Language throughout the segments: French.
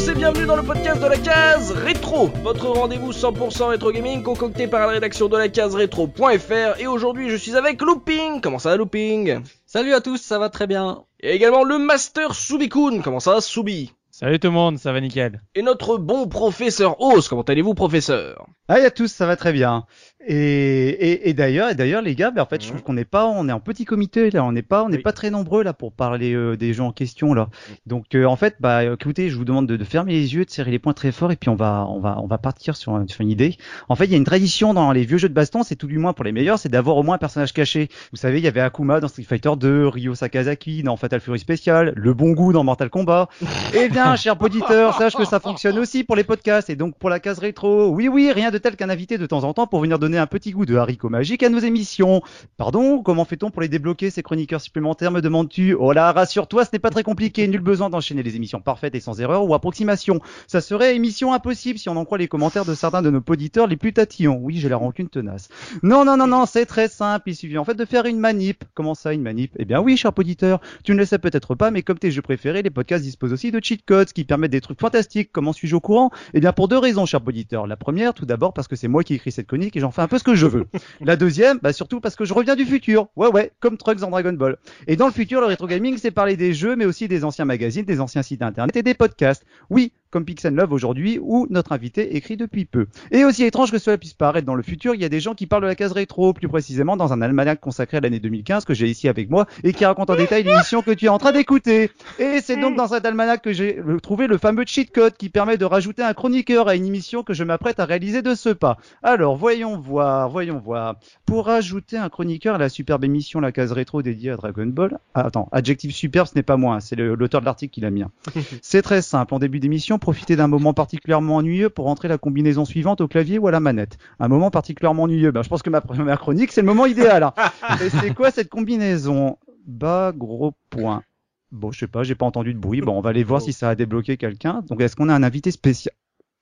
tous et bienvenue dans le podcast de la case rétro, votre rendez-vous 100% rétro gaming concocté par la rédaction de la case rétro.fr et aujourd'hui je suis avec Looping. Comment ça va Looping? Salut à tous, ça va très bien. Et également le Master Subikun. Comment ça va Subi? Salut tout le monde, ça va nickel. Et notre bon professeur Oz. Comment allez-vous professeur? Salut à tous, ça va très bien. Et, et, et d'ailleurs, d'ailleurs les gars, ben en fait, je trouve qu'on n'est pas, on est en petit comité là, on n'est pas, on n'est Oui. pas très nombreux là pour parler euh, des jeux en question là. Donc euh, en fait, bah écoutez, je vous demande de, de fermer les yeux, de serrer les poings très fort et puis on va, on va, on va partir sur, sur une idée. En fait, il y a une tradition dans les vieux jeux de baston, c'est tout du moins pour les meilleurs, c'est d'avoir au moins un personnage caché. Vous savez, il y avait Akuma dans Street Fighter 2, Ryo Sakazaki dans Fatal Fury Special, le bon goût dans Mortal Kombat. Eh bien, cher auditeur, sache que ça fonctionne aussi pour les podcasts et donc pour la case rétro. Oui, oui, rien de tel qu'un invité de temps en temps pour venir donner un petit goût de haricot magique à nos émissions. Pardon, comment fait-on pour les débloquer ces chroniqueurs supplémentaires, me demandes-tu? Oh là, rassure-toi, ce n'est pas très compliqué, nul besoin d'enchaîner les émissions parfaites et sans erreur ou approximation. Ça serait émission impossible si on en croit les commentaires de certains de nos auditeurs les plus tatillons. Oui, j'ai la rancune tenace. Non, non, non, non, c'est très simple, il suffit en fait de faire une manip. Comment ça, une manip? Eh bien oui, cher auditeur, tu ne le sais peut-être pas, mais comme tes jeux préférés, les podcasts disposent aussi de cheat codes qui permettent des trucs fantastiques. Comment suis-je au courant? Eh bien pour deux raisons, cher auditeur. La première, tout d'abord parce que c'est moi qui écris cette chronique et j'en un peu ce que je veux. La deuxième, bah surtout parce que je reviens du futur. Ouais, ouais, comme Trunks dans Dragon Ball. Et dans le futur, le rétro gaming, c'est parler des jeux, mais aussi des anciens magazines, des anciens sites internet et des podcasts. Oui, comme Pixel Love aujourd'hui, où notre invité écrit depuis peu. Et aussi étrange que cela puisse paraître dans le futur, il y a des gens qui parlent de la case rétro, plus précisément dans un almanach consacré à l'année 2015 que j'ai ici avec moi et qui raconte en détail l'émission que tu es en train d'écouter. Et c'est donc dans cet almanach que j'ai trouvé le fameux cheat code qui permet de rajouter un chroniqueur à une émission que je m'apprête à réaliser de ce pas. Alors, voyons voir, voyons voir. Pour rajouter un chroniqueur à la superbe émission La Case Rétro dédiée à Dragon Ball. Ah, attends, adjectif superbe, ce n'est pas moi, c'est le- l'auteur de l'article qui l'a mis. hein. c'est très simple. En début d'émission, profitez d'un moment particulièrement ennuyeux pour rentrer la combinaison suivante au clavier ou à la manette. Un moment particulièrement ennuyeux. Ben, je pense que ma première chronique, c'est le moment idéal. hein. Et c'est quoi cette combinaison? Bas, gros point. Bon, je sais pas, j'ai pas entendu de bruit. Bon, on va aller voir si ça a débloqué quelqu'un. Donc, est-ce qu'on a un invité spécial?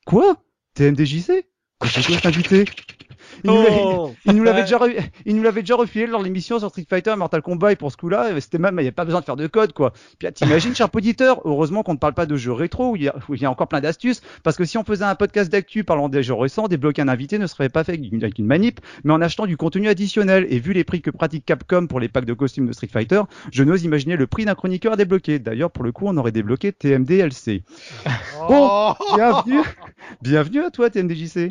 Quoi? TMDJC Quoi, c'est quoi cet invité? Il nous, l'a- Oh. il nous l'avait déjà, il nous l'avait déjà refilé lors de l'émission sur Street Fighter, Mortal Kombat, et pour ce coup-là, euh, c'était même, il n'y a pas besoin de faire de code, quoi. Puis, ah, t'imagines, cher auditeur, heureusement qu'on ne parle pas de jeux rétro, où il y a, où il y a encore plein d'astuces, parce que si on faisait un podcast d'actu parlant des jeux récents, débloquer un invité ne serait pas fait avec une, avec une manip, mais en achetant du contenu additionnel. Et vu les prix que pratique Capcom pour les packs de costumes de Street Fighter, je n'ose imaginer le prix d'un chroniqueur à débloquer. D'ailleurs, pour le coup, on aurait débloqué TMDLC. Bon, bienvenue, bienvenue à toi, TMDJC.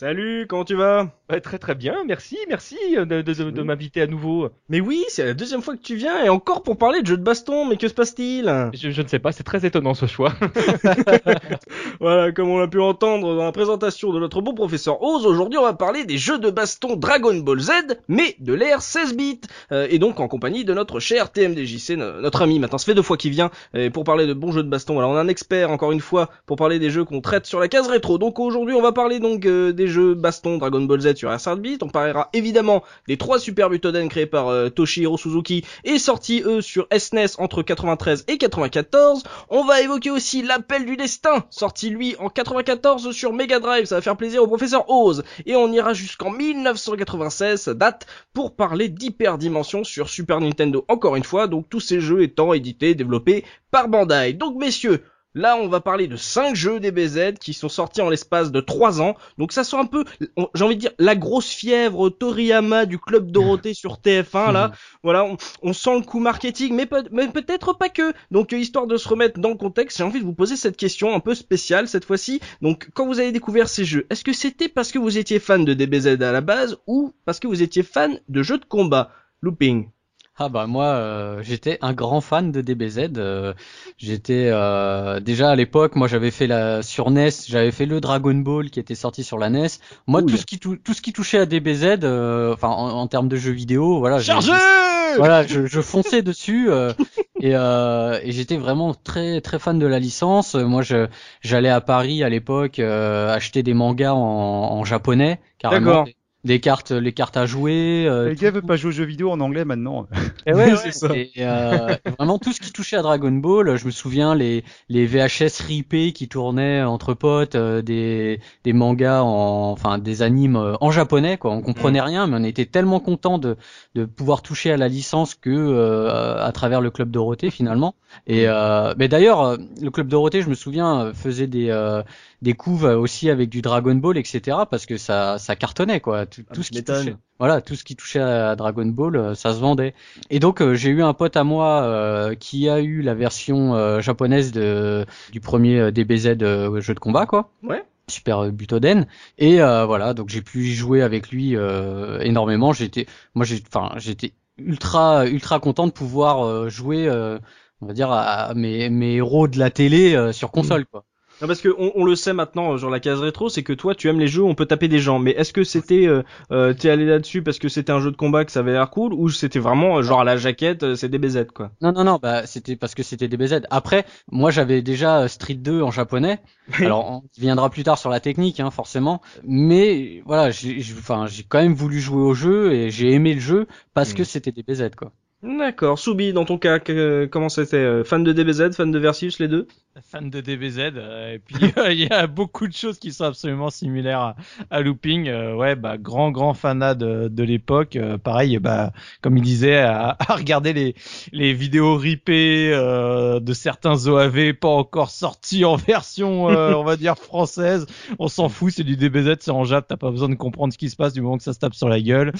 Salut, comment tu vas? Ouais, très très bien, merci, merci de, de, de- de m'inviter à nouveau. Mais oui, c'est la deuxième fois que tu viens et encore pour parler de jeux de baston, mais que se passe-t-il? Je, je ne sais pas, c'est très étonnant ce choix. Voilà, comme on l'a pu entendre dans la présentation de notre bon professeur Oz, aujourd'hui on va parler des jeux de baston Dragon Ball Z, mais de l'ère 16 bits, Euh, et donc en compagnie de notre cher TMDJC, no- notre ami, maintenant ça fait deux fois qu'il vient, euh, pour parler de bons jeux de baston. Voilà, on a un expert encore une fois pour parler des jeux qu'on traite sur la case rétro. Donc aujourd'hui on va parler donc euh, des jeux baston Dragon Ball Z sur R5 bits, on parlera évidemment des trois Super Butoden créés par euh, Toshihiro Suzuki et sortis eux sur SNES entre 93 et 94. On va évoquer aussi l'appel du destin, sorti lui en 94 sur Mega Drive, ça va faire plaisir au professeur Oz. Et on ira jusqu'en 1996, sa date, pour parler d'hyperdimension sur Super Nintendo encore une fois, donc tous ces jeux étant édités, développés par Bandai. Donc messieurs, Là, on va parler de 5 jeux DBZ qui sont sortis en l'espace de 3 ans. Donc ça sent un peu, j'ai envie de dire, la grosse fièvre Toriyama du Club Dorothée sur TF1, là. Voilà, on, on sent le coup marketing, mais, peut- mais peut-être pas que. Donc, euh, histoire de se remettre dans le contexte, j'ai envie de vous poser cette question un peu spéciale cette fois-ci. Donc, quand vous avez découvert ces jeux, est-ce que c'était parce que vous étiez fan de DBZ à la base ou parce que vous étiez fan de jeux de combat? Looping. Ah bah moi euh, j'étais un grand fan de DBZ. euh, j'étais euh, déjà à l'époque, moi j'avais fait la sur NES, j'avais fait le Dragon Ball qui était sorti sur la NES. Moi tout ce qui tou- tout ce qui touchait à DBZ, euh, enfin en, en termes de jeux vidéo, voilà. Chargez voilà, je, je fonçais dessus euh, et, euh, et j'étais vraiment très très fan de la licence. Moi, je j'allais à Paris à l'époque euh, acheter des mangas en, en japonais, carrément les cartes, les cartes à jouer. euh, Les gars veulent pas jouer aux jeux vidéo en anglais maintenant. Et ouais, ouais. c'est ça. Et, euh, vraiment tout ce qui touchait à Dragon Ball, je me souviens les les VHS ripés qui tournaient entre potes, euh, des des mangas en enfin des animes euh, en japonais quoi. On comprenait rien mais on était tellement content de de pouvoir toucher à la licence que euh, à travers le club Dorothée finalement. Et euh, mais d'ailleurs le club Dorothée, je me souviens faisait des euh, des couves aussi avec du Dragon Ball etc parce que ça ça cartonnait quoi. Tout, Ah, tout ce qui touchait voilà, tout ce qui touchait à Dragon Ball, euh, ça se vendait. Et donc euh, j'ai eu un pote à moi euh, qui a eu la version euh, japonaise de du premier euh, DBZ euh, jeu de combat quoi. Ouais. Super euh, Butoden et euh, voilà donc j'ai pu jouer avec lui euh, énormément j'étais moi j'ai enfin j'étais ultra ultra content de pouvoir euh, jouer euh, on va dire à, à mes mes héros de la télé euh, sur console quoi Non, parce que on, on le sait maintenant, euh, genre la case rétro, c'est que toi tu aimes les jeux où on peut taper des gens. Mais est-ce que c'était, euh, euh, t'es allé là-dessus parce que c'était un jeu de combat que ça avait l'air cool, ou c'était vraiment euh, genre à la jaquette, c'est des BZ quoi? Non, non, non, bah, c'était parce que c'était DBZ. Après, moi, j'avais déjà Street 2 en japonais. Alors, on viendra plus tard sur la technique, hein, forcément. Mais, voilà, j'ai, enfin, j'ai quand même voulu jouer au jeu et j'ai aimé le jeu parce que c'était DBZ, quoi. D'accord. Soubi, dans ton cas, que- comment c'était Fan de DBZ, fan de Versus, les deux? Fan de DBZ euh, et puis il y a beaucoup de choses qui sont absolument similaires à, à Looping. Euh, ouais bah grand grand fanat de, de l'époque. Euh, pareil bah comme il disait à, à regarder les les vidéos ripées euh, de certains OAV pas encore sortis en version euh, on va dire française. On s'en fout c'est du DBZ c'est en Jap t'as pas besoin de comprendre ce qui se passe du moment que ça se tape sur la gueule.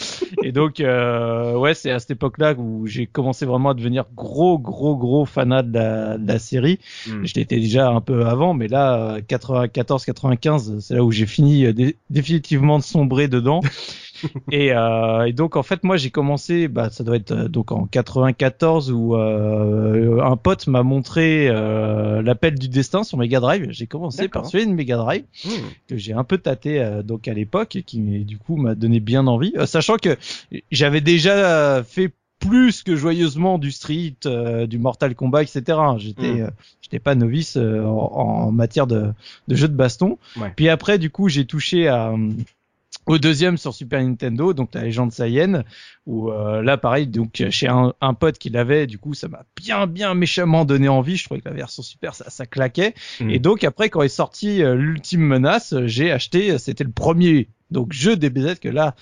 Et donc euh, ouais c'est à cette époque là où j'ai commencé vraiment à devenir gros gros gros fanat de la, de la série Hmm. je l'étais déjà un peu avant, mais là, 94-95, c'est là où j'ai fini euh, dé- définitivement de sombrer dedans. et, euh, et donc en fait, moi j'ai commencé, bah ça doit être euh, donc en 94 où euh, un pote m'a montré euh, l'appel du destin sur Mega Drive. J'ai commencé par celui de Mega Drive Hmm. que j'ai un peu tâté euh, donc à l'époque et qui du coup m'a donné bien envie, Euh, sachant que j'avais déjà fait plus que joyeusement du Street, euh, du Mortal Kombat, etc. J'étais, Mm. euh, j'étais pas novice euh, en, en matière de, de jeux de baston. Ouais. Puis après, du coup, j'ai touché à euh, au deuxième sur Super Nintendo, donc la légende Saiyan, où euh, là pareil, donc chez un, un pote qui l'avait, du coup ça m'a bien bien méchamment donné envie. Je trouvais que la version Super ça, ça claquait. Mm. Et donc après quand est sorti euh, l'ultime menace, j'ai acheté, euh, c'était le premier donc jeu DBZ que là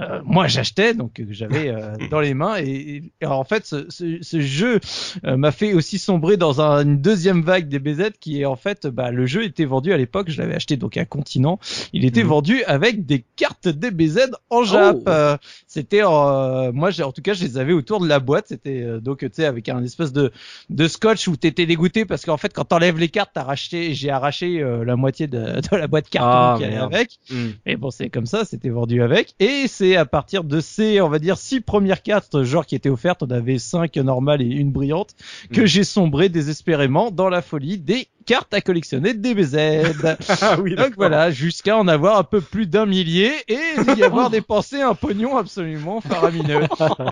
euh, moi j'achetais donc que j'avais euh, dans les mains et, et- et en fait ce, ce, ce jeu euh, m'a fait aussi sombrer dans un- une deuxième vague DBZ qui est en fait bah, le jeu était vendu à l'époque je l'avais acheté donc à Continent il était Mhm. vendu avec des cartes DBZ en Jap Oh. Euh, c'était euh, moi en tout cas je les avais autour de la boîte c'était euh, donc tu sais avec un espèce de de scotch où t'étais dégoûté parce qu'en fait quand t'enlèves les cartes t'as racheté j'ai arraché euh, la moitié de, de la boîte carton Ah, qui allait avec Hmm. et bon, c'est comme ça, c'était vendu avec. Et c'est à partir de ces, on va dire, six premières cartes, genre qui étaient offertes, on avait cinq normales et une brillante, que Mm. j'ai sombré désespérément dans la folie des cartes à collectionner DBZ. Ah oui, Donc voilà, jusqu'à en avoir un peu plus d'un millier et y avoir dépensé un pognon absolument faramineux.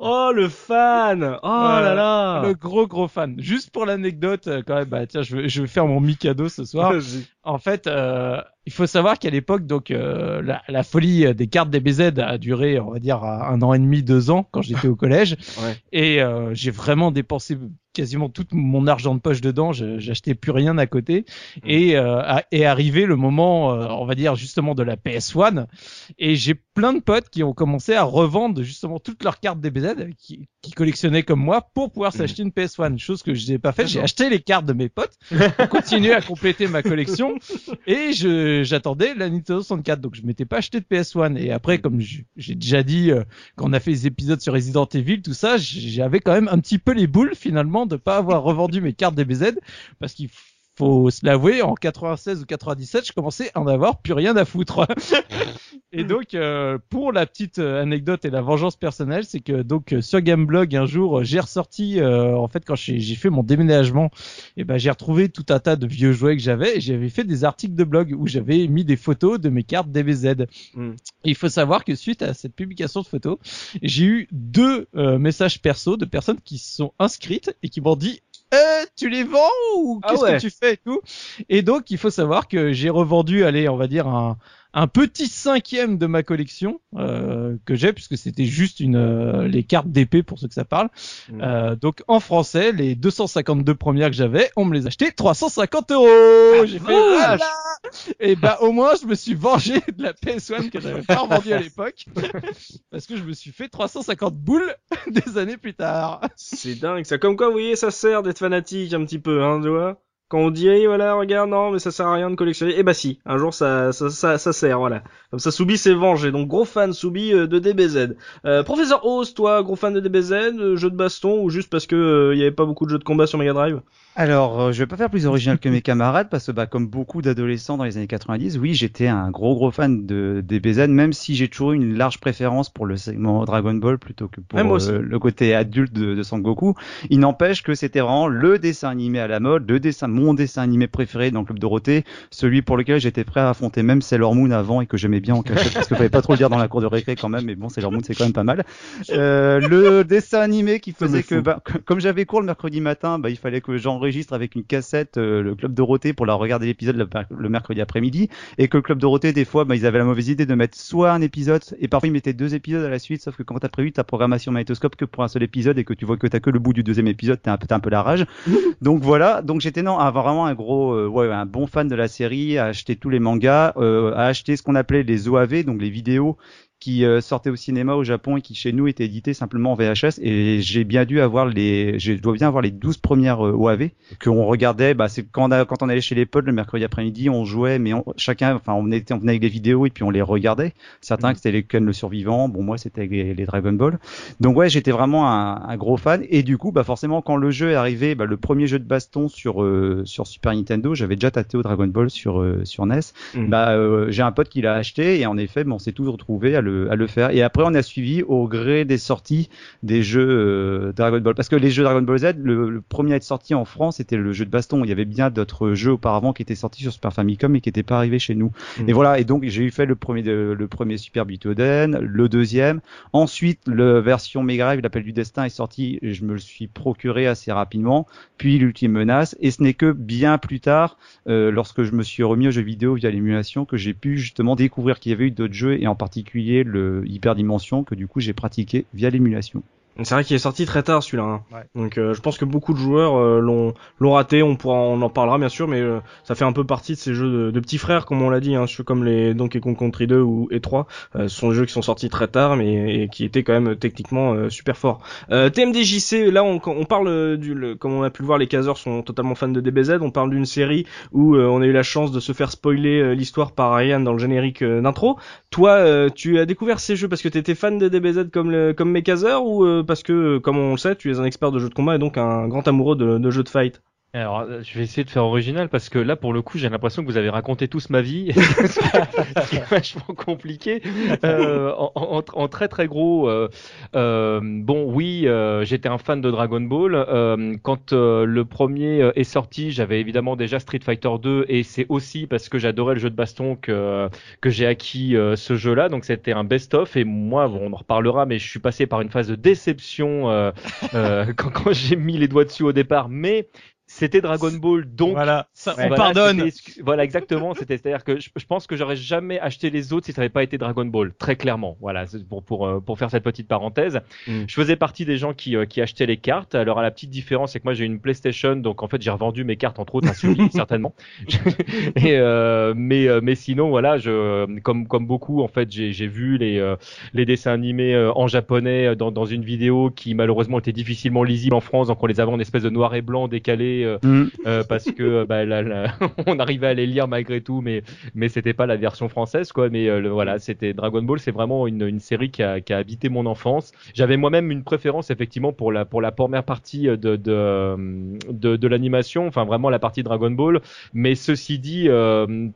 Oh le fan Oh Voilà. là là Le gros gros fan. Juste pour l'anecdote, euh, quand même, bah tiens, je vais, je vais faire mon Mikado ce soir. En fait, euh, il faut savoir qu'à l'époque, donc euh, la, la folie des cartes DBZ a duré, on va dire, un an et demi, deux ans quand j'étais au collège, Ouais. et euh, j'ai vraiment dépensé quasiment tout mon argent de poche dedans. J'achetais plus rien à côté, et euh, est arrivé le moment, euh, on va dire justement de la PS1, et j'ai plein de potes qui ont commencé à revendre justement toutes leurs cartes DBZ qui, qui collectionnaient comme moi pour pouvoir s'acheter une PS1, chose que je n'ai pas faite. J'ai acheté les cartes de mes potes pour continuer à compléter ma collection. Et je j'attendais la Nintendo 64 donc je m'étais pas acheté de PS1 et après comme j- j'ai déjà dit euh, quand on a fait les épisodes sur Resident Evil tout ça j'avais quand même un petit peu les boules finalement de pas avoir revendu mes cartes DBZ parce qu'il faut se l'avouer en 96 ou 97 je commençais à en avoir plus rien à foutre et donc euh, pour la petite euh, anecdote et la vengeance personnelle c'est que donc euh, sur Gameblog un jour j'ai ressorti euh, en fait quand j'ai j'ai fait mon déménagement et ben j'ai retrouvé tout un tas de vieux jouets que j'avais et j'avais fait des articles de blog où j'avais mis des photos de mes cartes DBZ. Mm. Et il faut savoir que suite à cette publication de photos, j'ai eu deux euh, messages perso de personnes qui se sont inscrites et qui m'ont dit euh, tu les vends ou Ah qu'est-ce ouais. que tu fais et tout? Et donc, il faut savoir que j'ai revendu, allez, on va dire un, un petit cinquième de ma collection euh, que j'ai puisque c'était juste une euh, les cartes d'épée pour ceux que ça parle. Mm. Euh, donc en français, les 252 premières que j'avais, on me les achetait 350 euros. J'ai fait voilà. Et bah au moins je me suis vengé de la PS1 que j'avais pas revendue à l'époque parce que je me suis fait 350 boules des années plus tard. C'est dingue, ça. Comme quoi, vous voyez, ça sert d'être fanatique un petit peu, hein, tu vois. Quand on dit, Eh, voilà, regarde, non, mais ça sert à rien de collectionner. Eh bah si, un jour ça, ça, ça, ça sert, voilà. Comme ça, Soubi s'est vengé. Donc, gros fan, Soubi, euh, de DBZ. Euh, Professeur Oz, toi, gros fan de DBZ, euh, jeu de baston, ou juste parce que euh, il y avait pas beaucoup de jeux de combat sur Mega Drive? Alors, euh, je vais pas faire plus original que mes camarades parce que, bah, comme beaucoup d'adolescents dans les années 90, oui, j'étais un gros gros fan de DBZ, même si j'ai toujours eu une large préférence pour le segment Dragon Ball plutôt que pour euh, le côté adulte de, de Sangoku. Il n'empêche que c'était vraiment le dessin animé à la mode, le dessin, mon dessin animé préféré dans le club Dorothée, celui pour lequel j'étais prêt à affronter même Sailor Moon avant et que j'aimais bien en cachette parce que fallait pas trop le dire dans la cour de récré quand même, mais bon, Sailor Moon c'est quand même pas mal. Euh, le dessin animé qui faisait que, bah, comme j'avais cours le mercredi matin, bah, il fallait que j'enregistre avec une cassette euh, le club Dorothée pour la regarder l'épisode le, le mercredi après-midi et que le club Dorothée des fois, bah, ils avaient la mauvaise idée de mettre soit un épisode et parfois ils mettaient deux épisodes à la suite, sauf que quand t'as prévu ta programmation magnétoscope que pour un seul épisode et que tu vois que t'as que le bout du deuxième épisode, t'as un un peu la rage. donc voilà, donc j'étais non, vraiment un gros, euh, ouais, un bon fan de la série, à acheter tous les mangas, euh, à acheter ce qu'on appelait les OAV, donc les vidéos qui euh, sortaient au cinéma au Japon et qui chez nous étaient édités simplement en VHS et j'ai bien dû avoir les je dois bien avoir les 12 premières euh, OAV que on regardait. Bah c'est quand on a, quand on allait chez les potes le mercredi après-midi on jouait mais on, chacun enfin on était on venait avec des vidéos et puis on les regardait. Certains que c'était les Ken le survivant. Bon moi c'était les, les Dragon Ball. Donc ouais j'étais vraiment un, un gros fan. Et du coup bah forcément quand le jeu est arrivé bah, le premier jeu de baston sur euh, sur Super Nintendo j'avais déjà tâté au Dragon Ball sur euh, sur NES Mm. bah euh, j'ai un pote qui l'a acheté et en effet bon, on s'est tous retrouvés à le, à le faire. Et après on a suivi au gré des sorties des jeux euh, Dragon Ball. Parce que les jeux Dragon Ball Z le, le premier à être sorti en France c'était le jeu de baston. Il y avait bien d'autres jeux auparavant qui étaient sortis sur Super Famicom et qui n'étaient pas arrivés chez nous. Mm. et voilà. Et donc j'ai eu fait le premier le premier Super Butoden le deuxième. Ensuite le version Mega Drive l'appel du destin est sorti et je me le suis procuré assez rapidement. Puis l'ultime menace. Et ce n'est que bien plus tard euh, lorsque je me suis remis aux jeux vidéo via l'émulation que j'ai pu justement découvrir qu'il y avait eu d'autres jeux et en particulier le Hyperdimension que du coup j'ai pratiqué via l'émulation. C'est vrai qu'il est sorti très tard celui-là. hein. Ouais. Donc euh, je pense que beaucoup de joueurs euh, l'ont l'ont raté. On pourra on en parlera bien sûr, mais euh, ça fait un peu partie de ces jeux de, de petits frères comme on l'a dit, hein, ceux comme les Donkey Kong Country 2 ou et 3. Euh, ce sont des jeux qui sont sortis très tard, mais et qui étaient quand même techniquement euh, super forts. Euh, TMDJC, là on, on parle euh, du le- comme on a pu le voir, les caseurs sont totalement fans de DBZ. On parle d'une série où euh, on a eu la chance de se faire spoiler euh, l'histoire par Ryan dans le générique euh, d'intro. Toi, euh, tu as découvert ces jeux parce que tu étais fan de DBZ comme le, comme Mekazeur ou euh, parce que, euh, comme on le sait, tu es un expert de jeux de combat et donc un grand amoureux de, de jeux de fight Alors, euh, je vais essayer de faire original parce que là, pour le coup, j'ai l'impression que vous avez raconté tous ma vie, ce qui est vachement compliqué. Euh, en, en- en très très gros, euh, euh, bon, oui, euh, j'étais un fan de Dragon Ball. Quand le premier est sorti, j'avais évidemment déjà Street Fighter 2 et c'est aussi parce que j'adorais le jeu de baston que que j'ai acquis ce jeu-là. Donc c'était un best-of et moi, bon, on en reparlera, mais je suis passé par une phase de déception quand, quand j'ai mis les doigts dessus au départ, mais c'était Dragon Ball, donc voilà, ça, on voilà, pardonne. Voilà, exactement. C'était, c'est-à-dire que je, je pense que j'aurais jamais acheté les autres si ça n'avait pas été Dragon Ball, très clairement. Voilà, pour pour euh, pour faire cette petite parenthèse. Mm. Je faisais partie des gens qui euh, qui achetaient les cartes. Alors, à la petite différence, c'est que moi j'ai une PlayStation, donc en fait j'ai revendu mes cartes entre autres à Sully, certainement. Et euh, mais euh, mais sinon, voilà, je comme comme beaucoup, en fait, j'ai j'ai vu les les dessins animés en japonais dans dans une vidéo qui malheureusement était difficilement lisible en France, donc on les avait en espèce de noir et blanc décalé. Euh, euh, parce que euh, bah, là, là, on arrivait à les lire malgré tout, mais mais c'était pas la version française quoi. Mais le- voilà, c'était Dragon Ball, c'est vraiment une, une série qui a, qui a habité mon enfance. J'avais moi-même une préférence effectivement pour la pour la première partie de de de, de l'animation, enfin vraiment la partie Dragon Ball. Mais ceci dit,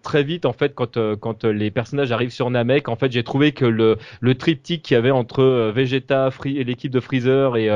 très vite en fait, quand quand les personnages arrivent sur Namek, en fait, j'ai trouvé que le le triptyque qu'il y avait entre Vegeta, Free et l'équipe de Freezer et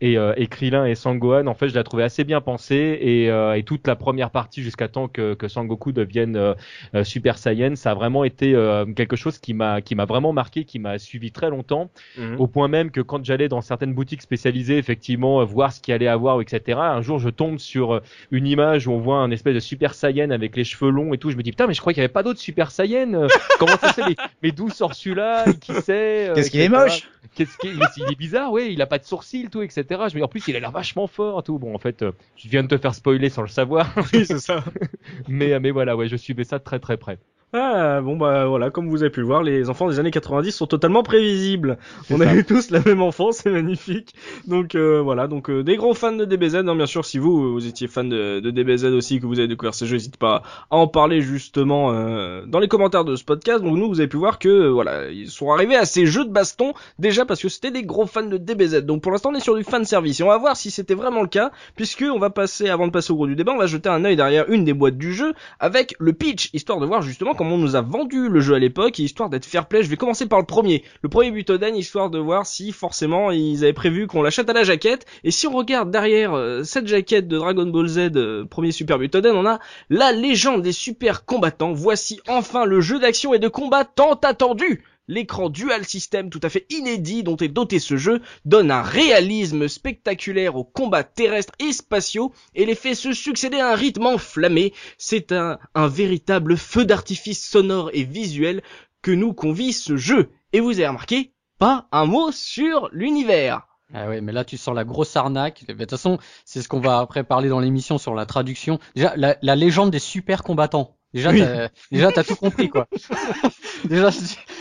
et, et Krillin et Sangohan, en fait, je la trouvais assez bien pensée et, euh, et toute la première partie jusqu'à temps que, que Sangoku devienne euh, euh, Super Saiyan, ça a vraiment été euh, quelque chose qui m'a qui m'a vraiment marqué, qui m'a suivi très longtemps, Mhm. au point même que quand j'allais dans certaines boutiques spécialisées, effectivement, voir ce qu'il allait avoir, etc. Un jour, je tombe sur une image où on voit un espèce de Super Saiyan avec les cheveux longs et tout. Je me dis putain, mais je crois qu'il y avait pas d'autres Super Saiyan. Comment ça se fait mais, d'où sort celui-là Qui euh, Qu'est-ce qu'il est moche Qu'est-ce qu'il est, il est bizarre, ouais, il a pas de sourcils, tout, etc. Je me dis, en plus, il a l'air vachement fort, tout. Bon, en fait, je viens de te faire spoiler sans le savoir, Oui, c'est ça. mais, mais voilà, ouais, je suivais ça de très très près. Ah, bon bah voilà, comme vous avez pu le voir, les enfants des années 90 sont totalement prévisibles. On ça. a eu tous la même enfance, c'est magnifique. Donc euh, voilà, donc euh, des gros fans de DBZ, hein, bien sûr, si vous, vous étiez fan de, de DBZ aussi, que vous avez découvert ces jeux, n'hésitez pas à en parler justement euh, dans les commentaires de ce podcast. Donc nous, vous avez pu voir que euh, voilà, ils sont arrivés à ces jeux de baston déjà parce que c'était des gros fans de DBZ. Donc pour l'instant, on est sur du fan service et on va voir si c'était vraiment le cas, puisque on va passer, avant de passer au gros du débat, on va jeter un œil derrière une des boîtes du jeu avec le pitch, histoire de voir justement comment on nous a vendu le jeu à l'époque, et histoire d'être fair play, je vais commencer par le premier. Le premier Butoden, histoire de voir si forcément ils avaient prévu qu'on l'achète à la jaquette, et si on regarde derrière euh, cette jaquette de Dragon Ball Z, euh, premier Super Butoden, on a la légende des super combattants. Voici enfin le jeu d'action et de combat tant attendu L'écran dual system tout à fait inédit dont est doté ce jeu donne un réalisme spectaculaire aux combats terrestres et spatiaux et les fait se succéder à un rythme enflammé. C'est un, un véritable feu d'artifice sonore et visuel que nous convie ce jeu. Et vous avez remarqué, pas un mot sur l'univers. Ah ouais, mais là tu sens la grosse arnaque. De toute façon, c'est ce qu'on va après parler dans l'émission sur la traduction. Déjà, la, la légende des super combattants. Déjà, Oui. t'as, déjà t'as tout compris quoi. déjà,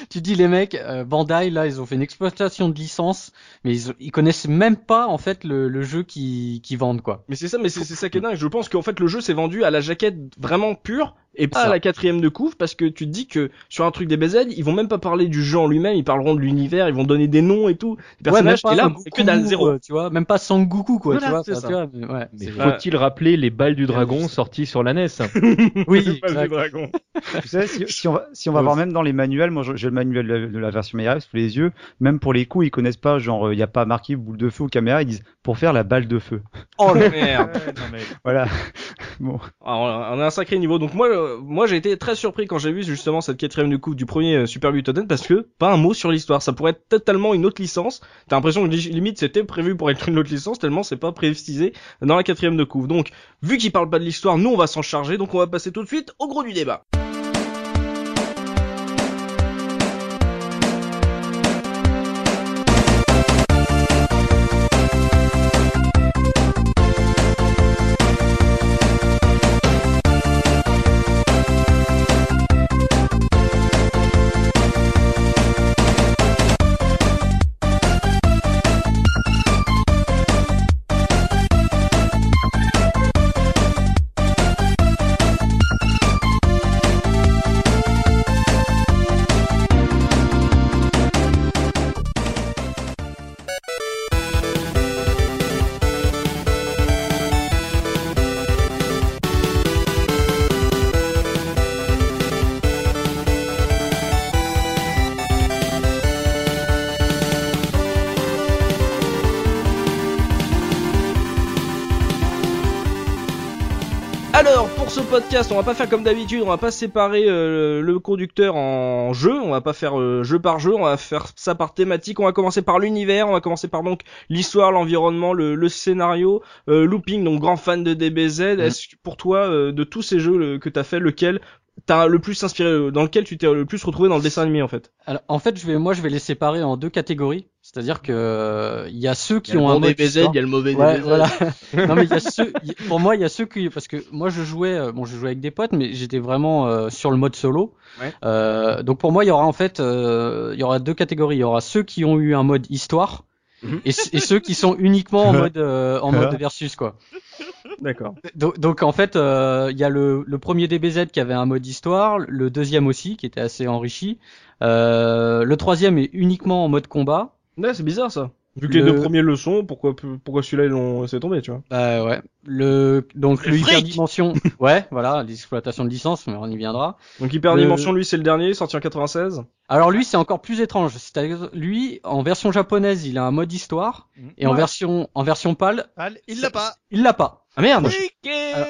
tu, dis les mecs, euh, Bandai là, ils ont fait une exploitation de licence, mais ils, ils connaissent même pas en fait le, le jeu qui qui vendent quoi. Mais c'est ça, mais c'est c'est ça qui est dingue. Je pense qu'en fait le jeu s'est vendu à la jaquette vraiment pure et pas Ça. à la quatrième de couve parce que tu te dis que sur un truc des BZ, ils vont même pas parler du jeu en lui-même, ils parleront de l'univers, ils vont donner des noms et tout. Les Ouais, même personnages, pas et là, c'est que dalle zéro. euh, tu vois, même pas Sangoku quoi, Voilà, tu vois. c'est ça. tu vois, mais ouais, Mais c'est- faut-il rappeler les balles du dragon sorties sur la NES oui, Si, si on va, si on va voir même dans les manuels, moi j'ai le manuel de, de la version meilleure sous les yeux, même pour les coups, ils connaissent pas, genre, il n'y a pas marqué boule de feu ou caméra, ils disent pour faire la balle de feu. Oh merde. Voilà. Bon. Alors, on a un sacré niveau. Donc moi, euh, moi j'ai été très surpris quand j'ai vu justement cette quatrième de coupe du premier euh, Super Butoden parce que pas un mot sur l'histoire. Ça pourrait être totalement une autre licence. T'as l'impression que li- limite c'était prévu pour être une autre licence tellement c'est pas précisé dans la quatrième de coupe. Donc vu qu'il parle pas de l'histoire, nous on va s'en charger. Donc on va passer tout de suite au gros du débat. Podcast, on va pas faire comme d'habitude, on va pas séparer euh, le conducteur en jeu, on va pas faire euh, jeu par jeu, on va faire ça par thématique. On va commencer par l'univers, on va commencer par donc l'histoire, l'environnement, le, le scénario, euh, looping, donc grand fan de DBZ. Est-ce que pour toi, euh, de tous ces jeux le- que t'as fait, lequel t'as le plus inspiré, euh, dans lequel tu t'es le plus retrouvé dans le dessin animé en fait Alors, en fait, je vais, moi, je vais les séparer en deux catégories. C'est-à-dire que euh, il y a ceux qui Il y a ont le un bon mode DBZ, il y a le mauvais Ouais, DBZ. voilà. non mais il y a ceux, pour moi il y a ceux qui, parce que moi je jouais, euh, bon je jouais avec des potes, mais j'étais vraiment euh, sur le mode solo. Ouais. Euh, donc pour moi il y aura en fait, euh, il y aura deux catégories. Il y aura ceux qui ont eu un mode histoire. Et, c- et ceux qui sont uniquement en mode euh, en mode versus quoi. D'accord. Donc, donc, en fait euh, il y a le, le premier DBZ qui avait un mode histoire, le deuxième aussi qui était assez enrichi. Euh, le troisième est uniquement en mode combat. Ouais, c'est bizarre ça. Vu que les Le- deux premiers le sont, pourquoi pourquoi celui-là ils l'ont laissé tomber, tu vois? Bah ouais. Le donc Le hyperdimension. ouais, voilà, l'exploitation de licence, mais on y viendra. Donc Hyper Le- Dimension, lui c'est le dernier, sorti en 96. Alors lui, c'est encore plus étrange. C'est-à-dire lui, en version japonaise, il a un mode histoire, et en version en version PAL, Ah, il l'a pas. il l'a pas. Ah merde Alors,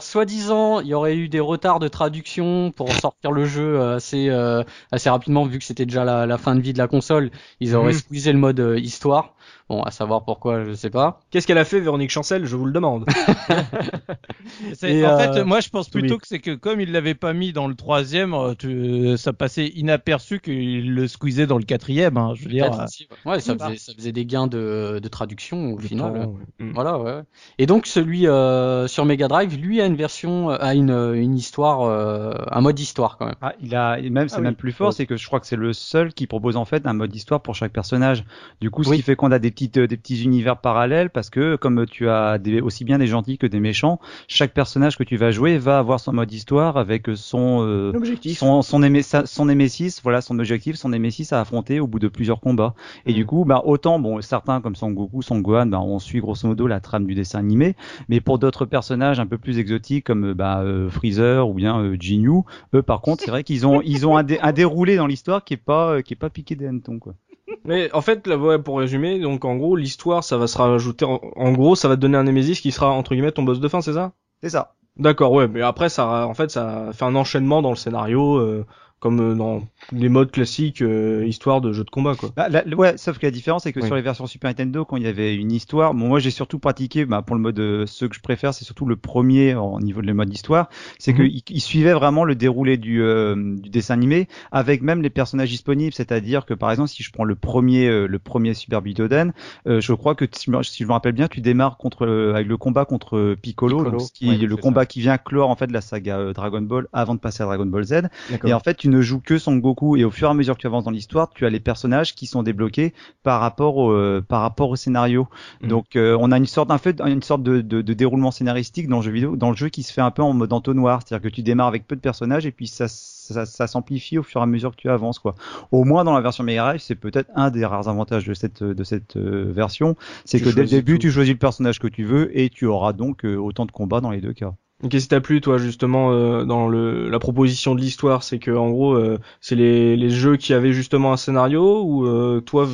soi-disant, il y aurait eu des retards de traduction pour sortir le jeu euh, assez euh, assez rapidement, vu que c'était déjà la, la fin de vie de la console. Ils auraient Mhm. squeezé le mode euh, histoire. Bon, à savoir pourquoi, je sais pas. Qu'est-ce qu'elle a fait, Véronique Chancel? Je vous le demande. Et, en euh, fait, moi, je pense oui. plutôt que c'est que comme il l'avait pas mis dans le troisième, euh, tu- ça passait inaperçu qu'il le squeezait dans le quatrième. Hein, je veux dire. Euh, ouais. Ça faisait, ça faisait des gains de, de traduction au final. Temps, ouais. Mm. Voilà, ouais. Et donc celui euh, sur Mega Drive, lui a une version, euh, a une, une histoire, euh, un mode histoire quand même. Ah, il a, et même, c'est Ah oui. même plus fort, c'est que je crois que c'est le seul qui propose en fait un mode histoire pour chaque personnage. Du coup, ce Oui. qui fait qu'on a des petites, euh, des petits univers parallèles parce que comme tu as des, aussi bien des gentils que des méchants, chaque personnage que tu vas jouer va avoir son mode histoire avec son, euh, L'objectif. son, son, sa- son némésis, voilà son objectif, son némésis à affronter au bout de plusieurs combats. Et Mm. du coup, bah, autant, bon, certains comme Son Goku, Son Gohan, bah, on suit grosso modo la trame du dessin animé, mais pour d'autres personnages un peu plus exotiques comme euh, bah, euh, Freezer ou bien euh, eux par contre, c'est vrai qu'ils ont, ils ont un, dé- un déroulé dans l'histoire qui est pas, euh, qui est pas piqué des hannetons, quoi. Mais en fait, là, ouais, pour résumer, donc en gros, l'histoire, ça va se rajouter. En, en gros, ça va te donner un Nemesis qui sera entre guillemets ton boss de fin, c'est ça? C'est ça. D'accord, ouais. Mais après, ça, en fait, ça fait un enchaînement dans le scénario, euh, comme euh, dans les modes classiques, euh, histoire de jeu de combat, quoi. Bah, ouais, sauf que la différence, c'est que Oui. sur les versions Super Nintendo, quand il y avait une histoire, bon, moi j'ai surtout pratiqué, bah, pour le mode, euh, ceux que je préfère, c'est surtout le premier au niveau de le mode histoire, c'est Mhm. que il, il suivait vraiment le déroulé du, euh, du dessin animé, avec même les personnages disponibles, c'est-à-dire que par exemple, si je prends le premier, le premier Super je crois que si, je me- rappelle bien, tu démarres contre, avec le combat contre Piccolo, Piccolo, donc ce qui ouais, est le combat qui vient clore en fait la saga Dragon Ball avant de passer à Dragon Ball Z. Et en fait, tu ne joues que Son Goku et au fur et à mesure que tu avances dans l'histoire, tu as les personnages qui sont débloqués par rapport au, euh, par rapport au scénario. Mhm. Donc, euh, on a une sorte, en fait, une sorte de, de, de déroulement scénaristique dans le jeu vidéo, dans le jeu qui se fait un peu en mode entonnoir, c'est-à-dire que tu démarres avec peu de personnages et puis ça, ça, ça s'amplifie au fur et à mesure que tu avances, quoi. Au moins dans la version Mega Drive, c'est peut-être un des rares avantages de cette, de cette euh, version, c'est que dès le début, tout. tu choisis le personnage que tu veux et tu auras donc euh, autant de combats dans les deux cas. Qu'est-ce qui t'a plu, toi, justement, euh, dans le, la proposition de l'histoire C'est que, en gros, euh, c'est les, jeux qui avaient justement un scénario ou euh, toi,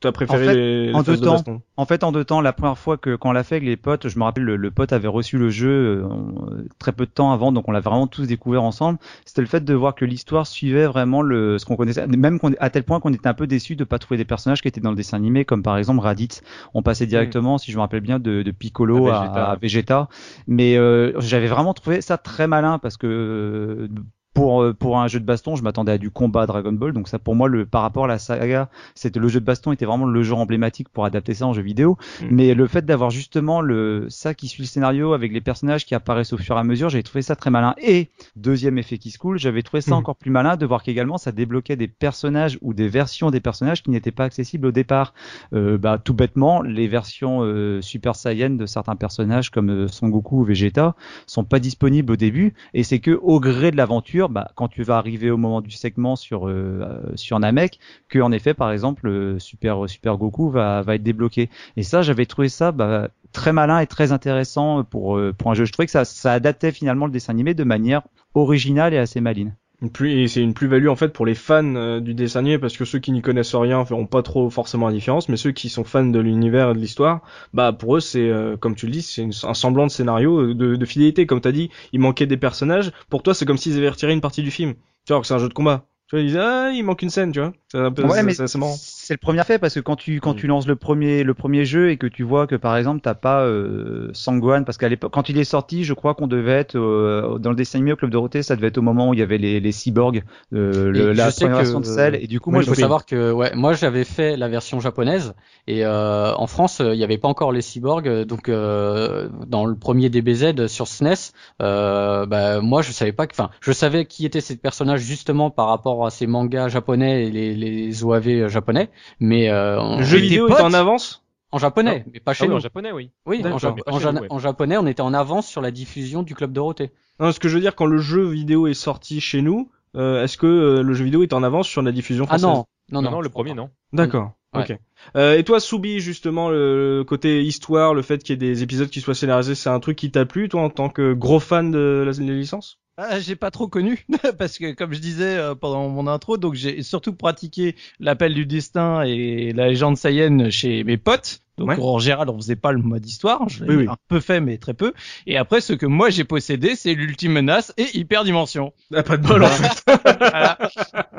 t'as préféré En fait, les, les en deux de temps. baston En fait, en deux temps, la première fois que quand on l'a fait avec les potes, je me rappelle le, le pote avait reçu le jeu euh, on- très peu de temps avant, donc on l'a vraiment tous découvert ensemble. C'était le fait de voir que l'histoire suivait vraiment le ce qu'on connaissait, même qu'on- à tel point qu'on était un peu déçu de pas trouver des personnages qui étaient dans le dessin animé, comme par exemple Raditz. On passait directement, si je me rappelle bien, de, de Piccolo À à, Vegeta. à Vegeta. Mais euh, j'avais vraiment trouvé ça très malin parce que euh, pour euh, pour un jeu de baston, je m'attendais à du combat Dragon Ball, donc ça pour moi le par rapport à la saga, c'était le jeu de baston était vraiment le jeu emblématique pour adapter ça en jeu vidéo. Mm. Mais le fait d'avoir justement le ça qui suit le scénario avec les personnages qui apparaissent au fur et à mesure, j'ai trouvé ça très malin. Et deuxième effet qui se coule, j'avais trouvé ça Mhm. encore plus malin de voir qu'également ça débloquait des personnages ou des versions des personnages qui n'étaient pas accessibles au départ. Euh, bah tout bêtement, les versions euh, Super Saiyan de certains personnages comme euh, Son Goku ou Vegeta sont pas disponibles au début et c'est que au gré de l'aventure, bah, quand tu vas arriver au moment du segment sur euh, euh, sur Namek, que en effet par exemple euh, Super Super Goku va va être débloqué. Et ça, j'avais trouvé ça bah, très malin et très intéressant pour euh, pour un jeu. Je trouvais que ça ça adaptait finalement le dessin animé de manière originale et assez maline. Une plus- et c'est une plus-value en fait pour les fans euh, du dessin animé parce que ceux qui n'y connaissent rien feront pas trop forcément la différence, mais ceux qui sont fans de l'univers et de l'histoire, bah pour eux c'est euh, comme tu le dis, c'est un semblant de scénario euh, de, de fidélité. Comme t'as dit, il manquait des personnages. Pour toi, c'est comme s'ils avaient retiré une partie du film. Tu vois que c'est un jeu de combat. Tu vois, ils disaient ah il manque une scène, tu vois. C'est un peu, Ouais, c'est marrant. C'est le premier fait parce que quand tu quand Mm. tu lances le premier le premier jeu et que tu vois que par exemple t'as pas euh, Sangwan parce qu'à l'époque quand il est sorti, je crois qu'on devait être euh, dans le dessin animé au club Dorothée, ça devait être au moment où il y avait les les cyborgs, euh, le- la je première version de Cell. Et du coup Moi, moi il faut je savoir que ouais, moi j'avais fait la version japonaise et euh, en France il n'y avait pas encore les cyborgs. Donc euh, dans le premier DBZ sur SNES euh, bah, moi je savais pas que enfin je savais qui était ces personnages justement par rapport à ces mangas japonais et les, les OAV japonais mais euh, jeu vidéo est en avance. en japonais mais pas chez Ah oui, nous en japonais, oui. oui en, D'accord. ja- Mais pas en chez ja- nous, ouais. en japonais on était en avance sur la diffusion du club Dorothée Non, ce que je veux dire quand le jeu vidéo est sorti chez nous, euh, est-ce que euh, le jeu vidéo est en avance sur la diffusion ah française non non Non, non, non, le premier, non. D'accord. Ouais. Ok. Euh, et toi, Soubi, justement, le côté histoire, le fait qu'il y ait des épisodes qui soient scénarisés, c'est un truc qui t'a plu, toi, en tant que gros fan de la, la licence Ah, j'ai pas trop connu parce que comme je disais euh, pendant mon intro, donc j'ai surtout pratiqué l'appel du destin et la légende Saiyan chez mes potes. Donc Ouais. en général, on faisait pas le mode histoire. Je l'ai Oui, oui. un peu fait, mais très peu. Et après, ce que moi j'ai possédé, c'est l'ultime menace et hyperdimension. Ah, pas de bol en fait. voilà.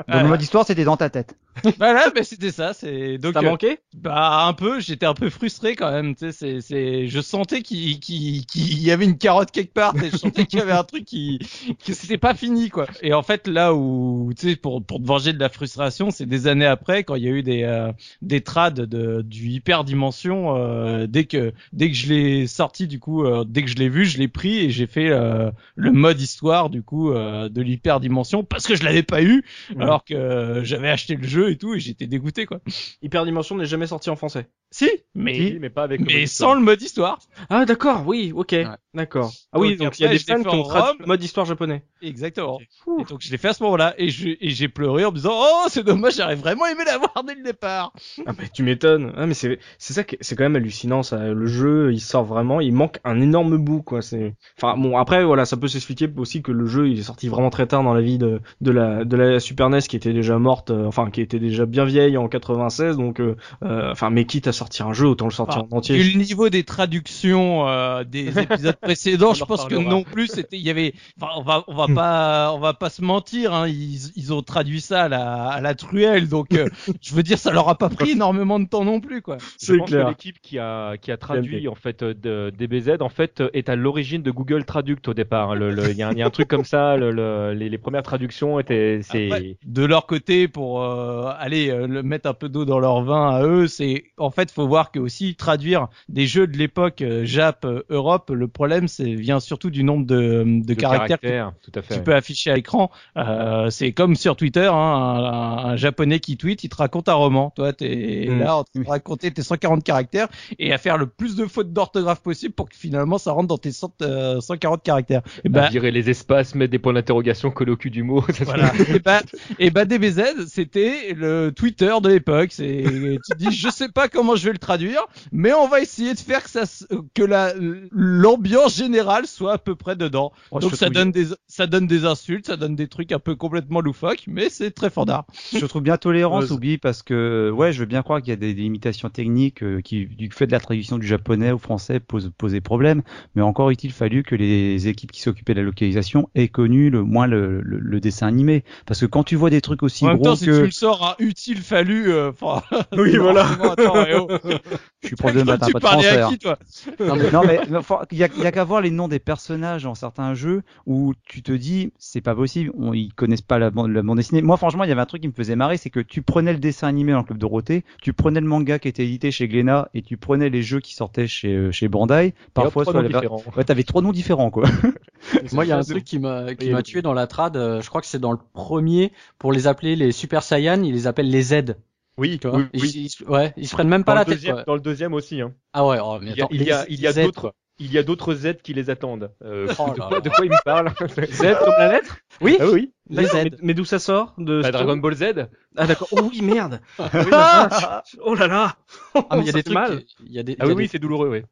Donc, le mode histoire, c'était dans ta tête. voilà, ben c'était ça. C'est donc T'as euh, manqué? bah un peu. J'étais un peu frustré quand même. Tu sais, c'est c'est. Je sentais qu'il qu'il qu'il y avait une carotte quelque part. Et je sentais qu'il y avait un truc qui que c'était pas fini quoi. Et en fait là où tu sais pour pour te venger de la frustration, c'est des années après quand il y a eu des euh, des trades de du hyper dimension. euh, dès que dès que je l'ai sorti du coup, euh, dès que je l'ai vu, je l'ai pris et j'ai fait euh, le mode histoire du coup euh, de l'hyper dimension parce que je l'avais pas eu Ouais. alors que j'avais acheté le jeu et tout et j'étais dégoûté quoi. Hyperdimension n'est jamais sorti en français. Si, mais mais pas avec le mais mode sans le mode histoire. Ah d'accord, oui, ok, d'accord. Ah oui, Donc donc il y a des fans qui ont traduit le mode histoire japonais. Exactement. Et donc je l'ai fait à ce moment-là et je- et j'ai pleuré en me disant oh c'est dommage j'aurais vraiment aimé l'avoir dès le départ. Ah bah tu m'étonnes. Ah mais c'est c'est ça que c'est quand même hallucinant ça. Le jeu il sort vraiment, il manque un énorme bout quoi. C'est enfin bon après voilà ça peut s'expliquer aussi que le jeu il est sorti vraiment très tard dans la vie de de la de la Super NES qui était déjà morte, euh, enfin qui était déjà bien vieille en 96 donc euh, euh, enfin mais quitte à sortir un jeu autant le sortir Ah, en entier. Vu le niveau des traductions euh, des épisodes précédents, je en pense que non plus c'était il y avait enfin on va on va pas on va pas se mentir hein, ils ils ont traduit ça à la à la truelle donc euh, je veux dire ça leur a pas pris énormément de temps non plus quoi. Je C'est pense clair. que l'équipe qui a qui a traduit en fait euh, de, DBZ en fait est à l'origine de Google Traduct au départ. Le- le- Il y, a un- il y a un truc comme ça. le- le- les, les premières traductions étaient c'est Après, de leur côté pour euh, aller euh, le mettre un peu d'eau dans leur vin à eux c'est en fait faut voir que aussi traduire des jeux de l'époque euh, Jap euh, Europe le problème c'est vient surtout du nombre de, de, de caractères que tout à fait. tu peux afficher à l'écran euh, c'est comme sur Twitter hein, un, un japonais qui tweet il te raconte un roman toi t'es Mm. là en train de raconter tes 140 caractères et à faire le plus de fautes d'orthographe possible pour que finalement ça rentre dans tes 100, euh, 140 caractères et Bah, ben virer les espaces, mettre des points d'interrogation au cul du mot. ça, voilà. et bah, et bah DBZ, c'était le Twitter de l'époque. C'est, tu te dis, je sais pas comment je vais le traduire, mais on va essayer de faire que ça, s- que la, l'ambiance générale soit à peu près dedans. Oh, je Donc ça donne des, ça donne des insultes, ça donne des trucs un peu complètement loufoques, mais c'est très fandard. Je trouve bien tolérant, Ouais, Soubi, parce que ouais, je veux bien croire qu'il y a des, des limitations techniques euh, qui, du fait de la traduction du japonais au français, posent poser problème. Mais encore est-il fallu que les équipes qui s'occupaient de la localisation aient connu le moins le, le- le dessin animé, parce que quand tu vois des trucs aussi en même gros temps, si que tu me sors un utile fallu, euh, Oui voilà. attends, eh oh. Je suis proche de tu peu de hein. qui, toi Non mais, non, il y a, il y a qu'à voir les noms des personnages dans certains jeux où tu te dis c'est pas possible, on, ils connaissent pas la bande, la bande dessinée. Moi franchement il y avait un truc qui me faisait marrer, c'est que tu prenais le dessin animé dans le club Dorothée, tu prenais le manga qui était édité chez Glénat et tu prenais les jeux qui sortaient chez euh, chez Bandai. Parfois les- ouais, t'avais trois noms différents quoi. Moi, il y a un truc qui m'a qui m'a tué dans la trad. euh, Je crois que c'est dans le premier pour les appeler les Super Saiyan, ils les appellent les Z. Oui, Tu vois oui, ils, oui. ils se- ouais, ils se prennent même pas Dans, la tête. deuxième, Quoi. dans le deuxième aussi. Hein. Ah ouais, oh, mais Il y a, attends, il y a, il y a Z, d'autres. Il y a d'autres Z qui les attendent. Euh, Oh de, quoi, de quoi il me parle Z comme la lettre? Oui, Ah oui. les D'accord, Z. Mais, mais d'où ça sort de Bah, Dragon Ball Z. Ah d'accord. Oh oui merde. Ah oh là là. Ah, mais il y a des trucs. mal. Il y a des. Ah y oui, a oui, des- c'est douloureux, oui.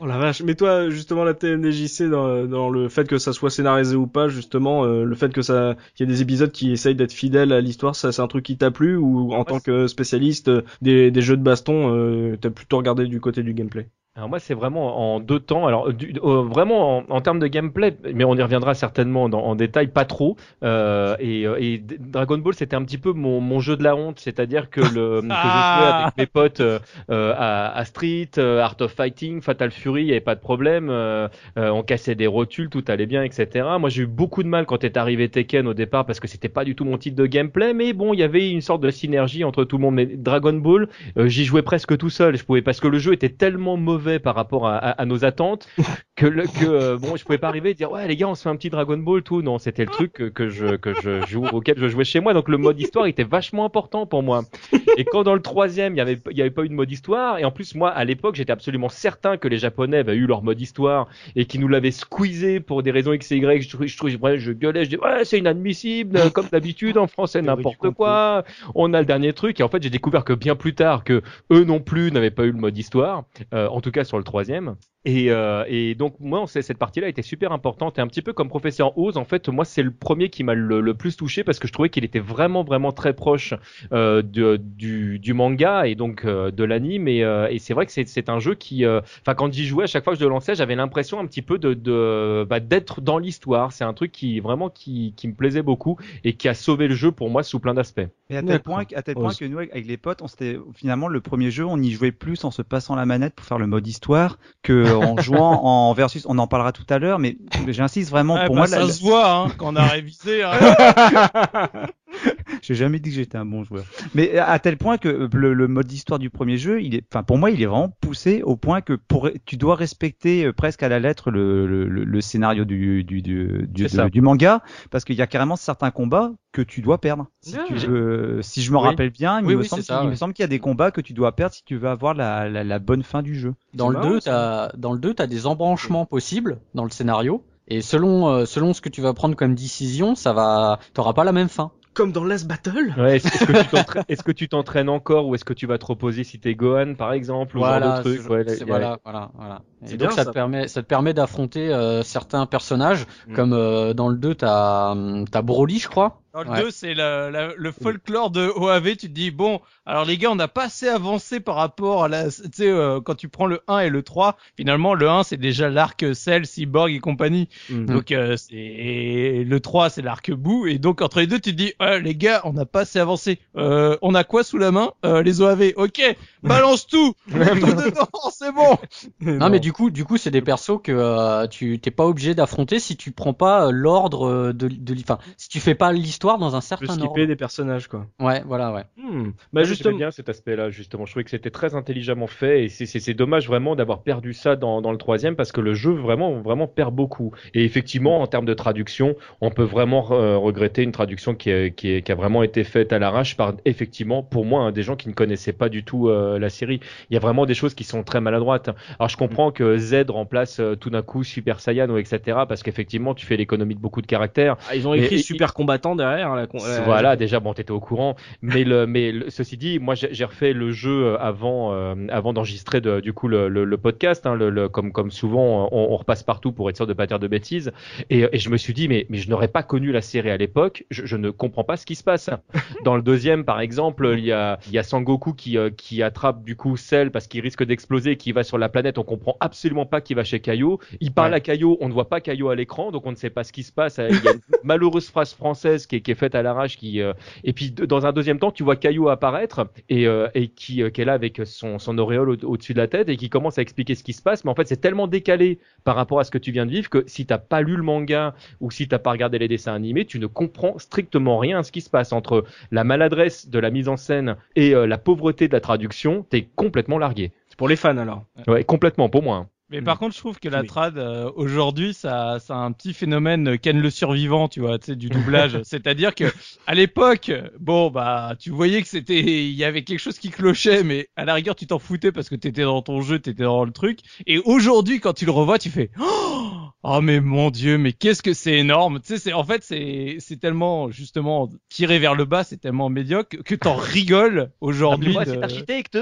Oh la vache. Mais toi, justement, la TMDJC dans, dans le fait que ça soit scénarisé ou pas, justement, euh, le fait que ça, qu'il y ait des épisodes qui essayent d'être fidèles à l'histoire, ça, c'est un truc qui t'a plu ou en tant que spécialiste euh, des, des jeux de baston, euh, t'as plutôt regardé du côté du gameplay? Alors moi c'est vraiment en deux temps. Alors du- euh, vraiment en, en termes de gameplay, mais on y reviendra certainement dans, en détail, pas trop. Euh, et, euh, et Dragon Ball c'était un petit peu mon, mon jeu de la honte, c'est-à-dire que le que je jouais Ah. avec mes potes euh, euh, à, à Street, euh, Art of Fighting, Fatal Fury, il y avait pas de problème. on cassait des rotules, tout allait bien, etc. Moi j'ai eu beaucoup de mal quand est arrivé Tekken au départ parce que c'était pas du tout mon type de gameplay, mais bon il y avait une sorte de synergie entre tout le monde. Mais Dragon Ball, j'y jouais presque tout seul. Je pouvais parce que le jeu était tellement mauvais par rapport à, à- à nos attentes que, le, que euh, bon, je pouvais pas arriver et dire ouais les gars, on se fait un petit Dragon Ball tout. Non, c'était le truc que, que je que je joue auquel je jouais chez moi. Donc le mode histoire était vachement important pour moi. Et quand dans le troisième, il y avait il y avait pas eu de mode histoire et en plus moi à l'époque j'étais absolument certain que les Japonais avaient eu leur mode histoire et qui nous l'avaient squeezé pour des raisons x et y. Je je, trouvais- bref, je gueulais, je dis ouais c'est inadmissible comme d'habitude en français n'importe quoi. On a le dernier truc et en fait j'ai découvert que bien plus tard que eux non plus n'avaient pas eu le mode histoire, euh, en tout cas sur le troisième. Et, euh, et donc moi on sait, cette partie-là était super importante. Et un petit peu comme professeur Oz en fait moi c'est le premier qui m'a le, le plus touché parce que je trouvais qu'il était vraiment vraiment très proche euh, de- du manga et donc euh, de l'anime. Et, euh, et c'est vrai que c'est un jeu qui euh, enfin quand j'y jouais à chaque fois que je le lançais j'avais l'impression un petit peu de, de bah, d'être dans l'histoire. C'est un truc qui vraiment qui, qui me plaisait beaucoup et qui a sauvé le jeu pour moi sous plein d'aspects. Et à tel point, à tel point que nous, avec les potes, on s'était finalement le premier jeu, on y jouait plus en se passant la manette pour faire le mode histoire que en jouant en versus. On en parlera tout à l'heure, mais j'insiste vraiment. Ouais, pour bah, moi, ça la- se voit hein, quand on a révisé. Hein. J'ai jamais dit que j'étais un bon joueur. Mais à tel point que le, le mode d'histoire du premier jeu, il est, enfin pour moi, il est vraiment poussé au point que pour, tu dois respecter euh, presque à la lettre le, le, le- le scénario du, du, du, du, C'est ça. de- du manga, parce qu'il y a carrément certains combats que tu dois perdre. Si, tu veux- si je me Oui. rappelle bien, il Oui, me oui, semble, ça, qu'il- il me ouais. semble qu'il y a des combats que tu dois perdre si tu veux avoir la, la, la bonne fin du jeu. Dans le marrant, 2, ça. t'as dans le 2, t'as des embranchements possibles dans le scénario et selon euh, selon ce que tu vas prendre comme décision, ça va t'auras pas la même fin. Comme dans Last Battle ouais, est-ce est-ce que tu t'entraînes est-ce que tu t'entraînes encore ou est-ce que tu vas te reposer si t'es Gohan par exemple ou ce genre de truc Ouais, a- voilà, voilà, voilà. C'est Et donc bien, ça, ça. te permet ça te permet d'affronter euh, certains personnages Mm. comme euh, dans le 2 t'as t'as Broly, je crois. Dans le Ouais. 2, c'est la- la- le folklore de OAV. Tu te dis, bon, alors les gars, on n'a pas assez avancé par rapport à la... Tu sais, euh, quand tu prends le 1 et le 3, finalement, le 1, c'est déjà l'arc Cell, Cyborg et compagnie. Mm. Donc, euh, c'est et le 3, c'est l'arc Boo. Et donc, entre les deux, tu te dis, Ah, les gars, on n'a pas assez avancé. Euh, on a quoi sous la main? Euh, Les OAV. Ok, balance tout Tout dedans, c'est bon Non, mais du coup du coup c'est des persos que euh, tu t'es pas obligé d'affronter si tu prends pas euh, l'ordre euh, de de enfin si tu fais pas l'histoire dans un certain ordre. skipper des personnages, quoi. Ouais, voilà, ouais. Hmm. Bah, justement. bien cet aspect-là, justement. Je trouvais que c'était très intelligemment fait et c'est- c'est c'est dommage vraiment d'avoir perdu ça dans, dans le troisième parce que le jeu vraiment vraiment perd beaucoup. Et effectivement, en termes de traduction, on peut vraiment euh, regretter une traduction qui, est- qui, est- qui a vraiment été faite à l'arrache par effectivement, pour moi, hein, des gens qui ne connaissaient pas du tout euh, la série. Il y a vraiment des choses qui sont très maladroites. Alors je comprends que Z remplace euh, tout d'un coup Super Saiyan ou etc. parce qu'effectivement, tu fais l'économie de beaucoup de caractères. Ah, ils ont Mais- écrit et- super combattant derrière. La- Voilà, déjà bon, t'étais au courant, mais le, mais le- ceci dit, moi j'ai refait le jeu euh, avant, euh, avant d'enregistrer de- du coup le, le, le podcast, hein, le, comme comme souvent on, on repasse partout pour être sûr de pas dire de bêtises, et, et je me suis dit mais mais je n'aurais pas connu la série à l'époque, je, je ne comprends pas ce qui se passe. Dans le deuxième par exemple, il y a il y a Sangoku qui euh, qui attrape du coup Cell parce qu'il risque d'exploser, qui va sur la planète, on comprend absolument pas qu'il va chez Caillot, il parle Ouais. à Caillot, on ne voit pas Caillot à l'écran, donc on ne sait pas ce qui se passe. Il y a une malheureuse phrase française qui est, qui est faite à l'arrache qui euh, et puis dans un deuxième temps, tu vois Caillou apparaître et, euh, et qui, euh, qui est là avec son, son auréole au- au-dessus de la tête et qui commence à expliquer ce qui se passe. Mais en fait, c'est tellement décalé par rapport à ce que tu viens de vivre que si t'as pas lu le manga ou si t'as pas regardé les dessins animés, tu ne comprends strictement rien à ce qui se passe entre la maladresse de la mise en scène et la pauvreté de la traduction. T'es complètement largué. C'est pour les fans, alors. Ouais, complètement pour moi. Mais Mm. par contre, je trouve que la Oui. trad euh, aujourd'hui, ça, ça a un petit phénomène euh, Ken le survivant, tu vois, tu sais, du doublage. C'est-à-dire que à l'époque, bon bah, tu voyais que c'était, il y avait quelque chose qui clochait, mais à la rigueur, tu t'en foutais parce que t'étais dans ton jeu, t'étais dans le truc. Et aujourd'hui, quand tu le revois, tu fais, oh, oh, mais mon dieu, mais qu'est-ce que c'est énorme. Tu sais, c'est en fait, c'est, c'est tellement justement tiré vers le bas, c'est tellement médiocre que t'en rigoles aujourd'hui. de- architecte.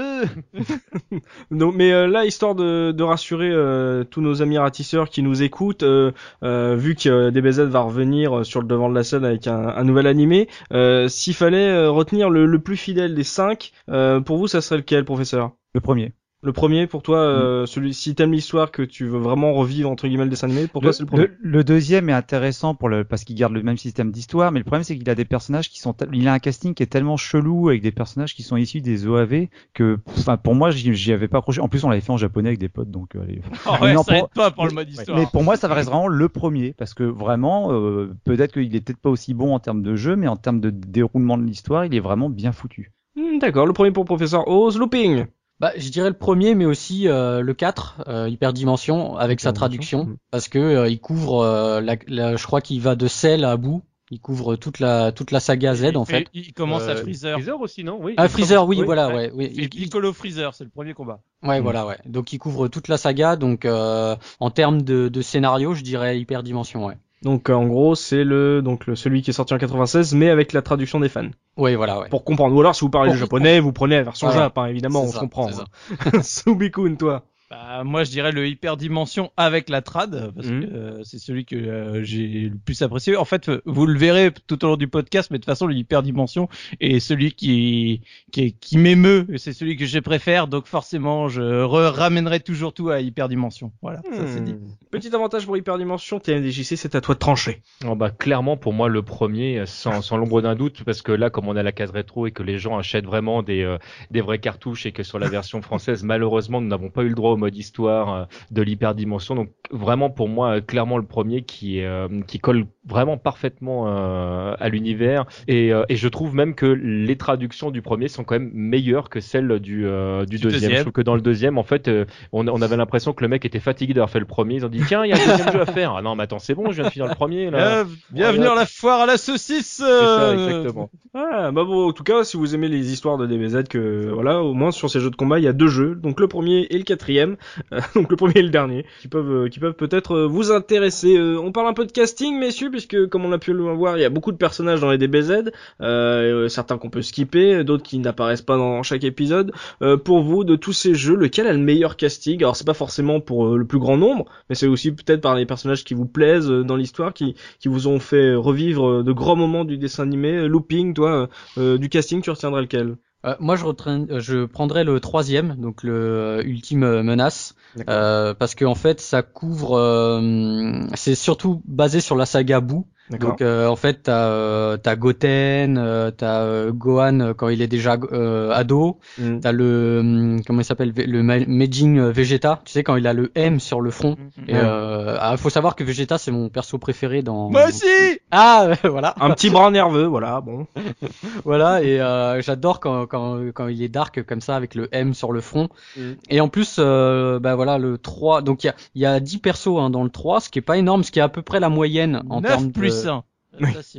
Donc, mais euh, là, histoire de, de rassurer euh, tous nos amis ratisseurs qui nous écoutent, euh, euh, vu que euh, DBZ va revenir euh, sur le devant de la scène avec un, un nouvel animé, euh, s'il fallait euh, retenir le, le plus fidèle des cinq, euh, pour vous, ça serait lequel, professeur? Le premier. Le premier, pour toi, euh, celui si t'aimes l'histoire que tu veux vraiment revivre entre guillemets le dessin animé, pour toi c'est le premier. le- le deuxième est intéressant pour le, parce qu'il garde le même système d'histoire, mais le problème c'est qu'il a des personnages qui sont, il a un casting qui est tellement chelou avec des personnages qui sont issus des OAV que, enfin, pour moi, j'y j'y avais pas accroché. En plus, on l'avait fait en japonais avec des potes, donc. euh, allez. Ah ouais, Non, ça pour- aide pas pour le mode histoire. Mais pour moi, ça reste vraiment le premier, parce que vraiment, euh, peut-être qu'il est peut-être pas aussi bon en termes de jeu, mais en termes de déroulement de l'histoire, il est vraiment bien foutu. Hmm, D'accord, le premier pour professeur Oz, Looping. Bah, je dirais le premier, mais aussi euh, le 4, euh, Hyperdimension, avec sa traduction, mm. parce que euh, il couvre, euh, la, la- je crois qu'il va de Cell à bout, il couvre toute la toute la saga Z Il en fait-. Il commence à Euh, Freezer. Freezer aussi, non? Oui. Ah Freezer, commence- oui, voilà, ouais, oui, il- Piccolo Freezer, c'est le premier combat. ouais, voilà, ouais. Donc il couvre toute la saga, donc euh, en termes de, de scénario, je dirais Hyperdimension, ouais. Donc euh, en gros c'est le donc le, celui qui est sorti en 96 mais avec la traduction des fans Ouais, voilà, ouais. pour comprendre. Ou alors si vous parlez le japonais vous prenez la version Voilà. Jap hein, évidemment on ça, comprend. hein. Subikun toi. Bah, moi, je dirais le hyperdimension avec la trad, parce Mhm. que euh, c'est celui que euh, j'ai le plus apprécié. En fait, euh, vous le verrez tout au long du podcast, mais de toute façon, le hyperdimension est celui qui qui, qui m'émeut, et c'est celui que je préfère. Donc forcément, je re- ramènerai toujours tout à hyperdimension. Voilà, ça c'est dit. Hmm. Petit avantage pour Hyperdimension, TMDJC, c'est à toi de trancher. Oh bah, clairement, pour moi, le premier, sans, sans l'ombre d'un doute, parce que là, comme on a la case rétro et que les gens achètent vraiment des, euh, des vraies cartouches et que sur la version française, malheureusement, nous n'avons pas eu le droit au mode histoire euh, de l'hyperdimension. Donc, vraiment, pour moi, euh, clairement, le premier qui, euh, qui colle vraiment parfaitement à l'univers. Et, et je trouve même que les traductions du premier sont quand même meilleures que celles du, du, Du deuxième. deuxième. Je trouve que dans le deuxième, en fait, on, on avait l'impression que le mec était fatigué d'avoir fait le premier. Ils ont dit, tiens, il y a un deuxième jeu à faire. Ah non, mais attends, c'est bon, je viens de finir le premier, là. Euh, bienvenue Voilà. à la foire à la saucisse. C'est ça, exactement. Ah, bah bon, en tout cas, si vous aimez les histoires de DBZ, que voilà, au moins sur ces jeux de combat, il y a deux jeux, donc le premier et le quatrième, euh, donc le premier et le dernier, qui peuvent, euh, qui peuvent peut-être euh, vous intéresser. On parle un peu de casting, messieurs, puisque comme on a pu le voir, il y a beaucoup de personnages dans les DBZ, certains qu'on peut skipper, d'autres qui n'apparaissent pas dans chaque épisode. Pour vous, de tous ces jeux, lequel a le meilleur casting? Alors c'est pas forcément pour le plus grand nombre, mais c'est aussi peut-être par les personnages qui vous plaisent dans l'histoire, qui, qui vous ont fait revivre de grands moments du dessin animé. Looping, toi, du casting, tu retiendrais lequel? Euh, moi, je, retraîne- euh, je prendrais le troisième, donc le euh, ultime menace, euh, parce que en fait, ça couvre. euh, c'est surtout basé sur la saga Boo. D'accord. Donc euh, en fait, t'as euh, t'as Goten, euh, t'as euh, Gohan euh, quand il est déjà euh, ado, Mm. t'as le hum, comment il s'appelle? Le Ma- Meijin euh, Vegeta, tu sais quand il a le M sur le front. Et Ouais. euh, ah, faut savoir que Vegeta c'est mon perso préféré dans. Moi aussi. Ah voilà. Un petit bras nerveux, voilà, bon. Voilà, et euh, j'adore quand, quand, quand il est dark comme ça avec le M sur le front. Mm. Et en plus, euh, bah voilà, le 3, donc il y a, il y a 10 persos hein, dans le 3, ce qui est pas énorme, ce qui est à peu près la moyenne en 9 termes plus de... 1.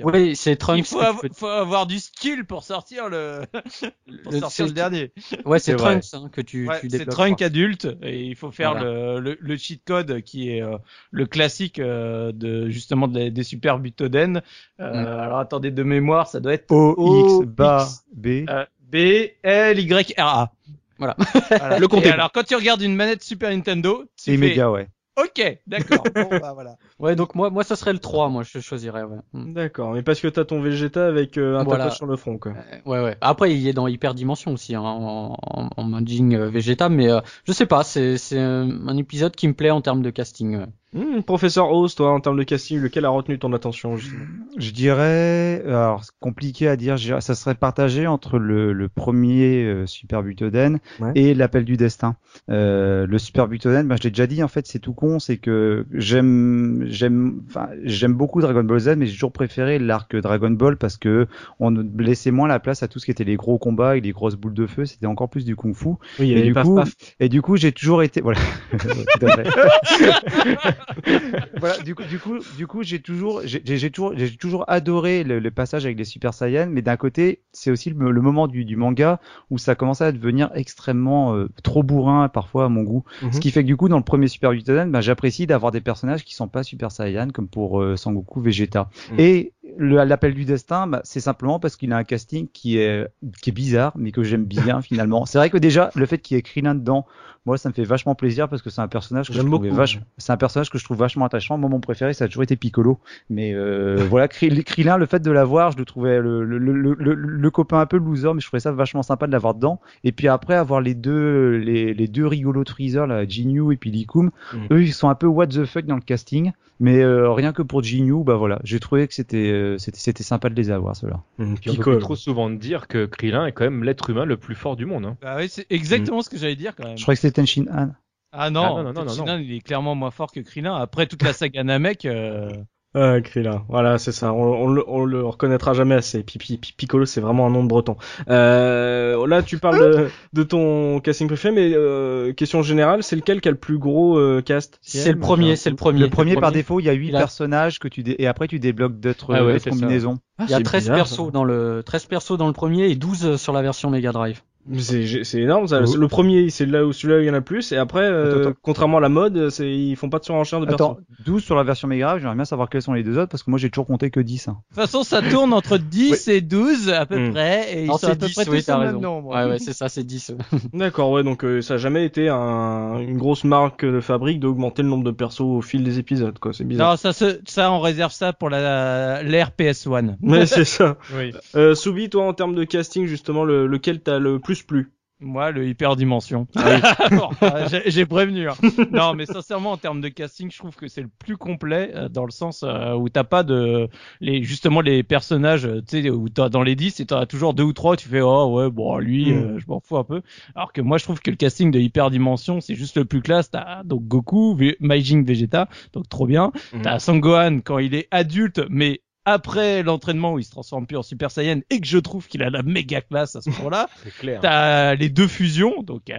Oui, c'est Trunks. Il faut, avoir, peux- faut avoir du skill pour sortir le, pour Le- sortir c'est- le dernier. Ouais, c'est C'est. Trunks hein, que tu, Ouais, tu c'est. Trunk adulte et il faut faire Voilà. le, le, le cheat code qui est euh, le classique euh, de justement de des super butoden. Euh, Mm. Alors attendez de mémoire, ça doit être O, X, O, bas, X, B. euh, B L Y R A. Voilà. Voilà. Le compte alors quand tu regardes une manette Super Nintendo, fais méga, ouais. OK, d'accord. bon bah voilà. Ouais, donc moi, moi ça serait le 3, moi je choisirais. Ouais, Mm. D'accord, mais parce que t'as ton Vegeta avec euh, un Voilà. tatouage sur le front, quoi. Euh, ouais, ouais. Après, il est dans Hyperdimension aussi, hein, en, en, en Manjing euh, Vegeta, mais euh, je sais pas, c'est c'est un, un épisode qui me plaît en termes de casting. Hmm, professeur Oz, toi, en termes de casting, lequel a retenu ton attention justement? Je dirais, alors c'est compliqué à dire, dirais- ça serait partagé entre le, le premier euh, Super Butoden Ouais. et l'appel du destin. Euh, le Super Butoden, ben, je l'ai déjà dit, en fait, c'est tout con, c'est que j'aime, j'aime, enfin, j'aime beaucoup Dragon Ball Z, mais j'ai toujours préféré l'arc Dragon Ball parce que on laissait moins la place à tout ce qui était les gros combats et les grosses boules de feu. C'était encore plus du kung-fu. Oui, Et du coup, et du coup, j'ai toujours été, voilà. voilà, du coup, du coup, du coup, j'ai toujours, j'ai j'ai toujours, j'ai toujours adoré le, le passage avec les Super Saiyans, mais d'un côté, c'est aussi le, le moment du, du manga où ça commençait à devenir extrêmement euh, trop bourrin parfois à mon goût. Mhm. Ce qui fait que du coup, dans le premier Super Butoden, ben, j'apprécie d'avoir des personnages qui sont pas Super Saiyan, comme pour euh, Sangoku, Vegeta. Mhm. Et l'appel du destin, bah, c'est simplement parce qu'il a un casting qui est qui est bizarre, mais que j'aime bien finalement. C'est vrai que déjà le fait qu'il y ait Krillin dedans, moi ça me fait vachement plaisir parce que c'est un personnage que je J'aime trouvais beaucoup. vach- c'est un personnage que je trouve vachement attachant. Moi mon préféré ça a toujours été Piccolo, mais euh, voilà Krill- Krillin, le fait de l'avoir, je le trouvais le, le, le, le, le- le copain un peu loser, mais je trouvais ça vachement sympa de l'avoir dedans. Et puis après avoir les deux les, les deux rigolos de Freezer là, Jinyu et puis Likum, Mhm. eux ils sont un peu what the fuck dans le casting. Mais euh, rien que pour Jinyu, bah voilà, j'ai trouvé que c'était euh, c'était c'était sympa de les avoir ceux-là. Puis on peut plus trop souvent dire que Krillin est quand même l'être humain le plus fort du monde. Hein. Bah oui, c'est exactement ce que j'allais dire quand même. Je croyais que c'était Tenshin Han. Ah non, Ah non, non, non, non, Tenshinhan, il est clairement moins fort que Krillin. Après toute la saga Namek, euh... Ah, Krillin. Voilà, c'est ça. On, on le, on le reconnaîtra jamais assez. Pipi, Pi- Piccolo, c'est vraiment un nom de breton. Euh, là, tu parles de, de ton casting préféré, mais euh, question générale, c'est lequel qui a le plus gros euh, cast? C'est le premier, c'est le premier. Le premier par défaut, il y a huit Il a- personnages que tu dé- et après tu débloques d'autres Ah ouais, combinaisons. Ah, Il y a c'est 13 bizarre, persos ça. dans le 13 persos dans le premier et 12 sur la version Mega Drive. C'est énorme, ça. Oh. Le premier, c'est là où celui-là il y en a plus, et après, euh, Attends, attends. contrairement à la mode, c'est ils font pas de surenchère de Attends, personnes. 12 sur la version Mega Drive, j'aimerais bien savoir quels sont les deux autres parce que moi j'ai toujours compté que 10. hein. De toute façon, ça tourne entre 10 et 12 à peu Hmm. près, et ils sont à peu 10, près oui, tous même raison. nombre. Ouais, ouais, c'est ça, c'est 10. D'accord, ouais, donc euh, ça a jamais été un, une grosse marque de fabrique d'augmenter le nombre de persos au fil des épisodes, quoi. C'est bizarre. Non, ça, se- ça, on réserve ça pour la l'ère PS1. Mais c'est ça. Oui. Euh, Soubi, toi, en termes de casting, justement, le, lequel t'as le plus plu Moi, le hyperdimension. Ah Bon, euh, j'ai- J'ai prévenu. hein. Non, mais sincèrement, en termes de casting, je trouve que c'est le plus complet euh, dans le sens euh, où t'as pas de les justement les personnages, euh, tu sais, où t'as dans les 10 et t'en as toujours deux ou trois. Tu fais oh ouais bon lui, Mm. euh, je m'en fous un peu. Alors que moi, je trouve que le casting de hyperdimension, c'est juste le plus classe. T'as donc Goku, Majin Vegeta, donc trop bien. Mm. T'as Sangohan quand il est adulte, mais après l'entraînement où il se transforme plus en Super Saiyan et que je trouve qu'il a la méga classe à ce moment-là. T'as les deux fusions, donc euh,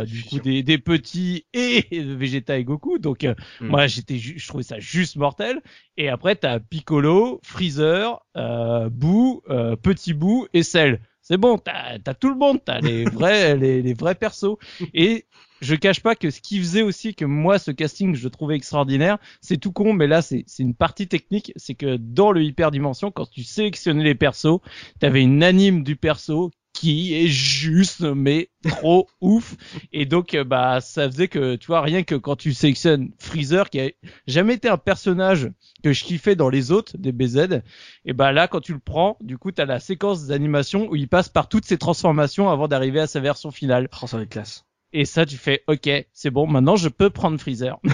Ah, du fusion. coup des, des petits et Vegeta et Goku. Donc euh, Hmm. moi j'étais, je trouvais ça juste mortel. Et après t'as Piccolo, Freezer, euh, Boo, euh, Petit Boo et Cell. C'est bon, t'as as tout le monde, t'as les vrais les, les vrais persos. Et je cache pas que ce qui faisait aussi que moi ce casting je le trouvais extraordinaire, c'est tout con, mais là c'est une partie technique, c'est que dans le hyperdimension, quand tu sélectionnais les persos, t'avais une anime du perso qui est juste mais trop ouf. Et donc euh, bah ça faisait que tu vois rien que quand tu sélectionnes Freezer qui a jamais été un personnage que je kiffais dans les autres des BZ et bah là quand tu le prends du coup t'as la séquence d'animation où il passe par toutes ses transformations avant d'arriver à sa version finale. Oh, ça classe. Et ça tu fais ok c'est bon maintenant je peux prendre Freezer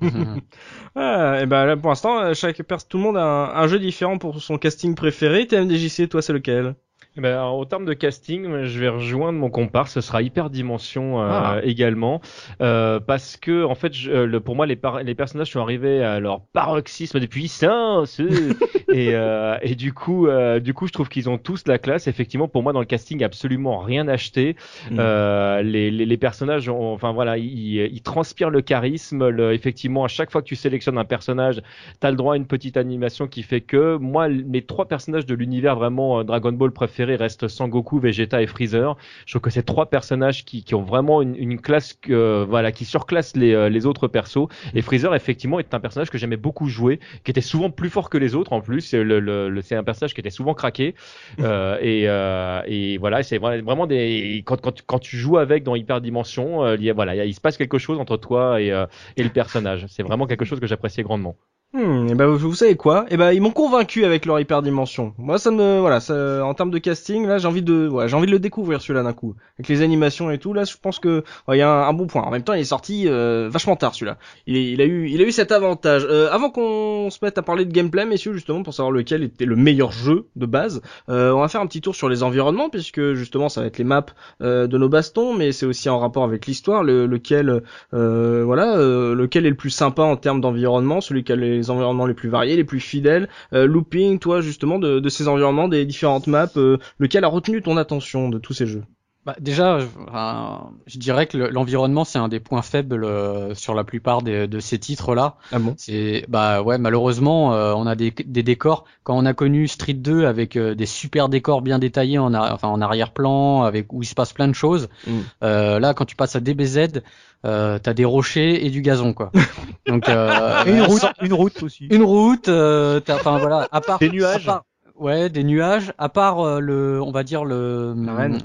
Ah, et ben là, pour l'instant, euh, chaque pers- tout le monde a un, un jeu différent pour son casting préféré. TMDJC, toi, c'est lequel? Eh Ben, alors, au terme de casting, je vais rejoindre mon comparse. Ce sera Hyperdimension euh, Ah. également, euh, parce que en fait, je- euh, le, pour moi, les, par- les personnages sont arrivés à leur paroxysme de puissance, et, euh, et du coup, euh, du coup, je trouve qu'ils ont tous la classe. Effectivement, pour moi, dans le casting, absolument rien acheté. Mm. Euh, les, les, les personnages, ont, enfin voilà, ils, ils transpirent le charisme. Le, effectivement, à chaque fois que tu sélectionnes un personnage, t'as le droit à une petite animation qui fait que moi, mes trois personnages de l'univers vraiment euh, Dragon Ball préférés restent Sangoku, Vegeta et Freezer. Je trouve que c'est trois personnages qui, qui ont vraiment une, une classe, que, euh, voilà, qui surclassent les, euh, les autres persos. Et Freezer, effectivement, est un personnage que j'aimais beaucoup jouer, qui était souvent plus fort que les autres en plus. C'est le, le, le- c'est un personnage qui était souvent craqué. Euh, et, euh, et voilà, c'est vra- vraiment des quand, quand, tu- quand tu joues avec dans Hyperdimension, euh, il y a, voilà, il se passe quelque chose entre toi et, et le personnage. C'est vraiment quelque chose que j'appréciais grandement. Hmm, et ben vous, savez quoi? Et ben ils m'ont convaincu avec leur hyperdimension. Moi ça me voilà, ça, en termes de casting là, j'ai envie de j'ai envie de le découvrir celui-là d'un coup. Avec les animations et tout là, je pense que il y a un, bon point. En même temps, il est sorti euh, vachement tard celui-là. Il, a eu il a eu cet avantage. Euh, avant qu'on se mette à parler de gameplay messieurs justement pour savoir lequel était le meilleur jeu de base, euh, on va faire un petit tour sur les environnements puisque justement ça va être les maps euh, de nos bastons mais c'est aussi en rapport avec l'histoire le, lequel euh, voilà, lequel est le plus sympa en termes d'environnement, celui qui a environnements les plus variés, les plus fidèles. Euh, looping, toi justement de, de ces environnements, des différentes maps, euh, lequel a retenu ton attention de tous ces jeux? Bah, déjà, je, enfin, je dirais que le- l'environnement c'est un des points faibles euh, sur la plupart des- de ces titres-là. Ah bon? C'est bah ouais, malheureusement, euh, on a des, des décors. Quand on a connu Street 2 avec euh, des super décors bien détaillés en, a- enfin, en arrière-plan, avec où il se passe plein de choses. Mm. euh, là, quand tu passes à DBZ, euh, t'as des rochers et du gazon quoi. Donc euh, Et une route, sans- une route aussi. une route, euh, t'as- enfin voilà, à part Des nuages. à part- ouais, des nuages. À part euh, le, on va dire le L'arène.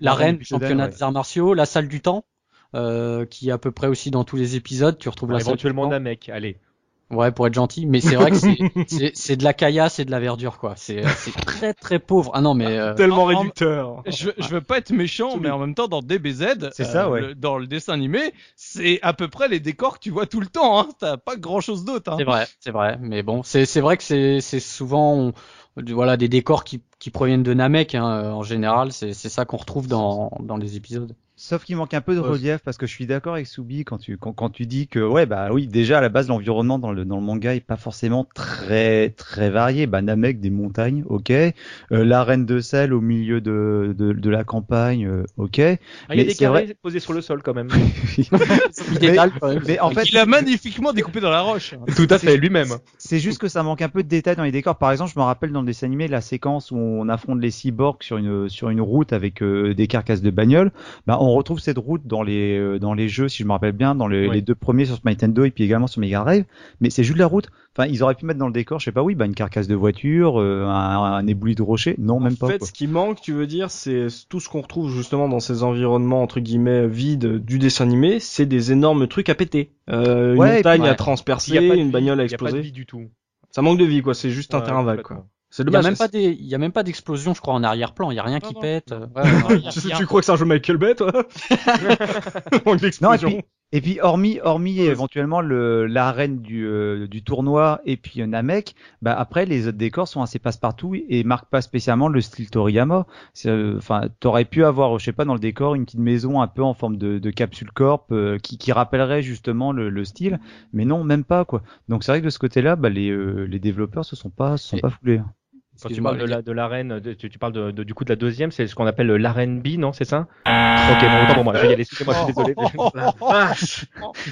l'arène du championnat ouais. des arts martiaux, la salle du temps, euh, qui est à peu près aussi dans tous les épisodes. Tu retrouves la salle du éventuellement temps. Namek, allez. Ouais, pour être gentil, mais c'est vrai que c'est- c'est c'est de la caillasse et de la verdure quoi. C'est c'est très très pauvre. Ah non mais euh, Tellement en- en- réducteur. je, veux- je veux pas être méchant mais en même temps dans DBZ C'est ça, ouais. le- dans le dessin animé c'est à peu près les décors que tu vois tout le temps hein. t'as pas grand chose d'autre hein. C'est vrai, c'est vrai, mais bon, c'est c'est vrai que c'est c'est souvent on- voilà des décors qui qui proviennent de Namek hein, en général, c'est c'est ça qu'on retrouve dans dans les épisodes. Sauf qu'il manque un peu de Ouais. relief parce que je suis d'accord avec Soubi quand tu quand, quand tu dis que ouais bah oui déjà à la base l'environnement dans le dans le manga est pas forcément très très varié. Bah Namek des montagnes, ok. Euh, L'arène de sel au milieu de de, de la campagne, euh, ok. Ah, il y a Mais des carrés posés sur le sol quand même. Il détale quand même. Mais en fait Il a magnifiquement découpé dans la roche. Tout à fait, lui-même. C'est juste que ça manque un peu de détails dans les décors. Par exemple, je me rappelle dans le dessin animé la séquence où on affronte les cyborgs sur une sur une route avec euh, des carcasses de bagnoles. Bah, on retrouve cette route dans les euh, dans les jeux, si je me rappelle bien, dans les, Oui. les deux premiers sur Super Nintendo et puis également sur Mega Drive. Mais c'est juste la route. Enfin, ils auraient pu mettre dans le décor, je sais pas, oui, bah une carcasse de voiture, euh, un, un éboulis de rocher. Non, même en pas. fait, quoi. ce qui manque, tu veux dire, c'est tout ce qu'on retrouve justement dans ces environnements entre guillemets vides du dessin animé, c'est des énormes trucs à péter. Euh, une Ouais, montagne puis- à transpercer, Il y a pas de une vie, bagnole à Il y a pas de exploser. vie du tout. Ça manque de vie, quoi. C'est juste un terrain vague, quoi. C'est Il y a dommage. même pas des, il y a même pas d'explosion, je crois, en arrière-plan. Il y a rien qui Non, non. pète. Ouais, Non, il y a Tu, rien. tu crois que c'est un jeu Michael Bay, toi Manque Non, et d'explosion. puis, et puis hormis, hormis Ouais. éventuellement le l'arène du euh, du tournoi et puis euh, Namek, bah après les autres décors sont assez passe-partout et marquent pas spécialement le style Toriyama. Euh, Enfin, t'aurais pu avoir, je sais pas, dans le décor une petite maison un peu en forme de, de capsule corp euh, qui qui rappellerait justement le, le style, mais non, même pas quoi. Donc c'est vrai que de ce côté-là, bah les euh, les développeurs se sont pas se sont Et- pas foulés. Quand tu parles de la de l'arène, de- tu, tu parles de, de- du coup de la deuxième, c'est ce qu'on appelle l'arène B, non C'est ça? Ok, bon, autant pour moi. Je vais y aller. Excusez-moi, je suis désolé. La vache.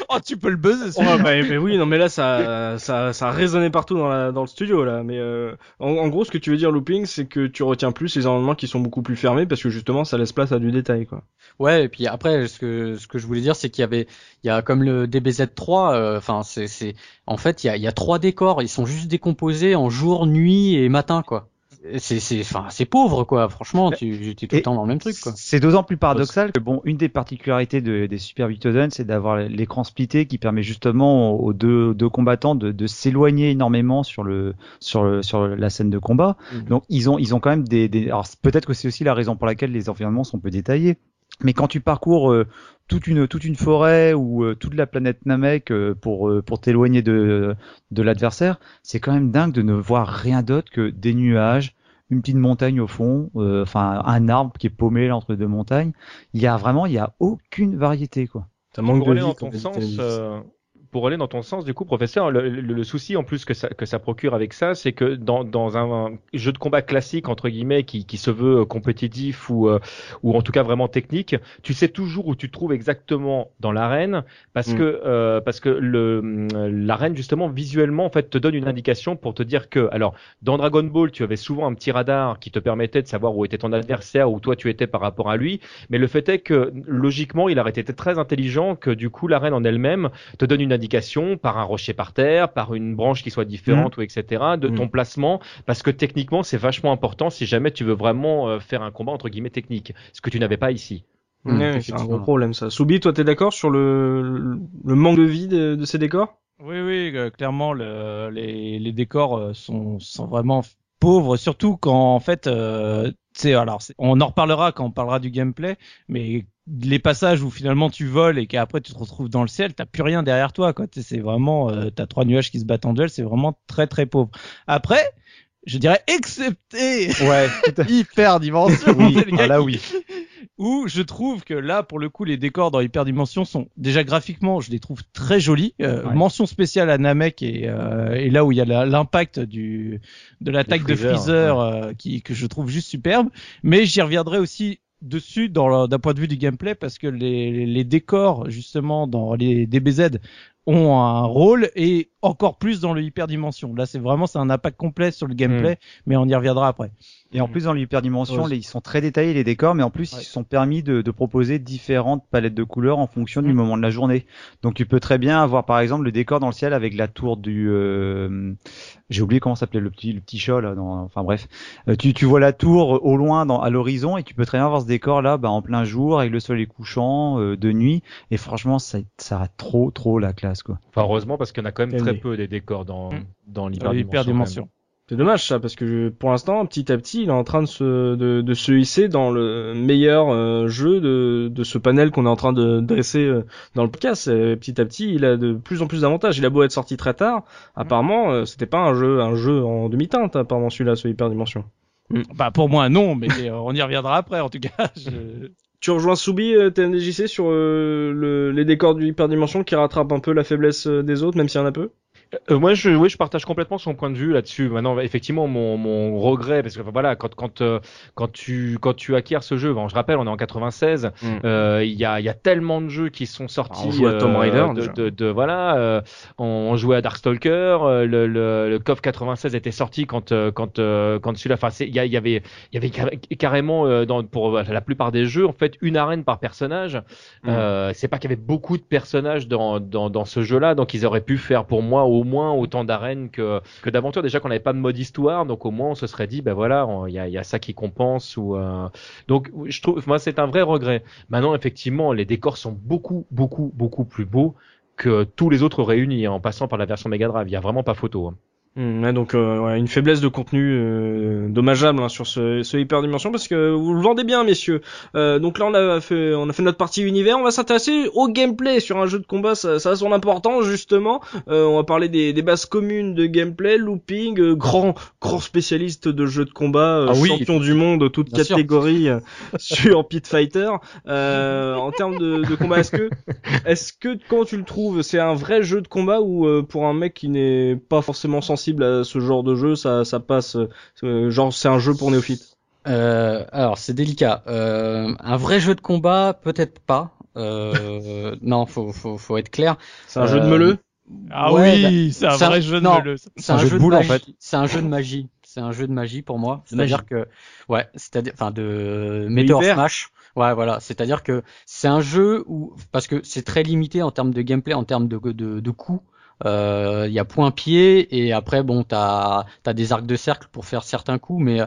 Oh, tu peux le buzzer. Oh, bah, mais oui, non, mais là, ça, ça, ça a résonné partout dans, la, dans le studio, là. Mais euh, en, en gros, ce que tu veux dire, looping, c'est que tu retiens plus les environnements qui sont beaucoup plus fermés parce que justement, ça laisse place à du détail, quoi. Ouais, et puis après, ce que ce que je voulais dire, c'est qu'il y avait, il y a comme le DBZ3, euh, enfin c'est c'est, en fait, il y a il y a trois décors, ils sont juste décomposés en jour, nuit et matin, quoi. C'est c'est, enfin c'est pauvre, quoi. Franchement, tu tu es tout le temps dans le même truc, quoi. C'est d'autant plus paradoxal que bon, une des particularités de- des Super Victoden, c'est d'avoir l'écran splitté qui permet justement aux deux, deux combattants de, de s'éloigner énormément sur le sur le, sur la scène de combat. Mhm. Donc ils ont ils ont quand même des, des alors peut-être que c'est aussi la raison pour laquelle les environnements sont peu détaillés. Mais quand tu parcours euh, toute une toute une forêt ou euh, toute la planète Namek euh, pour euh, pour t'éloigner de de l'adversaire, c'est quand même dingue de ne voir rien d'autre que des nuages, une petite montagne au fond, euh, enfin un arbre qui est paumé là, entre deux montagnes. Il y a vraiment, il y a aucune variété quoi. Ça manque de dans ton sens, euh, pour aller dans ton sens, du coup, professeur, le, le- le souci en plus que ça, que ça procure avec ça, c'est que dans, dans un, jeu de combat classique entre guillemets qui, qui se veut euh, compétitif ou euh, ou en tout cas vraiment technique, tu sais toujours où tu te trouves exactement dans l'arène parce Mm. que euh, parce que hum, l'arène justement visuellement en fait te donne une indication pour te dire que alors dans Dragon Ball tu avais souvent un petit radar qui te permettait de savoir où était ton adversaire où toi tu étais par rapport à lui mais le fait est que logiquement il aurait été très intelligent que du coup l'arène en elle-même te donne une indication par un rocher par terre, par une branche qui soit différente ou etc. de ton Mm. placement parce que techniquement c'est vachement important si jamais tu veux vraiment euh, faire un combat entre guillemets technique, ce que tu n'avais pas ici. Ouais, Mm, c'est un gros problème, ça. Soubi, toi, t'es d'accord sur le, le manque de vie de, de ces décors? Oui, oui, euh, clairement, le, les, les décors euh, sont, sont vraiment pauvres, surtout quand, en fait, euh, sais, alors, c'est- on en reparlera quand on parlera du gameplay, mais les passages où finalement tu voles et qu'après tu te retrouves dans le ciel, t'as plus rien derrière toi, quoi. C'est vraiment, euh, t'as trois nuages qui se battent en duel, c'est vraiment très très pauvre. Après, je dirais excepté Ouais, Hyperdimension, oui, ah là qui- oui. où je trouve que là, pour le coup, les décors dans Hyperdimension sont déjà graphiquement, je les trouve très jolis. Euh, Ouais. Mention spéciale à Namek et, euh, et là où il y a l'impact du de l'attaque de Freezer, euh, qui que je trouve juste superbe. Mais j'y reviendrai aussi dessus dans d'un point de vue du gameplay parce que les, les décors justement dans les DBZ ont un rôle et encore plus dans le hyperdimension. Là, c'est vraiment c'est un impact complet sur le gameplay, mais on y reviendra après. Et en plus, dans l'hyperdimension, Ouais. ils sont très détaillés les décors, mais en plus, Ouais. ils se sont permis de, de proposer différentes palettes de couleurs en fonction du Mm. moment de la journée. Donc, tu peux très bien avoir, par exemple, le décor dans le ciel avec la tour du, euh, j'ai oublié comment s'appelait le petit, le petit chat là. Dans, enfin bref, Euh, tu, tu vois la tour au loin, dans, à l'horizon, et tu peux très bien avoir ce décor là, bah, en plein jour avec le soleil couchant, euh, de nuit. Et franchement, ça, ça a trop, trop la classe quoi. Enfin heureusement parce qu'il y en a quand même très peu des décors dans Mm. dans Dans l'hyperdimension. C'est dommage ça, parce que je- pour l'instant, petit à petit, il est en train de se, de, de se hisser dans le meilleur euh, jeu de, de ce panel qu'on est en train de dresser euh, dans le podcast. Et petit à petit, il a de plus en plus d'avantages. Il a beau être sorti très tard, apparemment, euh, c'était pas un jeu, un jeu en demi-teinte, apparemment celui-là, ce Hyperdimension. Bah pour moi non, mais on y reviendra après en tout cas. Je- Tu rejoins Soubi, euh, TNDJC, sur euh, le, les décors du Hyperdimension qui rattrapent un peu la faiblesse euh, des autres, même s'il y en a peu? Euh, moi, je, oui, je partage complètement son point de vue là-dessus. Maintenant, effectivement, mon, mon regret, parce que enfin, voilà, quand quand euh, quand tu quand tu acquiers ce jeu, bon, je rappelle, on est en 96. Mm. euh, Il y a il y a tellement de jeux qui sont sortis. Ah, on joue à Tomb Raider, de, déjà. de, de- voilà, on, on jouait à Darkstalker. Le le, le KOF 96 était sorti quand quand quand celui-là. Enfin, il y, avait il y avait car- carrément dans pour la plupart des jeux en fait une arène par personnage. Mm. C'est pas qu'il y avait beaucoup de personnages dans, dans, dans ce jeu-là, donc ils auraient pu faire pour moi au moins autant d'arènes que, d'aventures. Déjà qu'on n'avait pas de mode histoire, donc au moins on se serait dit, ben voilà, il y a, ça qui compense. Ou euh, donc je trouve, moi c'est un vrai regret. Maintenant effectivement, les décors sont beaucoup beaucoup beaucoup plus beaux que tous les autres réunis en passant par la version Mega Drive. Il y a vraiment pas photo. hein. Ouais, donc euh, ouais, une faiblesse de contenu euh, dommageable hein, sur ce, ce hyperdimension parce que vous le vendez bien messieurs. Euh, donc là on a fait on a fait notre partie univers, on va s'intéresser au gameplay sur un jeu de combat, ça, ça a son importance justement. Euh, on va parler des, des bases communes de gameplay, looping, euh, grand grand spécialiste de jeux de combat, euh, Ah oui. champion du monde toute catégorie sur Pit Fighter. Euh, en termes de, de combat, est-ce que est-ce que comment tu le trouves C'est un vrai jeu de combat ou euh, pour un mec qui n'est pas forcément sensible à ce genre de jeu, ça, ça passe euh, Genre c'est un jeu pour néophytes. Euh, alors c'est délicat. Euh, un vrai jeu de combat, peut-être pas. Euh, non, faut, faut, faut être clair. C'est un jeu de meuleux Ah Ouais, oui, c'est un c'est un- vrai jeu de non. meuleux. C'est un un, jeu jeu de boule, en fait. C'est un jeu de magie. C'est un jeu de magie pour moi. C'est-à-dire que, ouais, c'est-à-dire, enfin, de Meteor. Smash. Ouais, voilà. C'est-à-dire que c'est un jeu où, parce que c'est très limité en termes de gameplay, en termes de, de, de coups. Euh, Il y a point pied et après bon t'as as des arcs de cercle pour faire certains coups mais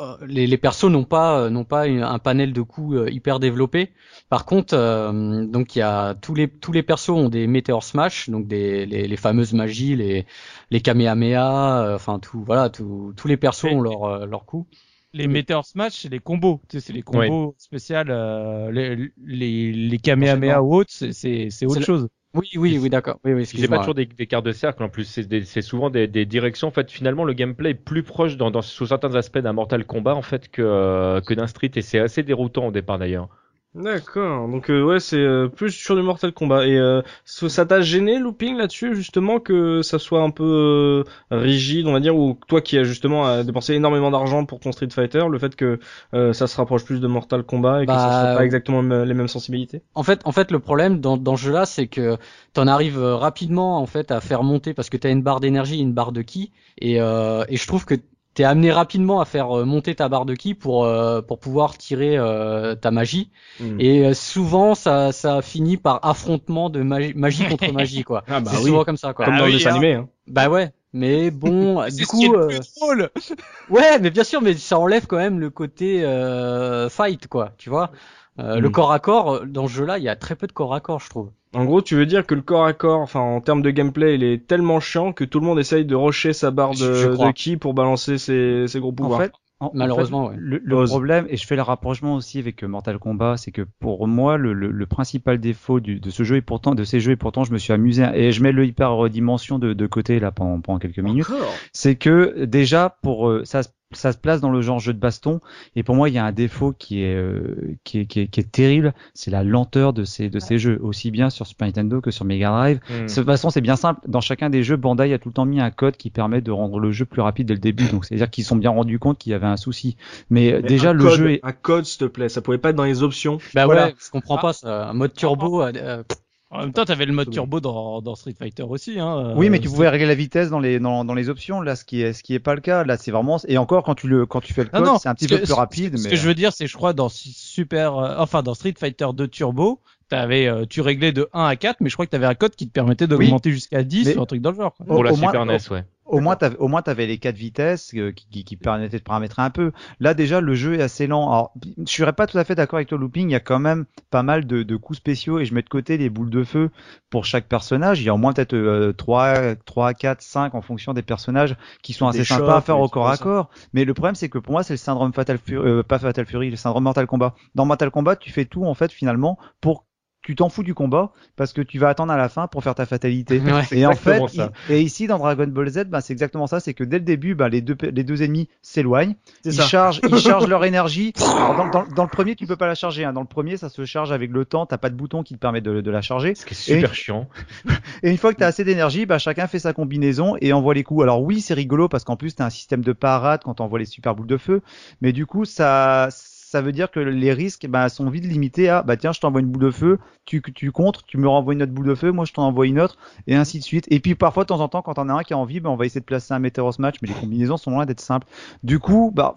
euh, les, les persos n'ont pas euh, n'ont pas une- un panel de coups euh, hyper développé. Par contre euh, donc il y a tous les tous les persos ont des Meteor Smash donc des les, les fameuses magies les les Kamehameha euh, enfin tout voilà tout- tous les persos ont leur euh, leur coup. Les Meteor Smash, c'est les combos. Tu sais, c'est les combos spéciaux. euh, les, les, les Kamehameha ou autres, c'est, c'est, c'est autre C'est chose. Oui oui oui d'accord. Oui oui C'est pas toujours des, des cartes de cercle en plus, c'est souvent des, des directions. En fait, finalement, le gameplay est plus proche dans, dans, sous certains aspects d'un Mortal Kombat en fait que, euh, que d'un Street et c'est assez déroutant au départ d'ailleurs. D'accord. Donc euh, ouais, c'est euh, plus sur du Mortal Kombat. Et euh, ça t'a gêné looping là-dessus justement que ça soit un peu euh, rigide, on va dire, ou toi qui as justement euh, dépensé énormément d'argent pour ton Street Fighter, le fait que euh, ça se rapproche plus de Mortal Kombat et que ça Bah, soit pas exactement le- les mêmes sensibilités? En fait, en fait, le problème dans, dans ce jeu-là, c'est que t'en arrives euh, rapidement en fait à faire monter parce que t'as une barre d'énergie, et une barre de ki, et, euh, et je trouve que t'es amené rapidement à faire euh, monter ta barre de ki pour euh, pour pouvoir tirer euh, ta magie. Hmm. Et euh, souvent, ça ça finit par affrontement de magie, magie contre magie quoi. Ah bah c'est oui. souvent comme ça quoi. Comme Ah dans le oui, dessin hein. animé. Hein. Bah ouais. Mais bon, du ce qui est coup, le euh, plus drôle. ouais, mais bien sûr, mais ça enlève quand même le côté euh, fight quoi, tu vois. Euh, Le Hmm. corps à corps dans ce jeu-là, il y a très peu de corps à corps, je trouve. En gros, tu veux dire que le corps à corps, enfin en termes de gameplay, il est tellement chiant que tout le monde essaye de rusher sa barre de, de ki pour balancer ses, ses gros En pouvoirs. fait, en- en Malheureusement, fait, ouais. le, problème, et je fais le rapprochement aussi avec euh, Mortal Kombat, c'est que pour moi, le, le, le principal défaut du, de ce jeu et pourtant de ces jeux et pourtant je me suis amusé et je mets le hyper dimension de, de côté là pendant, pendant quelques minutes, c'est que déjà pour euh, ça ça se place dans le genre jeu de baston et pour moi il y a un défaut qui est euh, qui est, qui est, qui est terrible, c'est la lenteur de ces de ces jeux aussi bien sur Super Nintendo que sur Mega Drive. Hmm. De toute façon, c'est bien simple. Dans chacun des jeux, Bandai a tout le temps mis un code qui permet de rendre le jeu plus rapide dès le début. Donc, c'est-à-dire qu'ils se sont bien rendus compte qu'il y avait un souci. Mais, euh, Mais déjà, le code, jeu est... un code, s'il te plaît. Ça pouvait pas être dans les options. Bah Voilà. ouais, je comprends pas ça. Un mode turbo, euh, euh, En même temps, t'avais le mode turbo dans, dans Street Fighter aussi. Hein. Oui, mais Euh, tu pouvais régler la vitesse dans les dans, dans les options. Là, ce qui est ce qui est pas le cas. Là, c'est vraiment et encore quand tu le quand tu fais le Non, code, non, c'est un petit ce peu que- plus rapide. Ce mais que je veux dire, c'est, je crois, dans Super, euh, enfin, dans Street Fighter 2 Turbo, t'avais, euh, tu réglais de 1 à 4, mais je crois que t'avais un code qui te permettait d'augmenter jusqu'à 10 Mais- ou un truc dans le genre. quoi. Pour la Super NES, ouais. Au moins, t'avais, au moins, t'avais les quatre vitesses euh, qui, qui, qui permettaient de paramétrer un peu. Là, déjà, le jeu est assez lent. Alors, je serais pas tout à fait d'accord avec toi, Looping. Il y a quand même pas mal de, de coups spéciaux et je mets de côté les boules de feu pour chaque personnage. Il y a au moins peut-être euh, 3, 3, 4, 5 en fonction des personnages qui sont assez Des sympas à faire au corps à ça. corps. Mais le problème, c'est que pour moi, c'est le syndrome Fatal Fury, euh, pas Fatal Fury, le syndrome Mortal Kombat. Dans Mortal Kombat, tu fais tout, en fait, finalement, pour tu t'en fous du combat parce que tu vas attendre à la fin pour faire ta fatalité. Ouais. Et en fait, ça. et ici dans Dragon Ball Z, bah, c'est exactement ça, c'est que dès le début, bah, les deux les deux ennemis s'éloignent, ils ça. chargent, ils chargent leur énergie. Alors, dans, dans, dans le premier, tu peux pas la charger. Hein. Dans le premier, ça se charge avec le temps. T'as pas de bouton qui te permet de, de la charger. Ce qui est super chiant. Et une fois que tu as assez d'énergie, bah, chacun fait sa combinaison et envoie les coups. Alors oui, c'est rigolo parce qu'en plus, tu as un système de parade quand tu envoies les super boules de feu. Mais du coup, ça, ça veut dire que les risques bah, sont vite limités à bah tiens, je t'envoie une boule de feu, tu, tu contres, tu me renvoies une autre boule de feu, moi je t'en envoie une autre, et ainsi de suite. Et puis parfois, de temps en temps, quand on a un qui a envie, bah, on va essayer de placer un Meteor Match, mais les combinaisons sont loin d'être simples. Du coup, bah,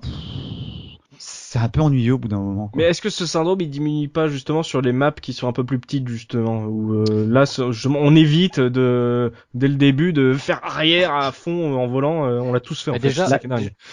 c'est un peu ennuyeux au bout d'un moment. quoi. Mais est-ce que ce syndrome il diminue pas justement sur les maps qui sont un peu plus petites justement où euh, là on évite de dès le début de faire arrière à fond en volant euh, on l'a tous fait en Bah, fait, déjà, ça.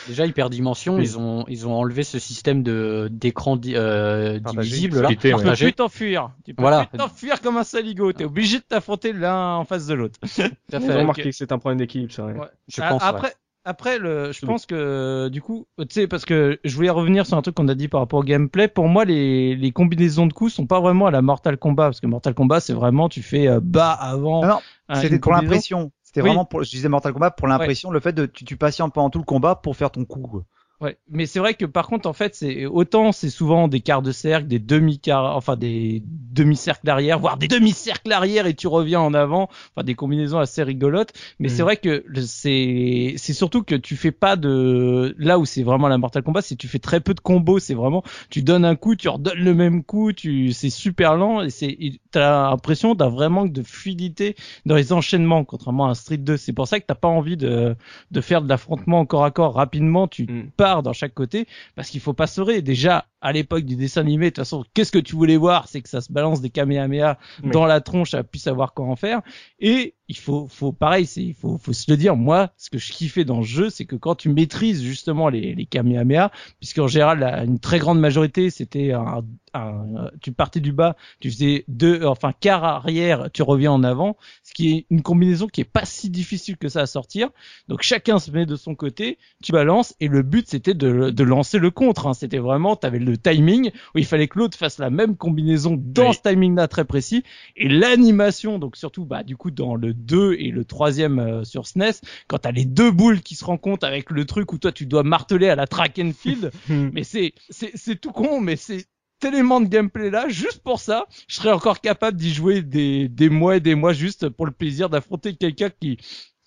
Déjà Hyperdimension, Oui. ils ont ils ont enlevé ce système de d'écran di- euh, divisible là, ouais. Tu peux plus t'enfuir. Tu peux Voilà. plus t'enfuir comme un saligo. T'es obligé de t'affronter l'un en face de l'autre. J'ai fait. remarqué que c'est un problème d'équilibre c'est vrai. Ouais. Je pense. ouais. Après, le, je Oui. pense que du coup, tu sais, parce que je voulais revenir sur un truc qu'on a dit par rapport au gameplay. Pour moi, les, les combinaisons de coups sont pas vraiment à la Mortal Kombat, parce que Mortal Kombat, c'est vraiment tu fais euh, bas avant. Non, hein, C'était pour l'impression. C'était Oui. vraiment pour, je disais Mortal Kombat pour l'impression, le fait de tu, tu patientes pendant tout le combat pour faire ton coup. Ouais, mais c'est vrai que par contre, en fait, c'est autant c'est souvent des quarts de cercle, des demi-quarts, enfin des demi-cercles arrière, voire des demi-cercles arrière et tu reviens en avant, enfin des combinaisons assez rigolotes. Mais c'est vrai que c'est c'est surtout que tu fais pas de là où c'est vraiment la Mortal Kombat, c'est que tu fais très peu de combos. C'est vraiment tu donnes un coup, tu redonnes le même coup, tu c'est super lent et c'est t'as l'impression d'un vrai manque de fluidité dans les enchaînements, contrairement à un Street 2. C'est pour ça que t'as pas envie de de faire de l'affrontement corps à corps rapidement. Tu Mm. Dans chaque côté parce qu'il faut pas se. Déjà, à l'époque du dessin animé, de toute façon, qu'est-ce que tu voulais voir? C'est que ça se balance des kamehameha Oui. dans la tronche, à plus savoir quoi en faire. Et il faut, faut pareil, c'est, il faut, faut se le dire. Moi, ce que je kiffais dans le jeu, c'est que quand tu maîtrises justement les, les kamehameha, puisqu'en général, la- une très grande majorité, c'était un, un- tu partais du bas, tu faisais deux, enfin quart arrière, tu reviens en avant, ce qui est une combinaison qui est pas si difficile que ça à sortir. Donc chacun se met de son côté, tu balances et le but c'était de, de lancer le contre. hein. C'était vraiment, tu avais le timing où il fallait que l'autre fasse la même combinaison dans Oui. ce timing-là très précis et l'animation. Donc surtout, bah du coup dans le 2 et le troisième euh, sur SNES, quand t'as les deux boules qui se rencontrent avec le truc où toi tu dois marteler à la track and field, Mm. mais c'est c'est c'est tout con, mais c'est tellement de gameplay là, juste pour ça, je serais encore capable d'y jouer des, des mois et des mois juste pour le plaisir d'affronter quelqu'un qui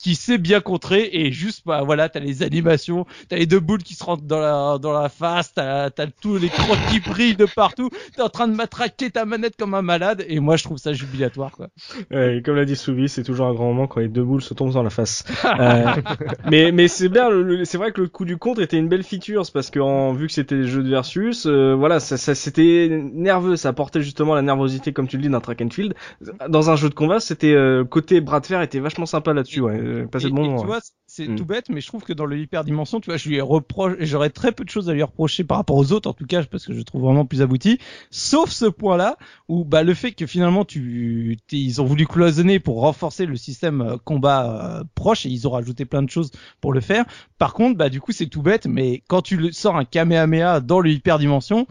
qui sait bien contrer et juste bah voilà t'as les animations t'as les deux boules qui se rentrent dans la dans la face t'as t'as tous les crocs qui brillent de partout t'es en train de matraquer ta manette comme un malade et moi je trouve ça jubilatoire quoi Ouais, comme l'a dit Soubi, c'est toujours un grand moment quand les deux boules se tombent dans la face. Euh, mais mais c'est bien, c'est vrai que le coup du contre était une belle feature, parce que vu que c'était des jeux de versus, euh, voilà, ça, ça c'était nerveux, ça apportait justement la nervosité, comme tu le dis, d'un track and field. Dans un jeu de combat, c'était euh, côté bras de fer était vachement sympa là-dessus, ouais, passer de bon moment. tu vois, c'est Mm. tout bête, mais je trouve que dans le hyperdimension, tu vois, je lui reproche, j'aurais très peu de choses à lui reprocher par rapport aux autres, en tout cas, parce que je trouve vraiment plus abouti. Sauf ce point-là, où, bah, le fait que finalement, tu, t'es- ils ont voulu cloisonner pour renforcer le système euh, combat euh, proche, et ils ont rajouté plein de choses pour le faire. Par contre, bah, du coup, c'est tout bête, mais quand tu le sors un Kamehameha dans le hyperdimension,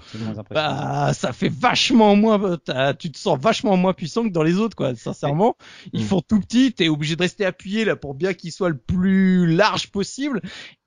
bah ça fait vachement moins tu te sens vachement moins puissant que dans les autres quoi sincèrement ils Mm. font tout petit t'es obligé de rester appuyé là pour bien qu'il soit le plus large possible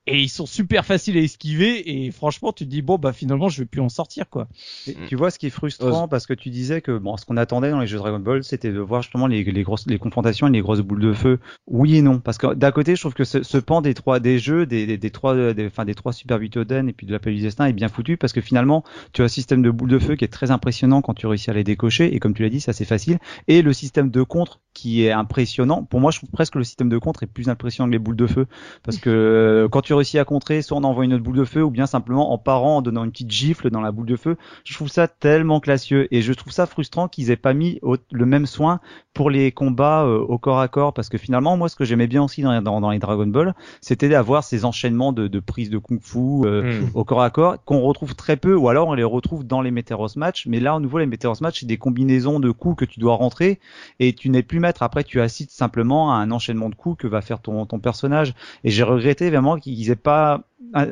et ils sont super faciles à esquiver. Et franchement tu te dis bon bah finalement je vais plus en sortir quoi. Et tu vois ce qui est frustrant parce que tu disais que bon, ce qu'on attendait dans les jeux Dragon Ball, c'était de voir justement les, les grosses les confrontations et les grosses boules de feu. Oui et non, parce que d'un côté, je trouve que ce, ce pan des trois des jeux, des, des, des trois, des, enfin des trois Super Butoden et puis de l'appel du destin est bien foutu parce que finalement, tu as un système de boules de feu qui est très impressionnant quand tu réussis à les décocher. Et comme tu l'as dit, ça c'est facile. Et le système de contre qui est impressionnant. Pour moi, je trouve presque le système de contre est plus impressionnant que les boules de feu. Parce que euh, quand tu réussis à contrer, soit on envoie une autre boule de feu ou bien simplement en parant, en donnant une petite gifle dans la boule de feu. Je trouve ça tellement classieux et je trouve ça frustrant qu'ils aient pas mis au- le même soin pour les combats euh, au corps à corps parce que finalement moi ce que j'aimais bien aussi dans, dans, dans les Dragon Ball c'était d'avoir ces enchaînements de, de prises de kung-fu euh, Mm. au corps à corps qu'on retrouve très peu ou alors on les retrouve dans les Meteoros match mais là au nouveau les Meteoros match c'est des combinaisons de coups que tu dois rentrer et tu n'es plus maître après tu assistes simplement à un enchaînement de coups que va faire ton, ton personnage et j'ai regretté vraiment qu'ils aient pas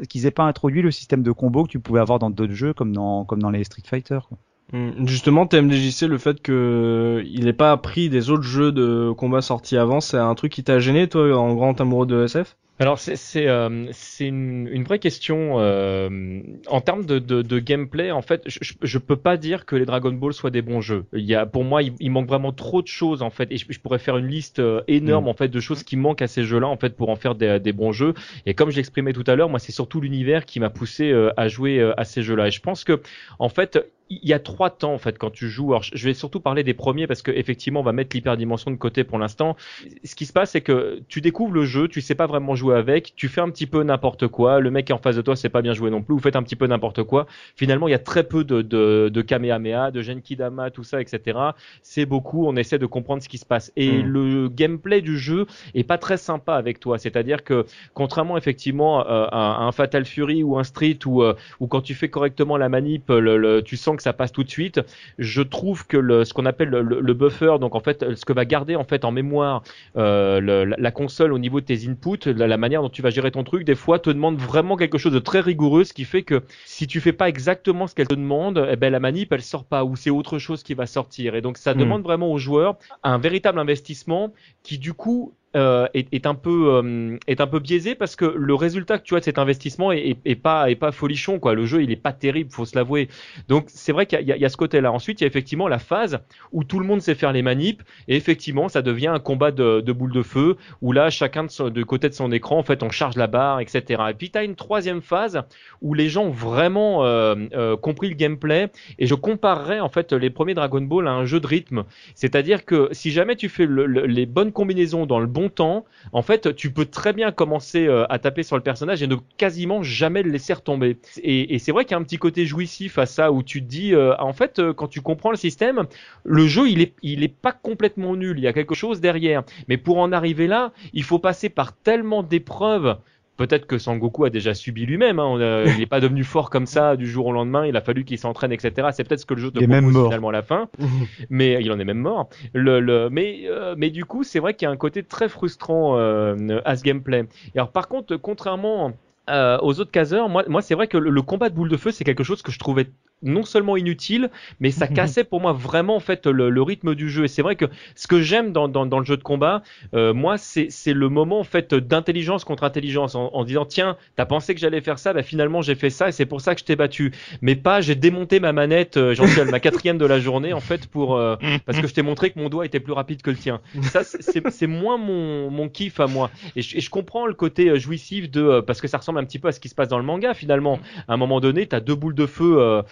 qu'ils pas introduit le système de combo que tu pouvais avoir dans d'autres jeux comme dans comme dans les Street Fighter quoi. Hmm. Justement, TMDJC, le fait que il ait pas appris des autres jeux de combat sortis avant, c'est un truc qui t'a gêné, toi, en grand amoureux de SF Alors c'est c'est euh, une, une vraie question euh, en termes de, de, de gameplay. En fait, je, je- peux pas dire que les Dragon Ball soient des bons jeux. Il y a pour moi il, il manque vraiment trop de choses en fait et je, je pourrais faire une liste euh, énorme en fait de choses qui manquent à ces jeux-là en fait pour en faire des, des bons jeux. Et comme je l'exprimais tout à l'heure, moi c'est surtout l'univers qui m'a poussé euh, à jouer euh, à ces jeux-là. Et je pense que en fait il y a trois temps en fait quand tu joues. Alors, je vais surtout parler des premiers parce que effectivement on va mettre l'hyperdimension de côté pour l'instant. Ce qui se passe c'est que tu découvres le jeu, tu sais pas vraiment jouer avec, tu fais un petit peu n'importe quoi. Le mec qui est en face de toi sait pas bien jouer non plus. Vous faites un petit peu n'importe quoi. Finalement il y a très peu de de, de kamehameha, de genkidama, tout ça, etc. C'est beaucoup. On essaie de comprendre ce qui se passe et Mm. le gameplay du jeu est pas très sympa avec toi. C'est-à-dire que contrairement effectivement euh, à, un Fatal Fury ou un Street où euh, ou quand tu fais correctement la manip, le, le- tu sens que ça passe tout de suite. Je trouve que le, ce qu'on appelle le, buffer, donc en fait, ce que va garder en fait en mémoire euh, le- la, console au niveau de tes inputs, la, la manière dont tu vas gérer ton truc, des fois te demande vraiment quelque chose de très rigoureux, ce qui fait que si tu fais pas exactement ce qu'elle te demande, eh ben la manip elle sort pas ou c'est autre chose qui va sortir. Et donc ça Mm. demande vraiment aux joueurs un véritable investissement qui du coup euh, est, est un peu euh, est un peu biaisé parce que le résultat que tu as de cet investissement est, est, est pas est pas folichon quoi. Le jeu il est pas terrible, faut se l'avouer. Donc c'est vrai qu'il y, y a ce côté-là. Ensuite il y a effectivement la phase où tout le monde sait faire les manips et effectivement ça devient un combat de, de boules de feu où là chacun de, son- de côté de son écran en fait on charge la barre etc. Et puis tu as une troisième phase où les gens ont vraiment euh, euh, compris le gameplay et je comparerais en fait les premiers Dragon Ball à un jeu de rythme. C'est-à-dire que si jamais tu fais le- le- les bonnes combinaisons dans le bon temps, en fait, tu peux très bien commencer euh, à taper sur le personnage et ne quasiment jamais le laisser retomber. Et, c'est vrai qu'il y a un petit côté jouissif à ça où tu te dis, euh, en fait, euh, quand tu comprends le système, le jeu il est il est pas complètement nul. Il y a quelque chose derrière. Mais pour en arriver là, il faut passer par tellement d'épreuves. Peut-être que Sangoku a déjà subi lui-même. Hein. A- il n'est pas devenu fort comme ça du jour au lendemain. Il a fallu qu'il s'entraîne, etc. C'est peut-être ce que le jeu te propose finalement à la fin mais il en est même mort. Le, le, mais, euh, mais du coup, c'est vrai qu'il y a un côté très frustrant euh, à ce gameplay. Et alors, par contre, contrairement euh, aux autres caseurs, moi, moi c'est vrai que le, le combat de boule de feu, c'est quelque chose que je trouvais non seulement inutile, mais ça cassait pour moi vraiment en fait le, le rythme du jeu. Et c'est vrai que ce que j'aime dans, dans, dans le jeu de combat, euh, moi, c'est c'est le moment en fait d'intelligence contre intelligence, en, en disant tiens, t'as pensé que j'allais faire ça, bah finalement j'ai fait ça et c'est pour ça que je t'ai battu. Mais pas j'ai démonté ma manette, euh, j'en suis à ma quatrième de la journée en fait pour euh, parce que je t'ai montré que mon doigt était plus rapide que le tien. Ça c'est- moins mon mon kiff à moi. Et je, et je comprends le côté euh, jouissif de euh, parce que ça ressemble un petit peu à ce qui se passe dans le manga finalement. À un moment donné, t'as deux boules de feu euh,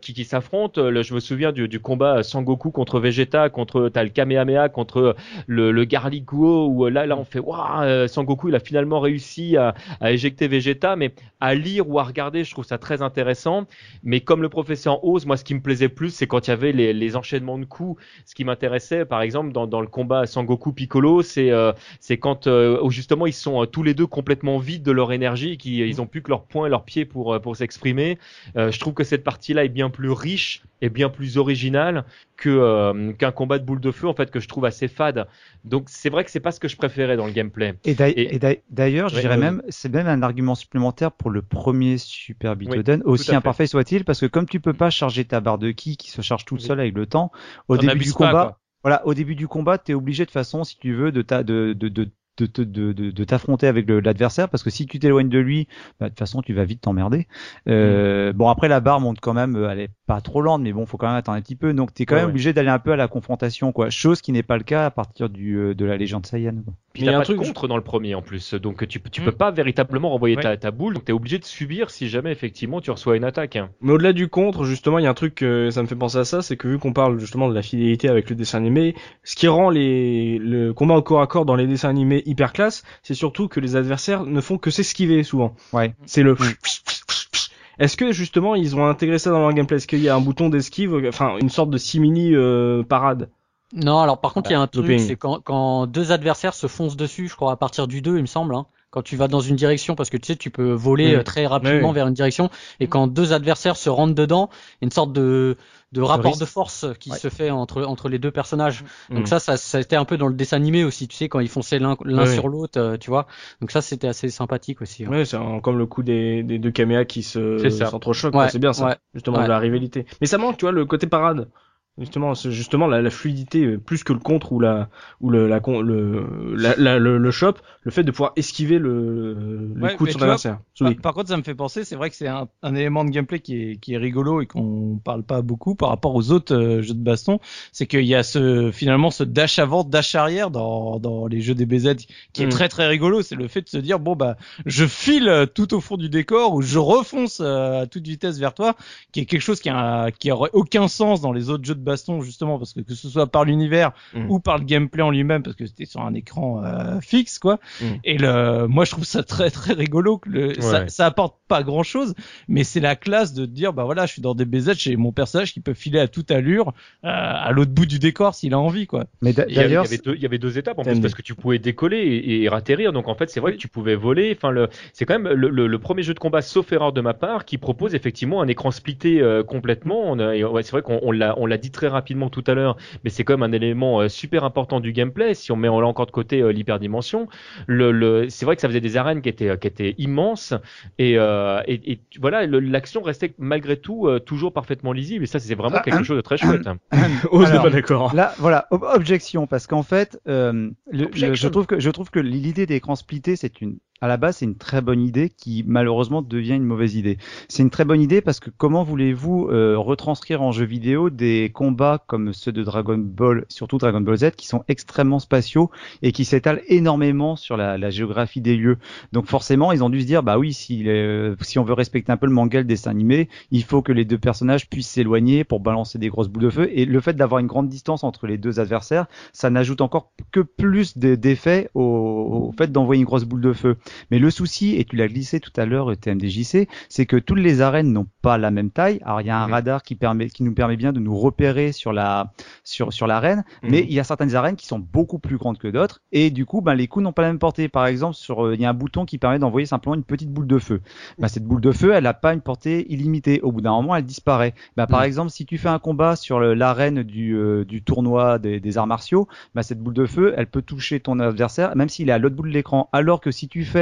qui, qui s'affrontent. Le- Je me souviens du, du combat Sangoku contre Vegeta, contre t'as le Kamehameha contre le, le Garlic où euh, là là on fait waouh euh, Sangoku il a finalement réussi à, à éjecter Vegeta, mais à lire ou à regarder je trouve ça très intéressant. Mais comme le professeur Oz, moi ce qui me plaisait plus c'est quand il y avait les, les enchaînements de coups. Ce qui m'intéressait par exemple dans, dans le combat Sangoku Piccolo, c'est euh, quand euh, justement ils sont euh, tous les deux complètement vides de leur énergie, qui ils ont plus que leurs poings et leurs pieds pour euh, pour s'exprimer. Euh, je trouve que cette partie-là est bien plus riche et bien plus originale que euh, qu'un combat de boule de feu en fait que je trouve assez fade. Donc c'est vrai que c'est pas ce que je préférais dans le gameplay. Et d'ail- Et- et d'ail- d'ailleurs, je dirais euh, même, c'est même un argument supplémentaire pour le premier Super Bitoden, aussi fait. imparfait soit-il, parce que comme tu peux pas charger ta barre de ki qui se charge toute seule avec le temps, au début du combat, voilà, au début du combat, t'es obligé de façon, si tu veux, de ta, de, de, de de, de, de, de- de t'affronter avec le- l'adversaire parce que si tu t'éloignes de lui, bah, de toute façon tu vas vite t'emmerder. Euh, Bon après la barre monte quand même, euh, elle est pas trop lente, mais bon faut quand même attendre un petit peu, donc t'es quand Ouais, même ouais. obligé d'aller un peu à la confrontation quoi. Chose qui n'est pas le cas à partir du euh, de la légende Saiyan. Quoi. Puis Mais il y a un truc- contre dans le premier en plus, donc tu, tu Mm. peux pas véritablement renvoyer Ouais. ta, ta boule, donc t'es obligé de subir si jamais effectivement tu reçois une attaque. hein. Mais au-delà du contre, justement, il y a un truc, euh, ça me fait penser à ça, c'est que vu qu'on parle justement de la fidélité avec le dessin animé, ce qui rend les, le combat au corps à corps dans les dessins animés hyper classe, c'est surtout que les adversaires ne font que s'esquiver souvent. Ouais. C'est le... Est-ce que justement ils ont intégré ça dans leur gameplay? Est-ce qu'il y a un bouton d'esquive, enfin une sorte de simili euh, parade? Non, alors par contre, il y a un truc, c'est quand, quand deux adversaires se foncent dessus, je crois à partir du 2, il me semble, hein, quand tu vas dans une direction, parce que tu sais, tu peux voler Mm. euh, très rapidement vers une direction, et quand deux adversaires se rentrent dedans, il y a une sorte de, de rapport risque. de force qui Ouais. se fait entre, entre les deux personnages. Donc Mm. ça, ça, ça a été un peu dans le dessin animé aussi, tu sais, quand ils fonçaient l'un l'un sur l'autre, euh, tu vois. Donc ça, c'était assez sympathique aussi. hein. Ouais, c'est un- comme le coup des, des deux caméas qui se C'est ça. s'entrechoquent, Ouais, c'est bien ça. ouais. Justement, Ouais. de la rivalité. Mais ça manque, tu vois, le côté parade. Justement, c'est justement la, la fluidité, euh, plus que le contre ou la ou le la, le, la, le le shop, le fait de pouvoir esquiver le, le Ouais, coup de son vois, adversaire. Par, par contre, ça me fait penser, c'est vrai que c'est un, un élément de gameplay qui est, qui est rigolo et qu'on parle pas beaucoup par rapport aux autres euh, jeux de baston, c'est qu'il y a ce finalement ce dash avant, dash arrière dans, dans les jeux DBZ qui est Mm. très très rigolo. C'est le fait de se dire bon bah je file euh, tout au fond du décor ou je refonce euh, à toute vitesse vers toi, qui est quelque chose qui a qui aurait aucun sens dans les autres jeux de baston justement parce que que ce soit par l'univers Mm. ou par le gameplay en lui-même parce que c'était sur un écran euh, fixe quoi. Mm. Et le, moi je trouve ça très très rigolo que le, ça, Ouais. ça apporte pas grand chose, mais c'est la classe de dire bah voilà je suis dans des BZ, j'ai mon personnage qui peut filer à toute allure euh, à l'autre bout du décor s'il a envie quoi. Mais Il il y d'ailleurs, avait deux, il y avait deux étapes en plus parce que tu pouvais décoller et, et atterrir. Donc en fait, c'est vrai que tu pouvais voler. Enfin, le, c'est quand même le, le- le premier jeu de combat, sauf erreur de ma part, qui propose effectivement un écran splitté euh, complètement. On a- et ouais, c'est vrai qu'on on l'a, on l'a dit très rapidement tout à l'heure, mais c'est quand même un élément euh, super important du gameplay. Si on met là encore de côté euh, l'hyperdimension, le, le, c'est vrai que ça faisait des arènes qui étaient, qui étaient immenses et, euh, et, et tu- voilà, l'action restait malgré tout euh, toujours parfaitement lisible. Et ça, c'est vraiment Ah, quelque chose de très chouette. Ose Alors, pas d'accord. Là, voilà, ob- objection, parce qu'en fait, euh, le- le- Objection. je trouve que je trouve que l'idée d'écran splitté, c'est une, à la base, c'est une très bonne idée qui malheureusement devient une mauvaise idée. C'est une très bonne idée parce que comment voulez-vous euh, retranscrire en jeu vidéo des combats comme ceux de Dragon Ball, surtout Dragon Ball Z, qui sont extrêmement spatiaux et qui s'étalent énormément sur la, la géographie des lieux? Donc forcément, ils ont dû se dire, bah oui, si, euh, si on veut respecter un peu le manga, le dessin animé, il faut que les deux personnages puissent s'éloigner pour balancer des grosses boules de feu. Et le fait d'avoir une grande distance entre les deux adversaires, ça n'ajoute encore que plus de- d'effets au, au fait d'envoyer une grosse boule de feu. Mais le souci, et tu l'as glissé tout à l'heure, TMDJC, c'est que toutes les arènes n'ont pas la même taille. Alors il y a un radar qui permet, qui nous permet bien de nous repérer sur la, sur, sur l'arène, Mhm. mais il y a certaines arènes qui sont beaucoup plus grandes que d'autres, et du coup, ben, les coups n'ont pas la même portée. Par exemple, sur, euh, il y a un bouton qui permet d'envoyer simplement une petite boule de feu. Ben, cette boule de feu, elle n'a pas une portée illimitée. Au bout d'un moment, elle disparaît. Ben, par Mhm. exemple, si tu fais un combat sur l'arène du, euh, du tournoi des, des arts martiaux, ben, cette boule de feu, elle peut toucher ton adversaire, même s'il est à l'autre bout de l'écran. Alors que si tu fais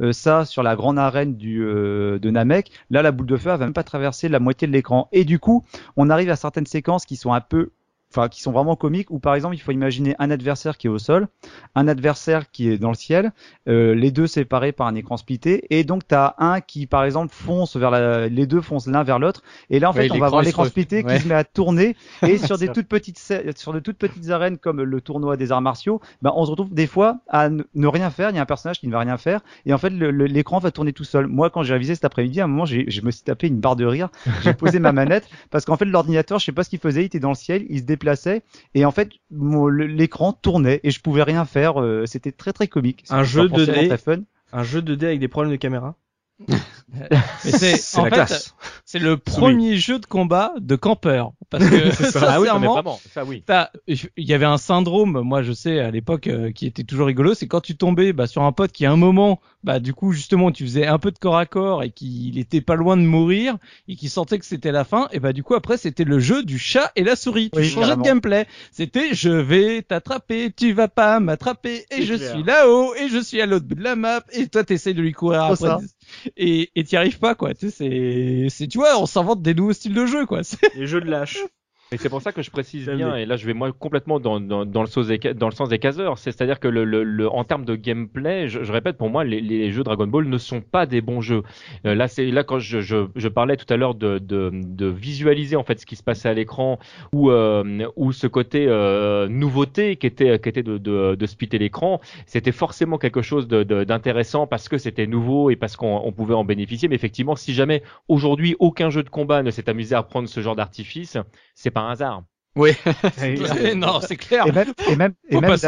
euh, ça sur la grande arène euh, de Namek, là, la boule de feu, elle va même pas traverser la moitié de l'écran. Et du coup, on arrive à certaines séquences qui sont un peu enfin qui sont vraiment comiques où par exemple il faut imaginer un adversaire qui est au sol, un adversaire qui est dans le ciel, euh, les deux séparés par un écran splitté et donc tu as un qui par exemple fonce vers la, les deux foncent l'un vers l'autre et là en Ouais, fait on va avoir l'écran splitté ouais. qui se met à tourner et sur des toutes petites sur de toutes petites arènes comme le tournoi des arts martiaux, ben on se retrouve des fois à ne rien faire, il y a un personnage qui ne va rien faire et en fait l'écran va tourner tout seul. Moi quand j'ai révisé cet après-midi à un moment je me suis tapé une barre de rire, j'ai posé ma manette parce qu'en fait l'ordinateur je sais pas ce qu'il faisait, il était dans le ciel, il se déplaçait et en fait l'écran tournait et je pouvais rien faire, euh, c'était très très comique. Un jeu pas forcément 2D. très fun. Un jeu 2D avec des problèmes de caméra. C'est en la fait c'est le premier jeu de combat de campeur parce que Ah oui, sincèrement ça oui. T'as- il y avait un syndrome, moi je sais à l'époque, euh, qui était toujours rigolo, c'est quand tu tombais bah, sur un pote qui à un moment, bah du coup justement tu faisais un peu de corps à corps et qu'il était pas loin de mourir et qui sentait que c'était la fin, et bah du coup après c'était le jeu du chat et la souris. Tu Oui, changeais carrément. de gameplay. C'était je vais t'attraper, tu vas pas m'attraper et je clair. suis là-haut et je suis à l'autre bout de la map et toi t'essayes de lui courir après ça. Et et t'y arrives pas quoi. Tu sais c'est c'est tu vois on s'invente des nouveaux styles de jeu quoi. Les jeux de lâche. Et c'est pour ça que je précise bien, et là je vais moi complètement dans, dans, dans le, sens des, dans le sens des caseurs, c'est-à-dire que le, le, le- en termes de gameplay, je, je répète, pour moi, les, les jeux Dragon Ball ne sont pas des bons jeux. Euh, là, c'est là quand je, je, je parlais tout à l'heure de, de, de visualiser en fait ce qui se passait à l'écran, ou euh, ou ce côté euh, nouveauté qui était qui était de, de, de splitter l'écran, c'était forcément quelque chose d'intéressant parce que c'était nouveau et parce qu'on on pouvait en bénéficier. Mais effectivement, si jamais aujourd'hui aucun jeu de combat ne s'est amusé à prendre ce genre d'artifice, c'est pas un hasard. Oui. non c'est clair. Et même, et même, et Faut même pas se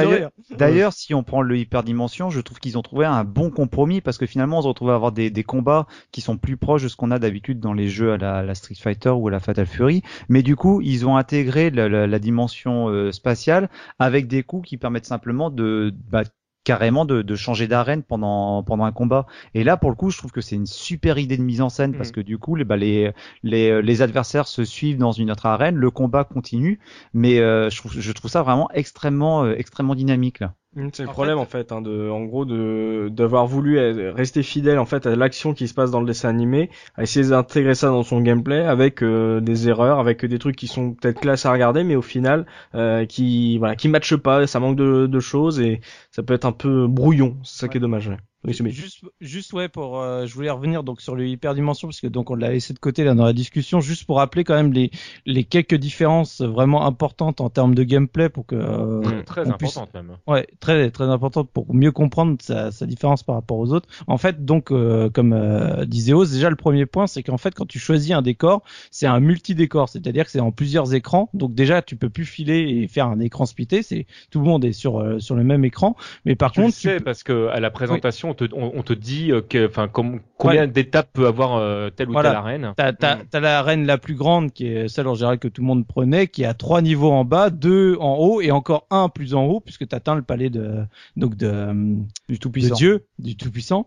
d'ailleurs, si on prend le hyperdimension, je trouve qu'ils ont trouvé un bon compromis parce que finalement, on se retrouve à avoir des, des combats qui sont plus proches de ce qu'on a d'habitude dans les jeux à la, la Street Fighter ou à la Fatal Fury. Mais du coup, ils ont intégré la, la- la dimension euh, spatiale avec des coups qui permettent simplement de bah, carrément de, de changer d'arène pendant pendant un combat. Et là, pour le coup, je trouve que c'est une super idée de mise en scène parce Mhm. que du coup, les, bah, les les les adversaires se suivent dans une autre arène, le combat continue, mais euh, je trouve je trouve ça vraiment extrêmement euh, extrêmement dynamique là. Mm, C'est le En problème fait- en fait, hein, de, en gros, de d'avoir voulu euh, rester fidèle en fait à l'action qui se passe dans le dessin animé, à essayer d'intégrer ça dans son gameplay avec euh, des erreurs, avec des trucs qui sont peut-être classes à regarder, mais au final euh, qui voilà, qui matchent pas, ça manque de, de choses et ça peut être un peu brouillon. C'est ça qui est dommage. ouais. Oui. Juste, juste ouais, pour, euh, je voulais revenir donc sur le hyperdimension parce que donc on l'a laissé de côté là dans la discussion, juste pour rappeler quand même les les quelques différences vraiment importantes en termes de gameplay pour que euh, Mmh, Très puisse- importante même. Ouais, très très importante pour mieux comprendre sa, sa différence par rapport aux autres. En fait, donc euh, comme euh, disait Oz, déjà le premier point, c'est qu'en fait quand tu choisis un décor, c'est un multi-décor, c'est-à-dire que c'est en plusieurs écrans. Donc déjà tu peux plus filer et faire un écran splitté, c'est tout le monde est sur euh, sur le même écran. Mais par Tu le contre, tu sais parce que à la présentation, on, te, on, on te dit euh, que, enfin, com- combien d'étapes peut avoir euh, telle ou Voilà. telle arène. T'as, t'as, Mm. t'as la arène la plus grande qui est celle en général que tout le monde prenait, qui a trois niveaux en bas, deux en haut et encore un plus en haut puisque t'atteins le palais de donc de, euh, Du tout de puissant. Dieu, du tout puissant.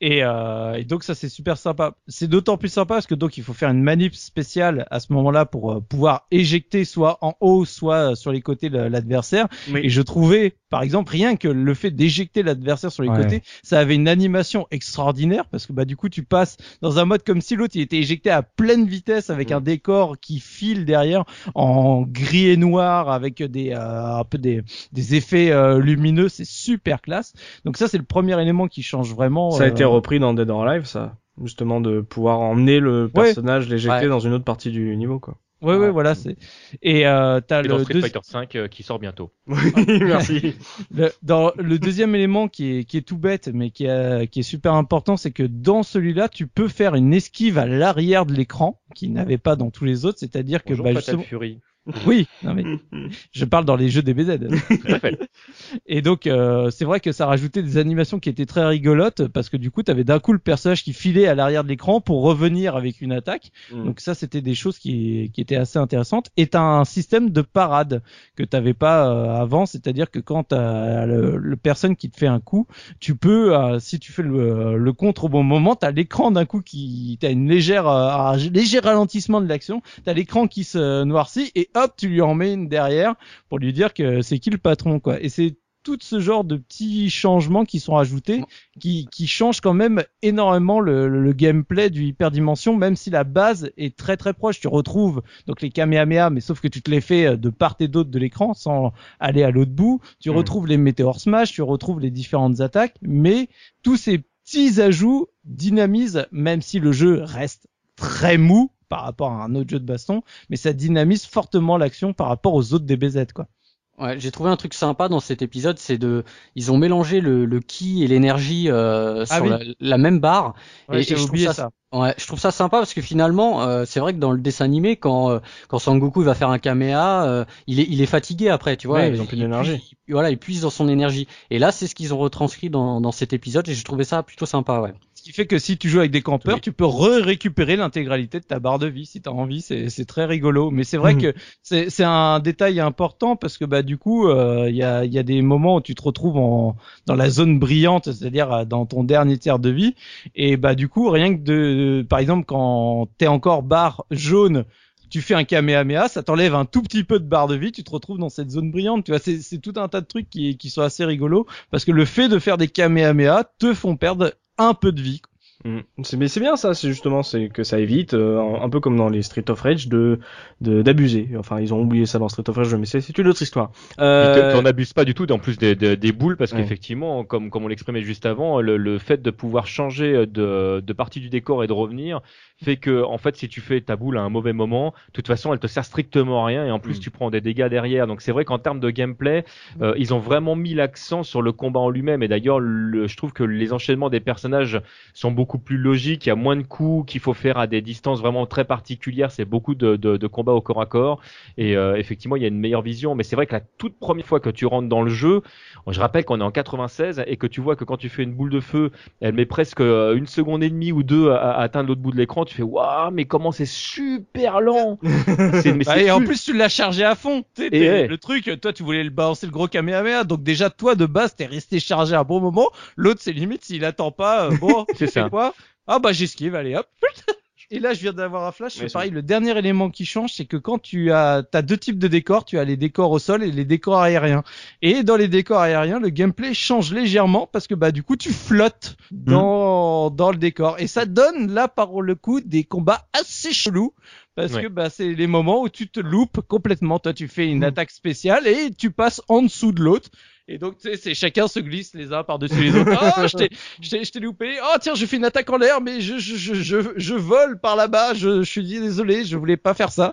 Et, euh, et donc ça c'est super sympa. C'est d'autant plus sympa parce que donc il faut faire une manip spéciale à ce moment-là pour euh, pouvoir éjecter soit en haut, soit sur les côtés le- l'adversaire. Oui. Et je trouvais, par exemple, rien que le fait d'éjecter l'adversaire sur les Ouais. côtés, ça avait une animation extraordinaire parce que bah du coup tu passes dans un mode comme si l'autre il était éjecté à pleine vitesse avec Mm. un décor qui file derrière en gris et noir avec des euh, un peu des, des effets euh, lumineux, c'est super classe. Donc ça c'est le premier élément qui change vraiment. Ça a euh, été repris dans Dead or Alive, ça, justement de pouvoir emmener le personnage, l'éjecter Ouais. dans une autre partie du niveau, quoi. Ouais ouais voilà c'est et euh, t'as Et dans le Street deuxi- Fighter 5 euh, qui sort bientôt. Oui, merci. Le, dans le deuxième élément qui est, qui est tout bête mais qui, est- qui est super important, c'est que dans celui-là, tu peux faire une esquive à l'arrière de l'écran, qui n'avait pas dans tous les autres, c'est-à-dire que Bonjour, bah, justement, Fury. oui, non mais je parle dans les jeux DBZ. Et donc euh, c'est vrai que ça rajoutait des animations qui étaient très rigolotes parce que du coup, tu avais d'un coup le personnage qui filait à l'arrière de l'écran pour revenir avec une attaque. Mm. Donc ça, c'était des choses qui, qui étaient assez intéressantes. Et t'as un système de parade que t'avais pas euh, avant, c'est-à-dire que quand t'as le, le personne qui te fait un coup, tu peux, euh, si tu fais le, le contre au bon moment, t'as l'écran d'un coup qui, t'as une légère, euh, un léger ralentissement de l'action, t'as l'écran qui se noircit et hop, tu lui en mets une derrière pour lui dire que c'est qui le patron, quoi. Et c'est tout ce genre de petits changements qui sont ajoutés, qui, qui changent quand même énormément le, le- gameplay du hyperdimension, même si la base est très très proche. Tu retrouves donc les Kamehameha, mais sauf que tu te les fais euh, de part et d'autre de l'écran sans aller à l'autre bout. Tu Mm. retrouves les météores smash, tu retrouves les différentes attaques, mais tous ces petits ajouts dynamisent, même si le jeu reste très mou par rapport à un autre jeu de baston, mais ça dynamise fortement l'action par rapport aux autres DBZ, quoi. Ouais, j'ai trouvé un truc sympa dans cet épisode, c'est de, ils ont mélangé le, le ki et l'énergie euh, Ah sur oui. la, la même barre. Ouais, et, et je trouve oublié ça, ça. Ouais, je trouve ça sympa parce que finalement, euh, c'est vrai que dans le dessin animé, quand euh, quand Sangoku va faire un Kamea, euh, il est il est fatigué après, tu vois. Ouais, ils ont plus d'énergie. Voilà, il puise dans son énergie. Et là, c'est ce qu'ils ont retranscrit dans dans cet épisode et j'ai trouvé ça plutôt sympa, ouais. Qui fait que si tu joues avec des campeurs, Oui. tu peux re-récupérer l'intégralité de ta barre de vie si t'as envie. C'est, très rigolo. Mais c'est vrai Mhm. que c'est, un détail important parce que bah du coup, euh, il y, a, y a des moments où tu te retrouves en, dans la zone brillante, c'est-à-dire euh, dans ton dernier tiers de vie. Et bah du coup, rien que de, par exemple, quand t'es encore barre jaune, tu fais un Kamehameha, ça t'enlève un tout petit peu de barre de vie, tu te retrouves dans cette zone brillante. Tu vois, c'est, c'est tout un tas de trucs qui, qui sont assez rigolos parce que le fait de faire des Kamehameha te font perdre un peu de vie. Mm. C'est mais c'est bien ça, c'est justement c'est que ça évite euh, un, un peu comme dans les Street of Rage de de d'abuser. Enfin, ils ont oublié ça dans Street of Rage, mais c'est c'est une autre histoire. Euh, t'en abuses pas du tout, en plus des, des, des boules, parce Ouais. qu'effectivement, comme, comme on l'exprimait juste avant, le, le fait de pouvoir changer de, de partie du décor et de revenir fait que, en fait, si tu fais ta boule à un mauvais moment, de toute façon, elle te sert strictement à rien et en plus, Mm. tu prends des dégâts derrière. Donc, c'est vrai qu'en termes de gameplay, euh, ils ont vraiment mis l'accent sur le combat en lui-même. Et d'ailleurs, le- je trouve que les enchaînements des personnages sont beaucoup plus logique, il y a moins de coups qu'il faut faire à des distances vraiment très particulières, c'est beaucoup de, de, de combats au corps à corps, et euh, effectivement il y a une meilleure vision, mais c'est vrai que la toute première fois que tu rentres dans le jeu, je rappelle qu'on est en 96 et que tu vois que quand tu fais une boule de feu, elle met presque euh, une seconde et demie ou deux à, à atteindre l'autre bout de l'écran, tu fais waouh mais comment c'est super lent. C'est- mais Bah, et en plus, tu l'as chargé à fond. Et t'es- ouais. Le truc, toi, tu voulais le balancer le gros Kamehameha. Donc, déjà, toi, de base, t'es resté chargé à un bon moment. L'autre, c'est limite, s'il attend pas, euh, bon, C'est ça. quoi? Ah, bah, j'esquive, allez, hop. Et là, je viens d'avoir un flash. C'est pareil. Le dernier élément qui change, c'est que quand tu as, t'as deux types de décors. Tu as les décors au sol et les décors aériens. Et dans les décors aériens, le gameplay change légèrement parce que, bah, du coup, tu flottes dans, dans le décor. Et ça donne, là, par le coup, des combats assez chelous. Parce Ouais. que bah, c'est les moments où tu te loupes complètement. Toi, tu fais une attaque spéciale et tu passes en dessous de l'autre. Et donc, tu sais, c'est chacun se glisse les uns par-dessus les autres. Ah, je t'ai, loupé. Oh, tiens, je fais une attaque en l'air, mais je, je, je, je, je vole par là-bas. Je, je suis désolé, je voulais pas faire ça.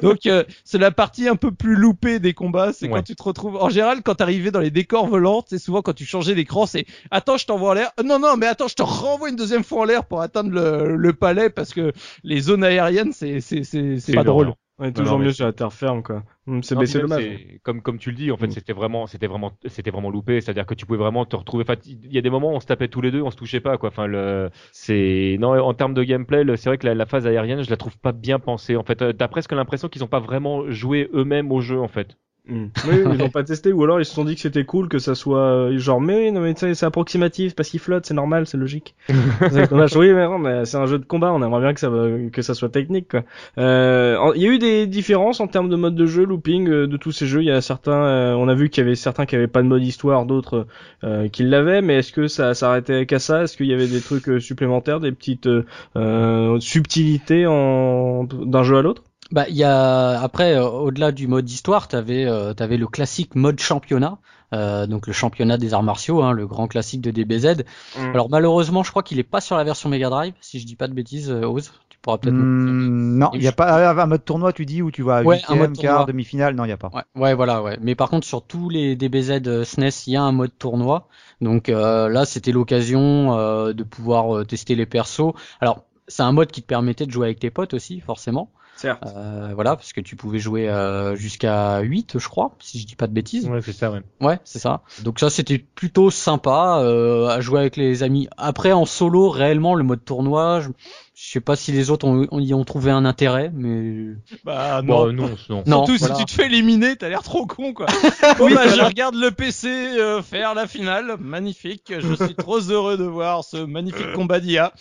Donc, euh, c'est la partie un peu plus loupée des combats. C'est quand tu te retrouves. En général, quand t'arrivais dans les décors volants, c'est souvent quand tu changeais d'écran, c'est attends, je t'envoie en l'air. Non, non, mais attends, je te renvoie une deuxième fois en l'air pour atteindre le, le palais parce que les zones aériennes, c'est, c'est, c'est, pas drôle. Ouais, Non, toujours non, mieux sur la terre ferme, quoi. Hum, C'est dommage. Comme comme tu le dis, en fait, Mm. c'était vraiment, c'était vraiment, c'était vraiment loupé. C'est-à-dire que tu pouvais vraiment te retrouver. Enfin, il y a des moments où on se tapait tous les deux, on se touchait pas, quoi. Enfin, le, c'est non, en termes de gameplay, c'est vrai que la, la phase aérienne, je la trouve pas bien pensée. En fait, euh, t'as presque l'impression qu'ils ont pas vraiment joué eux-mêmes au jeu, en fait. Hmm. Oui, ils ont pas testé ou alors ils se sont dit que c'était cool que ça soit euh, genre mais oui, non mais c'est approximatif parce qu'il flotte c'est normal c'est logique. qu'on a joué mais non mais c'est un jeu de combat on aimerait bien que ça que ça soit technique quoi. Euh, en- il y a eu des différences en termes de mode de jeu looping euh, de tous ces jeux il y a certains euh, on a vu qu'il y avait certains qui avaient pas de mode histoire d'autres euh, qui l'avaient mais est-ce que ça s'arrêtait qu'à ça? Est-ce qu'il y avait des trucs supplémentaires des petites subtilités en d'un jeu à l'autre? Bah, il y a après euh, au-delà du mode histoire, t'avais euh, t'avais le classique mode championnat, euh, donc le championnat des arts martiaux, hein, le grand classique de DBZ. Mm. Alors malheureusement, je crois qu'il est pas sur la version Mega Drive, si je dis pas de bêtises, euh, Oz, tu pourras peut-être. Hmm, non, il y a je- pas un mode tournoi, tu dis, où tu vas à Ouais, un huitième, mode tournoi. quart, demi-finale? Non, il y a pas. Ouais, ouais, voilà, ouais. Mais par contre, sur tous les DBZ euh, SNES, il y a un mode tournoi. Donc euh, là, c'était l'occasion euh, de pouvoir euh, tester les persos. Alors, c'est un mode qui te permettait de jouer avec tes potes aussi, forcément. Certes. Euh, voilà, parce que tu pouvais jouer euh, jusqu'à 8, je crois, si je dis pas de bêtises. Ouais, c'est ça, ouais. Ouais, c'est ça. Donc ça, c'était plutôt sympa euh, à jouer avec les amis. Après, en solo, réellement, le mode tournoi, je, je sais pas si les autres ont, ont- y ont trouvé un intérêt, mais Bah, non. euh, non, non. non. Surtout voilà. si tu te fais éliminer, t'as l'air trop con quoi. Bon bah je regarde le PC euh, faire la finale, magnifique. Je suis trop heureux de voir ce magnifique combat d'IA.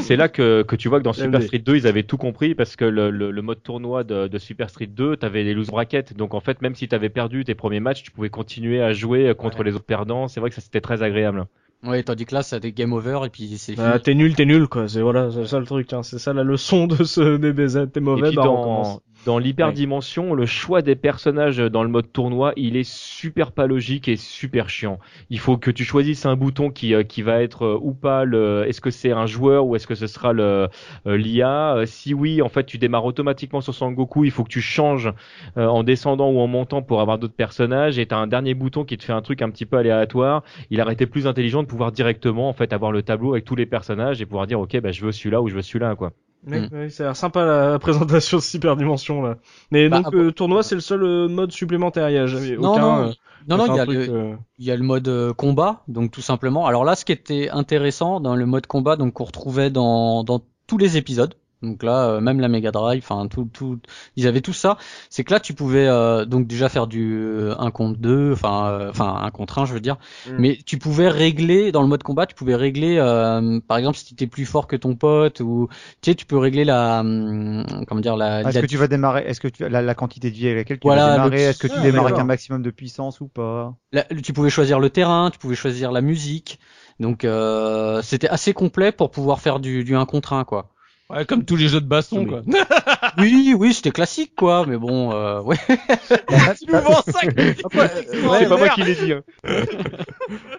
C'est là que, que tu vois que dans Super. Street 2, ils avaient tout compris parce que le, le, le mode tournoi de, de Super Street 2, t'avais les loose brackets. Donc en fait, même si t'avais perdu tes premiers matchs, tu pouvais continuer à jouer contre les autres perdants. C'est vrai que ça c'était très agréable. Ouais, tandis que là, ça des game over et puis c'est Bah, fini. t'es nul, t'es nul, quoi. C'est voilà, c'est ça le truc. Hein. C'est ça la leçon de ce DBZ. T'es Et mauvais, puis bah on dans. Dans l'hyperdimension, le choix des personnages dans le mode tournoi, il est super pas logique et super chiant. Il faut que tu choisisses un bouton qui, euh, qui va être euh, ou pas le, est-ce que c'est un joueur ou est-ce que ce sera le euh, l'IA. Si oui, en fait, tu démarres automatiquement sur Sangoku. Il faut que tu changes euh, en descendant ou en montant pour avoir d'autres personnages. Et t'as un dernier bouton qui te fait un truc un petit peu aléatoire. Il aurait été plus intelligent de pouvoir directement en fait avoir le tableau avec tous les personnages et pouvoir dire ok, bah je veux celui-là ou je veux celui-là quoi. Ouais, Mm. ouais, ça a l'air sympa la, présentation de Super Dimension là. Mais Bah, donc euh, tournoi c'est le seul euh, mode supplémentaire. Il y a jamais Non, aucun. non, euh, non, non, il y a le, euh, il y a le mode euh, combat, donc tout simplement. Alors là, ce qui était intéressant dans le mode combat, donc qu'on retrouvait dans, dans tous les épisodes. Donc là, euh, même la Mega Drive, enfin tout, tout, ils avaient tout ça. C'est que là, tu pouvais euh, donc déjà faire du 1 contre 2, enfin, euh, enfin 1 contre 1, je veux dire. Mm. Mais tu pouvais régler dans le mode combat, tu pouvais régler, euh, par exemple, si tu étais plus fort que ton pote, ou tu sais, tu peux régler la, hum, comment dire, la, Est-ce la- que tu vas démarrer Est-ce que tu la, la quantité de vie avec laquelle tu Voilà, vas le- démarrer Est-ce que tu Ah, démarres avec un maximum de puissance ou pas? La- tu pouvais choisir le terrain, tu pouvais choisir la musique. Donc euh, c'était assez complet pour pouvoir faire du, du 1 contre 1 quoi. Ouais, comme tous les jeux de baston quoi. Oui, oui, c'était classique quoi, mais bon, euh, ouais. tu nous vends ça c'est pas moi qui l'ai dit. hein.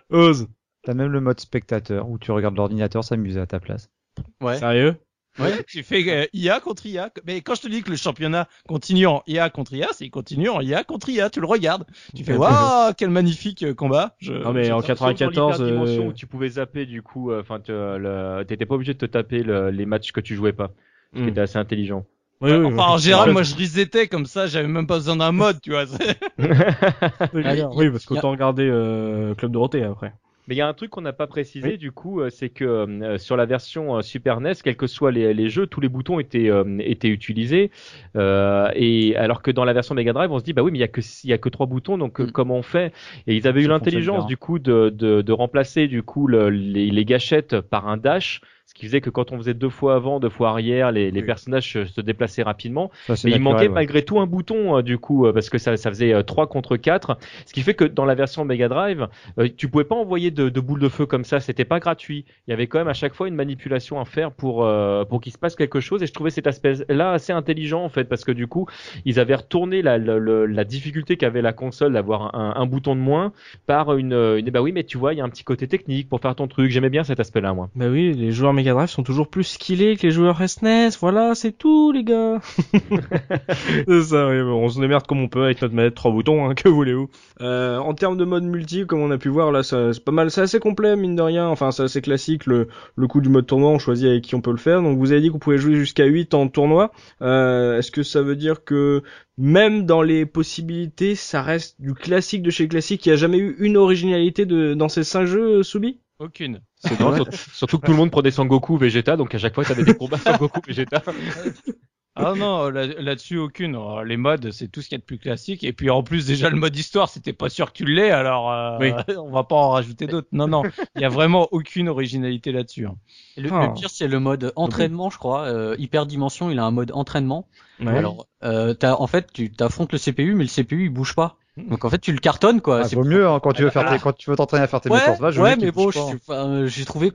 Ose. T'as même le mode spectateur où tu regardes l'ordinateur s'amuser à ta place. ouais. Sérieux? Ouais. J'ai fait euh, IA contre IA. Mais quand je te dis que le championnat continue en IA contre IA, c'est il continue en IA contre IA. Tu le regardes. Tu fais waouh, quel magnifique euh, combat. Je, Non, mais en Sauf dans 94, l'hyperdimension euh, où tu pouvais zapper du coup, euh, enfin, t'étais pas obligé de te taper le- les matchs que tu jouais pas, ce qui Hmm. était assez intelligent. Oui, oui, Enfin, en général, moi, je resetais comme ça. J'avais même pas besoin d'un mode, tu vois. Oui, parce qu'autant regarder euh, Club Dorothée après. Mais il y a un truc qu'on n'a pas précisé du coup, euh, c'est que euh, sur la version euh, Super NES, quels que soient les, les jeux, tous les boutons étaient euh, étaient utilisés. Euh, et alors que dans la version Mega Drive, on se dit bah oui, mais il y a que il y a que trois boutons, donc euh, Mm. comment on fait? Et ils avaient eu l'intelligence du coup de, de, de remplacer du coup le- les, les gâchettes par un dash. Ce qui faisait que quand on faisait deux fois avant, deux fois arrière, les, les Oui. personnages se- déplaçaient rapidement. Ça, Mais il manquait ouais. malgré tout un bouton euh, du coup euh, parce que ça, ça faisait euh, 3 contre 4 ce qui fait que dans la version Mega Drive euh, tu pouvais pas envoyer de, de boules de feu comme ça c'était pas gratuit il y avait quand même à chaque fois une manipulation à faire pour euh, pour qu'il se passe quelque chose et je trouvais cet aspect là assez intelligent en fait parce que du coup ils avaient retourné la, la, la- la difficulté qu'avait la console d'avoir un, un bouton de moins par une, une bah oui mais tu vois il y a un petit côté technique pour faire ton truc j'aimais bien cet aspect là moi Bah oui, les joueurs Mega Drive sont toujours plus skillés que les joueurs SNES, voilà, c'est tout les gars. c'est ça, oui, bon, on se démerde comme on peut avec notre manette trois boutons, hein, que voulez-vous. Euh, en termes de mode multi, comme on a pu voir là, c'est pas mal, c'est assez complet mine de rien, enfin c'est assez classique, le, le coup du mode tournoi, on choisit avec qui on peut le faire, donc vous avez dit que vous pouvez jouer jusqu'à 8 en tournoi, euh, est-ce que ça veut dire que même dans les possibilités, ça reste du classique de chez classique, il n'y a jamais eu une originalité de, dans ces 5 jeux, Soubi? Aucune. C'est Non, surtout, surtout que tout le monde prenait Sangoku Vegeta donc à chaque fois t'avais des combats Sangoku Vegeta Ah non, là- là-dessus aucune. Alors, les modes, c'est tout ce qu'il y a de plus classique. Et puis en plus, déjà le mode histoire, c'était pas sûr que tu l'aies, alors euh, Oui. on va pas en rajouter d'autres. Non, non, il y a vraiment aucune originalité là-dessus. hein. Le, Ah. le pire, c'est le mode entraînement, je crois. Euh, Hyperdimension, il a un mode entraînement. Ouais. Alors, euh, t'as- en fait, tu t'affrontes le CPU, mais le CPU il bouge pas. Donc en fait, tu le cartonnes quoi. Ah, C'est- vaut mieux hein, quand tu veux faire tes, quand tu veux t'entraîner à faire tes Ouais, ouais, mais bon, hein. j'ai trouvé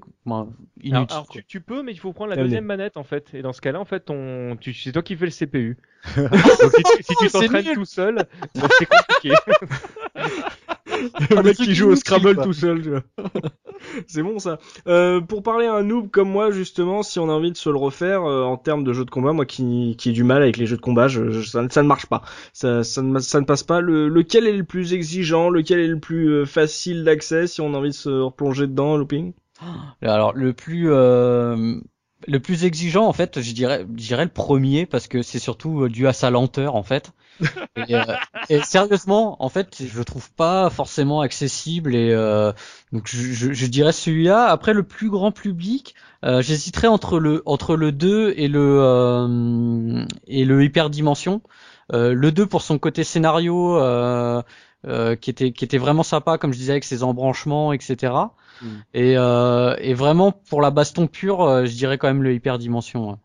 inutile. Alors, alors, quoi. tu, tu peux, mais il faut prendre la deuxième manette en fait. Et dans ce cas-là, en fait, ton, tu, c'est toi qui fais le CPU. Donc si tu, si t'entraînes tout seul, c'est compliqué. Le mec qui joue au Scrabble quoi. tout seul, tu vois. c'est bon ça. Euh, pour parler à un noob comme moi, justement, si on a envie de se le refaire euh, en termes de jeux de combat, moi qui, qui ai du mal avec les jeux de combat, je, je- ça, ça ne marche pas. Ça, ça, ne, ça ne passe pas. Le, lequel est le plus exigeant? Lequel est le plus euh, facile d'accès si on a envie de se replonger dedans, looping? Alors le plus euh, le plus exigeant en fait, je dirais je dirais le premier parce que c'est surtout euh, dû à sa lenteur en fait. Et, euh, et sérieusement, en fait, je le trouve pas forcément accessible et euh, donc je, je, je dirais celui-là. Après le plus grand public, euh, j'hésiterais entre le entre le 2 et le euh, et le hyperdimension. Euh, le 2 pour son côté scénario euh, qui était qui était vraiment sympa comme je disais avec ses embranchements etc. Mm. Et, euh, et vraiment pour la baston pure, euh, je dirais quand même le hyperdimension. ouais.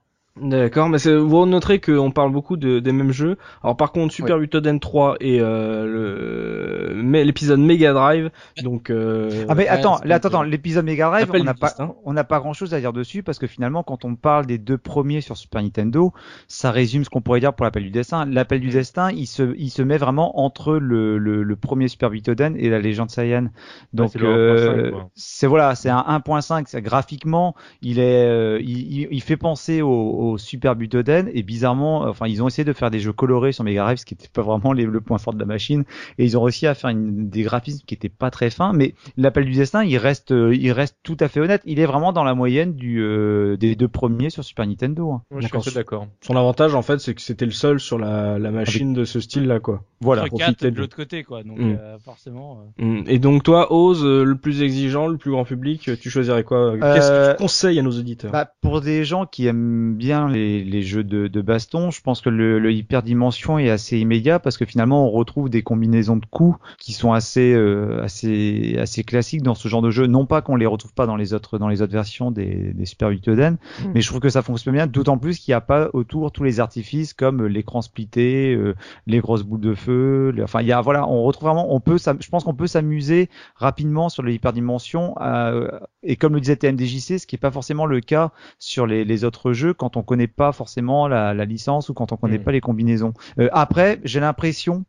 D'accord, mais c'est- vous noterez qu'on parle beaucoup de, des mêmes jeux. Alors par contre, Super Butoden 3 et euh, l'épisode Mega Drive, donc euh, Ah mais attends, là, attends, attends, l'épisode Mega Drive, Appelle on n'a pas, on n'a pas grand chose à dire dessus parce que finalement, quand on parle des deux premiers sur Super Nintendo, ça résume ce qu'on pourrait dire pour l'appel du destin. L'appel du destin, il se, il se met vraiment entre le, le, le premier Super Butoden et la légende Saiyan. Donc, c'est le euh, 1.5, quoi. c'est voilà, c'est un 1.5. c'est- Graphiquement, il est, euh, il, il- il fait penser au, au Super Butoden et bizarrement, enfin, ils ont essayé de faire des jeux colorés sur Mega Drive, ce qui n'était pas vraiment les- le point fort de la machine, et ils ont réussi à faire une, des graphismes qui étaient pas très fins, mais l'appel du destin, il reste, euh, il reste tout à fait honnête. Il est vraiment dans la moyenne du, euh, des deux premiers sur Super Nintendo. hein. Je suis D'accord. son avantage en fait, c'est que c'était le seul sur la, la machine de ce style-là, quoi. Voilà. Entre profiter quatre de- de l'autre côté, quoi. Donc Mm. euh, forcément. euh, Mm. Et donc toi, Ose, euh, le plus exigeant, le plus grand public, tu choisirais quoi? Qu'est-ce que Euh, tu conseilles à nos auditeurs? Bah, pour des gens qui aiment bien les, les jeux de, de baston, je pense que le, le hyperdimension est assez immédiat parce que finalement on retrouve des combinaisons de coups qui sont assez euh, assez assez classiques dans ce genre de jeu. Non pas qu'on les retrouve pas dans les autres dans les autres versions des, des Super Butoden, Mm. mais je trouve que ça fonctionne bien. D'autant plus qu'il n'y a pas autour tous les artifices comme l'écran splitté, euh, les grosses boules de feu. les- Enfin, il y a voilà, on retrouve vraiment. On peut, je pense qu'on peut s'amuser rapidement sur le hyperdimension. euh, et comme le disait TMDJC, ce qui est pas forcément le cas sur les, les autres jeux quand on connaît pas forcément la, la licence ou quand on connaît Mm. pas les combinaisons. Euh, après, j'ai l'impression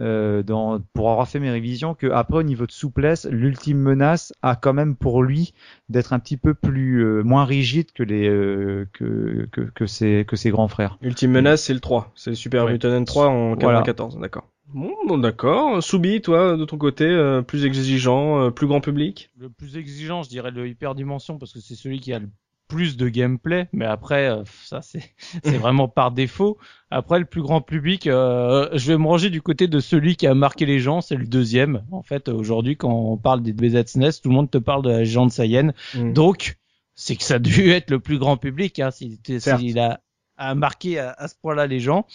euh, dans, pour avoir fait mes révisions, que après au niveau de souplesse, l'ultime menace a quand même pour lui d'être un petit peu plus euh, moins rigide que les euh, que, que que ses que ses grands frères. Ultime menace, c'est le 3. C'est le Super Ouais. Mutant 3 en Voilà. 94, d'accord. Bon, bon, d'accord. Soubi, toi, de ton côté, euh, plus exigeant, euh, plus grand public? Le plus exigeant, je dirais le hyperdimension parce que c'est celui qui a le plus de gameplay, mais après euh, ça c'est vraiment par défaut. Après le plus grand public, euh, je vais me ranger du côté de celui qui a marqué les gens, c'est le deuxième. En fait, aujourd'hui quand on parle des BZSNES, tout le monde te parle de la Géante Saiyan. Mm. Donc c'est que ça a dû être le plus grand public hein, si s'il a a marqué à, à ce point-là les gens.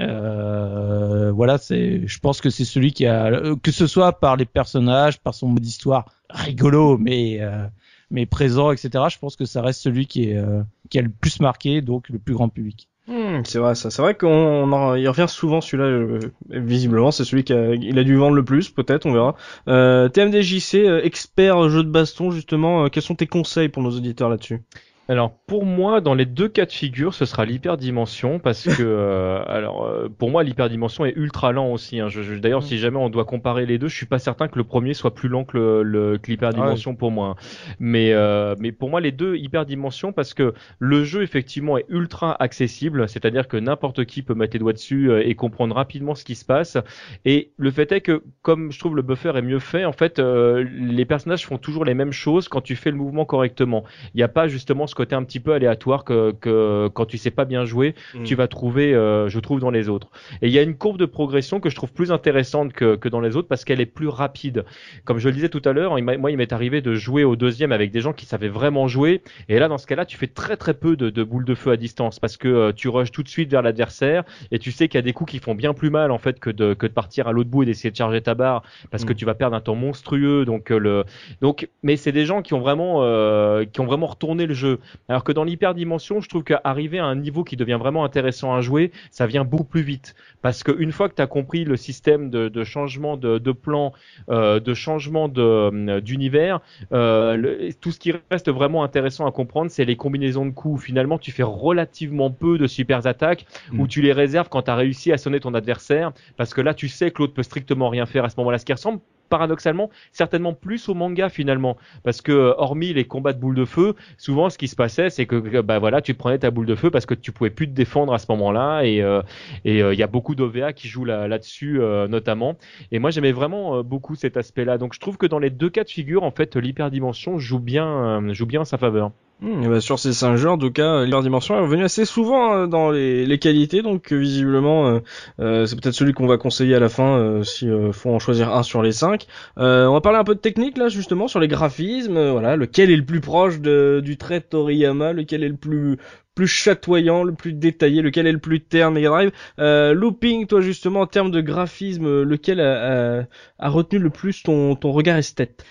Euh, voilà, c'est, je pense que c'est celui qui a, euh, que ce soit par les personnages, par son mode histoire rigolo, mais euh, mais présent, etc. Je pense que ça reste celui qui est euh, qui a le plus marqué, donc le plus grand public. Hmm, c'est vrai, ça. C'est vrai qu'on il revient souvent celui-là. euh, visiblement, c'est celui qui a, il a dû vendre le plus, peut-être, on verra. Euh, TMDJC, euh, expert jeu de baston, justement. euh, quels sont tes conseils pour nos auditeurs là-dessus? Alors pour moi, dans les deux cas de figure, ce sera l'hyperdimension parce que euh, alors euh, pour moi l'hyperdimension est ultra lent aussi. hein. Je- je- D'ailleurs, si jamais on doit comparer les deux, je suis pas certain que le premier soit plus lent que le, le- que l'hyperdimension pour moi. hein. Mais euh, mais pour moi les deux hyperdimension parce que le jeu effectivement est ultra accessible, c'est-à-dire que n'importe qui peut mettre les doigts dessus euh, et comprendre rapidement ce qui se passe. Et le fait est que comme je trouve le buffer est mieux fait, en fait euh, les personnages font toujours les mêmes choses quand tu fais le mouvement correctement. Il n'y a pas justement ce côté un petit peu aléatoire que, que quand tu sais pas bien jouer, tu vas trouver, euh, je trouve, dans les autres. Et il y a une courbe de progression que je trouve plus intéressante que, que dans les autres parce qu'elle est plus rapide. Comme je le disais tout à l'heure, moi, il m'est arrivé de jouer au deuxième avec des gens qui savaient vraiment jouer. Et là, dans ce cas-là, tu fais très très peu de, de boules de feu à distance parce que euh, tu rushes tout de suite vers l'adversaire et tu sais qu'il y a des coups qui font bien plus mal en fait que de, que de partir à l'autre bout et d'essayer de charger ta barre parce que Mm. tu vas perdre un temps monstrueux. Donc euh, le, donc, mais c'est des gens qui ont vraiment, euh, qui ont vraiment retourné le jeu. Alors que dans l'hyperdimension, je trouve qu'arriver à un niveau qui devient vraiment intéressant à jouer, ça vient beaucoup plus vite. Parce qu'une fois que tu as compris le système de, de changement de, de plan, euh, de changement de, euh, d'univers, euh, tout ce qui reste vraiment intéressant à comprendre, c'est les combinaisons de coups. Finalement, tu fais relativement peu de super attaques Mm. où tu les réserves quand tu as réussi à sonner ton adversaire. Parce que là, tu sais que l'autre peut strictement rien faire à ce moment-là. Ce qui ressemble paradoxalement certainement plus au manga finalement. Parce que euh, hormis les combats de boules de feu souvent ce qui se passait c'est que euh, bah voilà tu prenais ta boule de feu parce que tu pouvais plus te défendre à ce moment-là. Et euh, et euh, il y a beaucoup d'OVA qui jouent là là-dessus euh, notamment. Et moi j'aimais vraiment euh, beaucoup cet aspect-là. Donc je trouve que dans les deux cas de figure en fait l'hyperdimension joue bien euh, joue bien en sa faveur Et ben, sur ces cinq jeux, en tout cas, l'hyperdimension est revenu assez souvent euh, dans les, les qualités, donc euh, visiblement, euh, euh, c'est peut-être celui qu'on va conseiller à la fin euh, si euh, faut en choisir un sur les cinq. Euh, on va parler un peu de technique là, justement, sur les graphismes. euh, voilà, lequel est le plus proche de, du trait Toriyama, lequel est le plus plus chatoyant, le plus détaillé, lequel est le plus terne Mega Drive. Euh, looping, toi justement, en termes de graphisme, euh, lequel a, a, retenu le plus ton, ton regard esthète?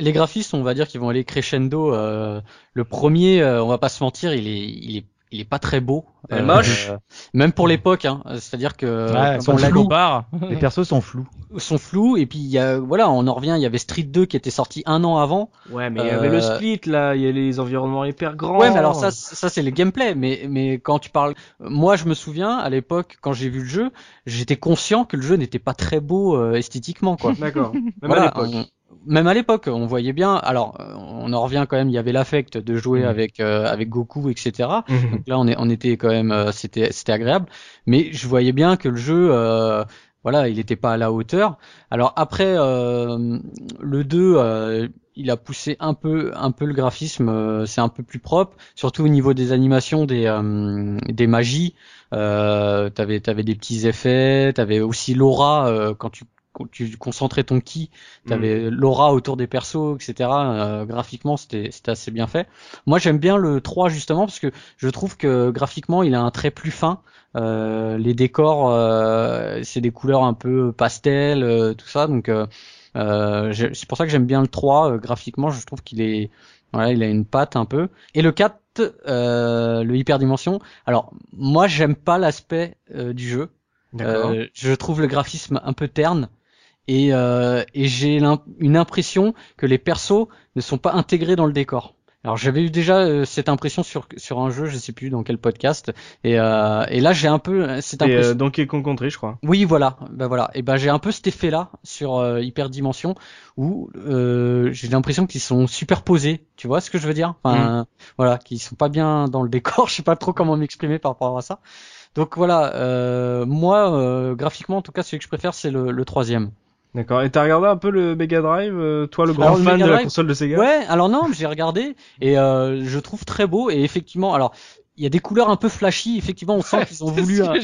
Les graphistes, on va dire qu'ils vont aller crescendo. euh, le premier, euh, on va pas se mentir, il est, il est, il est pas très beau. Moche. euh, même pour l'époque, hein. C'est-à-dire que Ouais, dit, compares. Les persos sont flous. sont flous. Et puis il y a, voilà, on en revient. Il y avait Street 2 qui était sorti un an avant. Ouais, mais il y avait le split là, il y a les environnements hyper grands. Ouais, mais alors ça, ça c'est le gameplay. Mais, mais quand tu parles, moi je me souviens à l'époque quand j'ai vu le jeu, j'étais conscient que le jeu n'était pas très beau euh, esthétiquement, quoi. D'accord. Même Voilà, à l'époque. Même à l'époque, on voyait bien. Alors, euh, on en revient quand même. Il y avait l'affect de jouer Mhm. avec euh, avec Goku, etc. Mhm. Donc là, on, est, on était quand même, euh, c'était, c'était agréable. Mais je voyais bien que le jeu, euh, voilà, il n'était pas à la hauteur. Alors après, euh, le 2, euh, il a poussé un peu, un peu le graphisme. euh, c'est un peu plus propre, surtout au niveau des animations, des, euh, des magies. Euh, t'avais, t'avais des petits effets. T'avais aussi l'aura euh, quand tu tu concentrais ton ki, t'avais l'aura autour des persos, etc. Euh, graphiquement, c'était c'était assez bien fait. Moi, j'aime bien le 3 justement parce que je trouve que graphiquement, il a un trait plus fin. Euh, les décors, euh, c'est des couleurs un peu pastel, euh, tout ça. Donc, c'est pour ça que j'aime bien le 3. euh, graphiquement, je trouve qu'il est, voilà, il a une patte un peu. Et le 4, euh, le hyperdimension. Alors, moi, j'aime pas l'aspect euh, du jeu. Euh, je trouve le graphisme un peu terne et, euh, et j'ai l'im- une impression que les persos ne sont pas intégrés dans le décor. Alors j'avais eu déjà euh, cette impression sur sur un jeu, je sais plus dans quel podcast, et, euh, et là j'ai un peu euh, cette Et impression. euh, Donkey Kong Country, je crois. Oui, voilà, ben voilà, et ben j'ai un peu cet effet-là sur euh, Hyperdimension où euh, j'ai l'impression qu'ils sont superposés. Tu vois ce que je veux dire? Enfin, voilà, qu'ils sont pas bien dans le décor. Je sais pas trop comment m'exprimer par rapport à ça. Donc voilà, euh, moi euh, graphiquement en tout cas celui que je préfère c'est le, le troisième. D'accord. Et t'as regardé un peu le Mega Drive, euh, toi, le grand Alors, fan de la console de Sega Ouais, alors non, j'ai regardé et euh, je trouve très beau et effectivement, alors il y a des couleurs un peu flashy. Effectivement, on sent qu'ils ont voulu, un-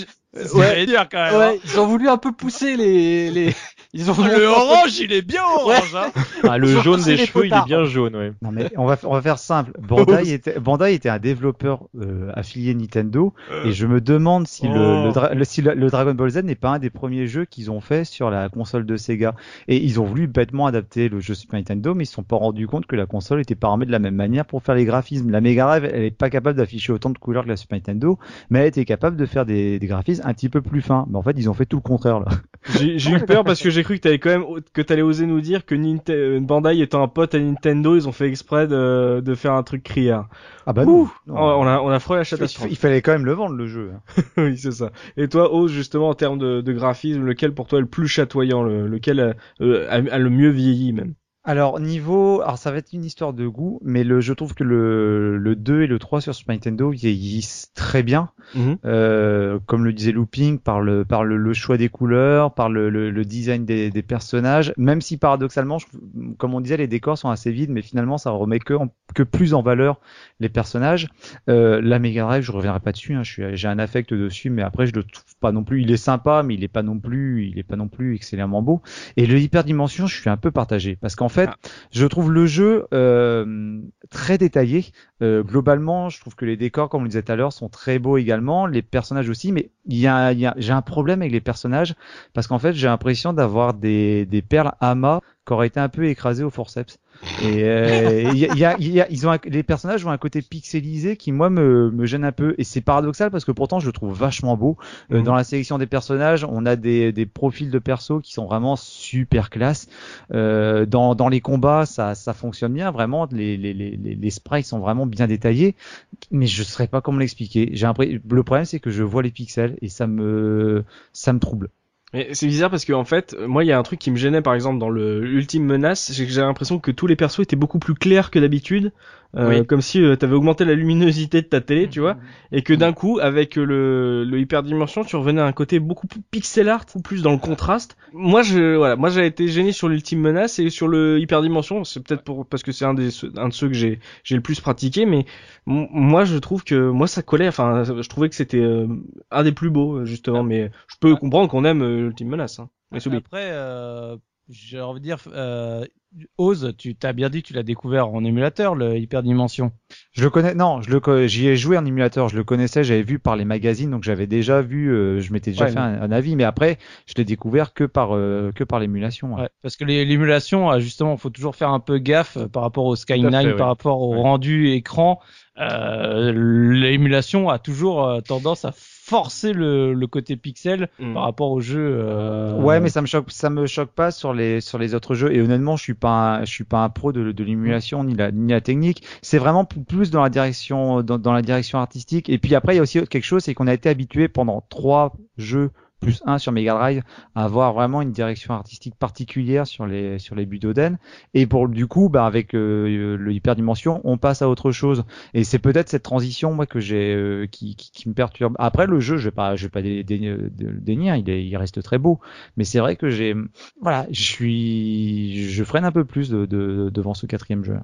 dire quand même. hein. ouais, ils ont voulu un peu pousser les, les, ils ont voulu Le orange, il est bien orange. Hein. Ah, le jaune des cheveux, il est bien jaune, ouais. Non mais on va on va faire simple. Bandai était Bandai était un développeur euh, affilié Nintendo et je me demande si le, Oh. le, dra- le- si le, le Dragon Ball Z n'est pas un des premiers jeux qu'ils ont fait sur la console de Sega. Et ils ont voulu bêtement adapter le jeu Super Nintendo, mais ils se sont pas rendus compte que la console était pas armée de la même manière pour faire les graphismes. La Mega Drive, elle est pas capable d'afficher autant de couleurs que la Super Nintendo, mais elle était capable de faire des, des graphismes un petit peu plus fins. Mais en fait, ils ont fait tout le contraire là. J'ai eu peur parce que j'ai cru que t'avais quand même que t'allais oser nous dire que Ninte- euh, Bandai étant un pote à Nintendo, ils ont fait exprès de, de faire un truc criard. Ah bah Ouh. non. Oh, on a on a frôlé la il, catastrophe. il fallait quand même le vendre le jeu. hein. oui, c'est ça. Et toi, Oz, justement en termes de, de graphisme, lequel pour toi est le plus chatoyant, le- lequel a, euh, a- a le mieux vieilli même? Alors niveau, alors ça va être une histoire de goût, mais le, je trouve que le, le 2 et le 3 sur Super Nintendo vieillissent très bien, Mhm. euh, comme le disait Looping, par le par le, le choix des couleurs, par le, le, le design des, des personnages, même si paradoxalement, je- comme on disait, les décors sont assez vides, mais finalement ça remet que en- que plus en valeur les personnages. Euh, la Mega Drive, je reviendrai pas dessus, hein, j'ai un affect dessus, mais après je le trouve pas non plus, il est sympa, mais il est pas non plus, il est pas non plus excellemment beau. Et le hyperdimension, je suis un peu partagé parce qu'en fait, je trouve le jeu euh, très détaillé. Euh, globalement, je trouve que les décors, comme on le disait tout à l'heure, sont très beaux également, les personnages aussi. Mais il y a, il y a- j'ai un problème avec les personnages parce qu'en fait, j'ai l'impression d'avoir des, des perles amas qui auraient été un peu écrasées au forceps. Et euh, y a, y a- il y a- ils ont un- les personnages ont un côté pixelisé qui moi me, me gêne un peu. Et c'est paradoxal parce que pourtant je le trouve vachement beau. Euh, Mhm. Dans la sélection des personnages, on a des, des profils de persos qui sont vraiment super classe. Euh, dans, dans les combats, ça, ça fonctionne bien, vraiment. Les, les, les, les sprites sont vraiment bien détaillés, mais je ne saurais pas comment l'expliquer. J'ai Le problème, c'est que je vois les pixels et ça me, ça me trouble. Mais c'est bizarre parce que en fait, euh, moi il y a un truc qui me gênait par exemple dans le Ultime Menace, c'est que j'ai l'impression que tous les persos étaient beaucoup plus clairs que d'habitude, Oui. comme si euh, t'avais augmenté la luminosité de ta télé, tu vois, et que d'un coup avec euh, le, le hyperdimension, tu revenais à un côté beaucoup plus pixel art, ou plus dans le contraste. Moi je voilà, moi j'ai été gêné sur l'Ultime Menace et sur le hyperdimension, c'est peut-être pour parce que c'est un des un de ceux que j'ai j'ai le plus pratiqué, mais moi je trouve que moi ça collait, enfin je trouvais que c'était euh, un des plus beaux justement, mais je peux comprendre qu'on aime euh, l'Ultime Menace. Hein. Mais c'est oublié. Après, euh, j'ai envie de dire, euh, Oz, tu t'as bien dit, que tu l'as découvert en émulateur, le Hyperdimension. Je le connais, non, je le, j'y ai joué en émulateur, je le connaissais, j'avais vu par les magazines, donc j'avais déjà vu, euh, je m'étais déjà Ouais, fait un, un avis, mais après, je l'ai découvert que par, euh, que par l'émulation. ouais. Ouais, parce que l'émulation, euh, justement, faut toujours faire un peu gaffe par rapport au fait, ouais. par rapport au rendu écran. Euh, l'émulation a toujours tendance à forcer le, le côté pixel Mm. par rapport au jeu. euh, Ouais, mais ça me choque, ça me choque pas sur les sur les autres jeux. Et honnêtement, je suis pas, un, je suis pas un pro de, de l'émulation ni la ni la technique. C'est vraiment plus dans la direction dans, dans la direction artistique. Et puis après, il y a aussi quelque chose, c'est qu'on a été habitué pendant trois jeux plus un sur Mega Drive avoir vraiment une direction artistique particulière sur les sur les Budoden. Et pour du coup, bah avec euh, le hyperdimension, on passe à autre chose. Et c'est peut-être cette transition moi que j'ai euh, qui, qui qui me perturbe. Après le jeu, je vais pas je vais pas dé- dé- dénier, il est il reste très beau. Mais c'est vrai que j'ai, voilà, je suis, je freine un peu plus de, de- devant ce quatrième jeu.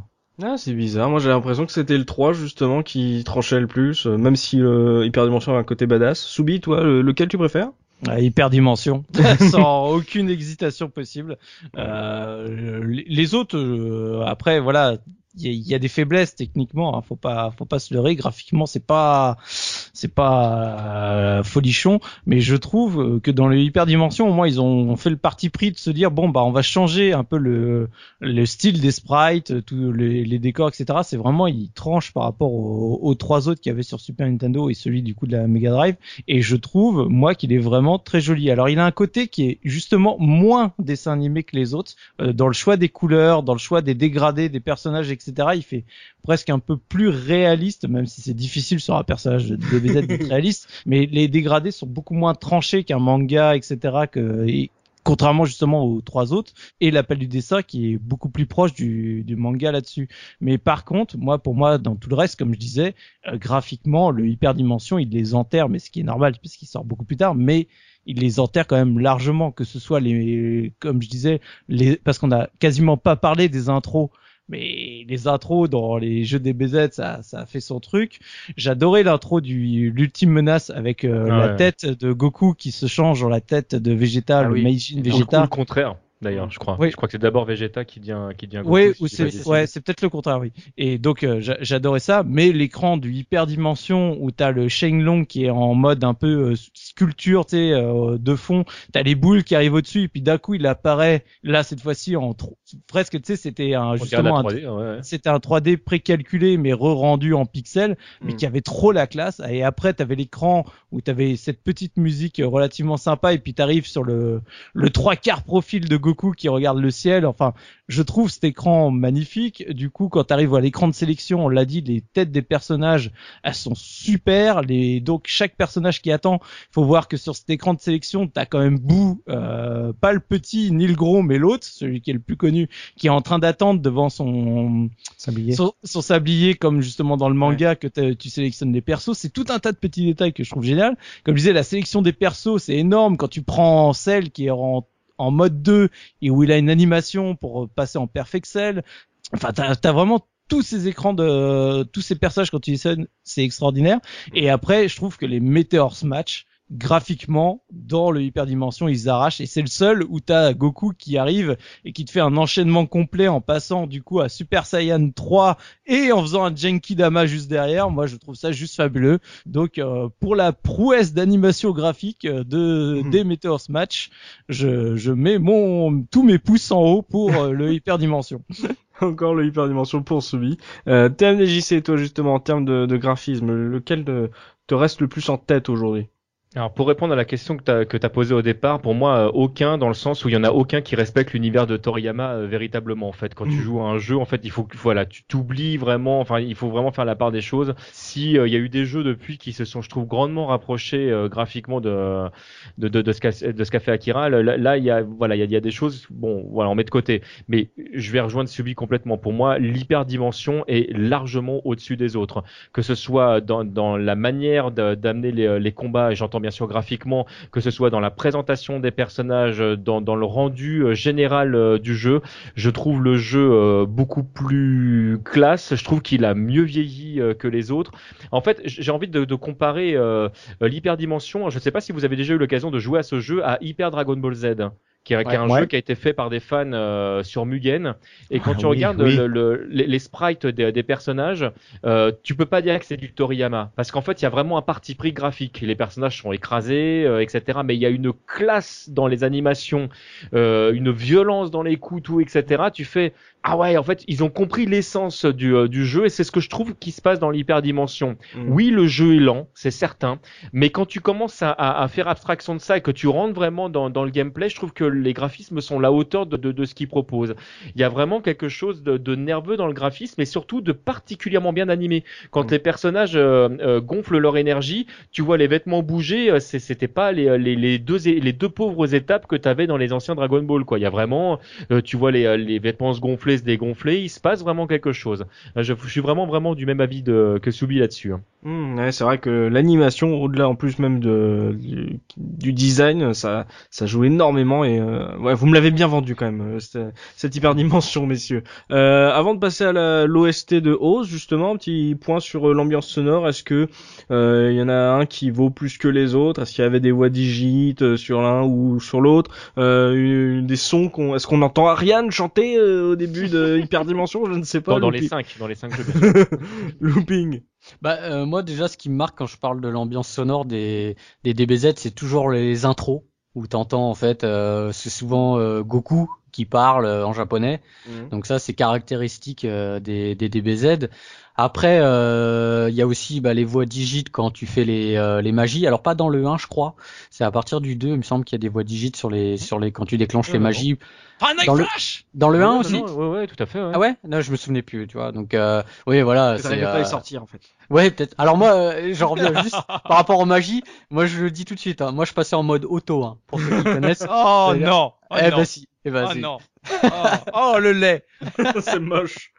Ah, c'est bizarre. Moi, j'ai l'impression que c'était le 3, justement, qui tranchait le plus, euh, même si euh, Hyperdimension a un côté badass. Soubi, toi, le- lequel tu préfères? Euh, hyperdimension, sans aucune hésitation possible. Euh, les- les autres, euh, après, voilà, il y, y a des faiblesses techniquement. Hein, faut pas, faut pas se leurrer. Graphiquement, c'est pas, c'est pas euh, folichon, mais je trouve euh, que dans les hyperdimensions, au moins, ils ont fait le parti pris de se dire bon bah, on va changer un peu le, le style des sprites, tous les, les décors, etc. C'est vraiment, ils tranchent par rapport aux, aux trois autres qu'il y avait sur Super Nintendo et celui du coup de la Mega Drive. Et je trouve, moi, qu'il est vraiment très joli. Alors, il a un côté qui est justement moins dessin animé que les autres, euh, dans le choix des couleurs, dans le choix des dégradés des personnages, etc. etc. Il fait presque un peu plus réaliste, même si c'est difficile sur un personnage de DBZ d'être réaliste. Mais les dégradés sont beaucoup moins tranchés qu'un manga, etc. Que, et contrairement justement aux trois autres et l'appel du dessin qui est beaucoup plus proche du, du manga là-dessus. Mais par contre, moi pour moi dans tout le reste, comme je disais, euh, graphiquement le hyperdimension il les enterre, mais ce qui est normal puisqu'il sort beaucoup plus tard, mais il les enterre quand même largement, que ce soit les, comme je disais, les, parce qu'on a quasiment pas parlé des intros mais les intros dans les jeux des BZ, ça, ça a fait son truc. J'adorais l'intro du l'ultime menace avec euh, Ah la ouais. tête de Goku qui se change en la tête de Vegeta, Ah le oui. Meijin Vegeta. ou le contraire, d'ailleurs, je crois. Oui. Je crois que c'est d'abord Vegeta qui devient, qui devient Goku. Oui, si ou c'est ouais, c'est peut-être le contraire, oui. Et donc euh, j'a- j'adorais ça, mais l'écran du hyperdimension où t'as le Shenlong qui est en mode un peu euh, sculpture, tu sais, euh, de fond, t'as les boules qui arrivent au-dessus et puis d'un coup il apparaît là cette fois-ci en tro- presque, tu sais, c'était un justement un 3D, ouais, ouais. c'était un 3D précalculé mais re-rendu en pixels, mais Mm. qui avait trop la classe. Et après, t'avais l'écran où t'avais cette petite musique relativement sympa, et puis t'arrives sur le le trois quarts profil de Goku qui regarde le ciel. Enfin, je trouve cet écran magnifique. Du coup, quand t'arrives à l'écran de sélection, on l'a dit, les têtes des personnages, elles sont super. Les donc chaque personnage qui attend, faut voir que sur cet écran de sélection, t'as quand même Boo, euh, pas le petit ni le gros, mais l'autre, celui qui est le plus connu, qui est en train d'attendre devant son Sablier. son, son sablier comme justement dans le manga que tu sélectionnes les persos. C'est tout un tas de petits détails que je trouve génial. Comme je disais la sélection des persos c'est énorme. Quand tu prends celle qui est en, en mode 2 et où il a une animation pour passer en perfectcel enfin t'as as vraiment tous ces écrans de tous ces personnages quand tu les c'est extraordinaire. Et après je trouve que les Meteors Match graphiquement dans le hyperdimension ils arrachent et c'est le seul où t'as Goku qui arrive et qui te fait un enchaînement complet en passant du coup à Super Saiyan 3 et en faisant un Genkidama juste derrière. Moi, je trouve ça juste fabuleux. Donc, euh, pour la prouesse d'animation graphique euh, de Mhm. des Meteors Match, je, je mets mon tous mes pouces en haut pour euh, le hyperdimension. Encore le hyperdimension pour Subi. Euh, TMDJC, toi justement, en termes de, de graphisme, lequel te, te reste le plus en tête aujourd'hui? Alors pour répondre à la question que tu as, que t'as posée au départ, pour moi euh, aucun dans le sens où il y en a aucun qui respecte l'univers de Toriyama euh, véritablement en fait. Quand tu Mhm. joues à un jeu, en fait, il faut que voilà, tu t'oublies vraiment, enfin il faut vraiment faire la part des choses. Si euh, il y a eu des jeux depuis qui se sont je trouve grandement rapprochés euh, graphiquement de de de, de ce qu'a fait Akira, là il y a voilà, il y a, il y a des choses bon, voilà, on met de côté. Mais je vais rejoindre Subi complètement. Pour moi, l'hyperdimension est largement au-dessus des autres que ce soit dans, dans la manière d'amener les, les combats, j'entends bien sûr graphiquement, que ce soit dans la présentation des personnages, euh, dans, le rendu euh, général euh, du jeu, je trouve le jeu beaucoup plus classe, je trouve qu'il a mieux vieilli que les autres. En fait, j'ai envie de, de comparer l'hyperdimension, je ne sais pas si vous avez déjà eu l'occasion de jouer à ce jeu, à Hyper Dragon Ball Z. Qui est, qui est un Ouais. jeu qui a été fait par des fans euh, sur Mugen et quand Ah tu oui, regardes oui. le- le- les, les sprites des, des personnages euh, tu peux pas dire que c'est du Toriyama parce qu'en fait il y a vraiment un parti pris graphique. Les personnages sont écrasés, euh, etc. Mais il y a une classe dans les animations, euh, une violence dans les coups, tout, etc. Tu fais ah ouais, en fait ils ont compris l'essence du, euh, du jeu et c'est ce que je trouve qui se passe dans l'hyperdimension. Oui, le jeu est lent, c'est certain, mais quand tu commences à, à- à faire abstraction de ça et que tu rentres vraiment dans, dans le gameplay, je trouve que les graphismes sont à la hauteur de, de, de ce qu'ils proposent. Il y a vraiment quelque chose de, de nerveux dans le graphisme et surtout de particulièrement bien animé. Quand Mm. les personnages euh, euh, gonflent leur énergie, tu vois les vêtements bouger, euh, c'est- c'était pas les, les, les deux les deux pauvres étapes que tu avais dans les anciens Dragon Ball quoi. Il y a vraiment euh, tu vois les, les vêtements se gonfler, se dégonfler, il se passe vraiment quelque chose. Euh, Je, suis vraiment vraiment du même avis que Subi là-dessus. hein. Hmm, c'est vrai que l'animation, au-delà en plus même de, du, design, ça, ça joue énormément et euh, ouais, vous me l'avez bien vendu quand même euh, cette, cette hyperdimension, messieurs. Euh, avant de passer à l'OST de Oz, justement, un petit point sur euh, l'ambiance sonore. Est-ce que il y en a un qui vaut plus que les autres? Est-ce qu'il y avait des voix digites sur l'un ou sur l'autre? Des sons qu'on, est-ce qu'on entend Ariane chanter au début? De hyperdimension Je ne sais pas. Dans, dans les Looping. cinq, dans les cinq jeux. bien sûr. Looping. Bah euh, moi déjà ce qui me marque quand je parle de l'ambiance sonore des des DBZ c'est toujours les intros où t'entends en fait euh, c'est souvent euh, Goku qui parle euh, en japonais donc ça c'est caractéristique euh, des, des DBZ Après, euh, il y a aussi bah, les voix digites quand tu fais les, euh, les magies. Alors pas dans le 1, je crois. C'est à partir du 2, il me semble qu'il y a des voix digites sur les sur les quand tu déclenches Ouais, les magies. Final Dans le- Flash Dans le 1 Ouais, aussi. non, Ouais, ouais, tout à fait. ouais. Ah ouais? Non, je me souvenais plus, tu vois. Donc euh, oui, voilà. Ça c'est, pas à euh, les sortir en fait. Ouais, peut-être. Alors moi, euh, j'en reviens juste par rapport aux magies. Moi, je le dis tout de suite. Hein. Moi, je passais en mode auto, hein, pour ceux qui connaissent. Oh non oh, eh non. bah si. Eh bah, Oh si. non oh, oh, le lait c'est moche.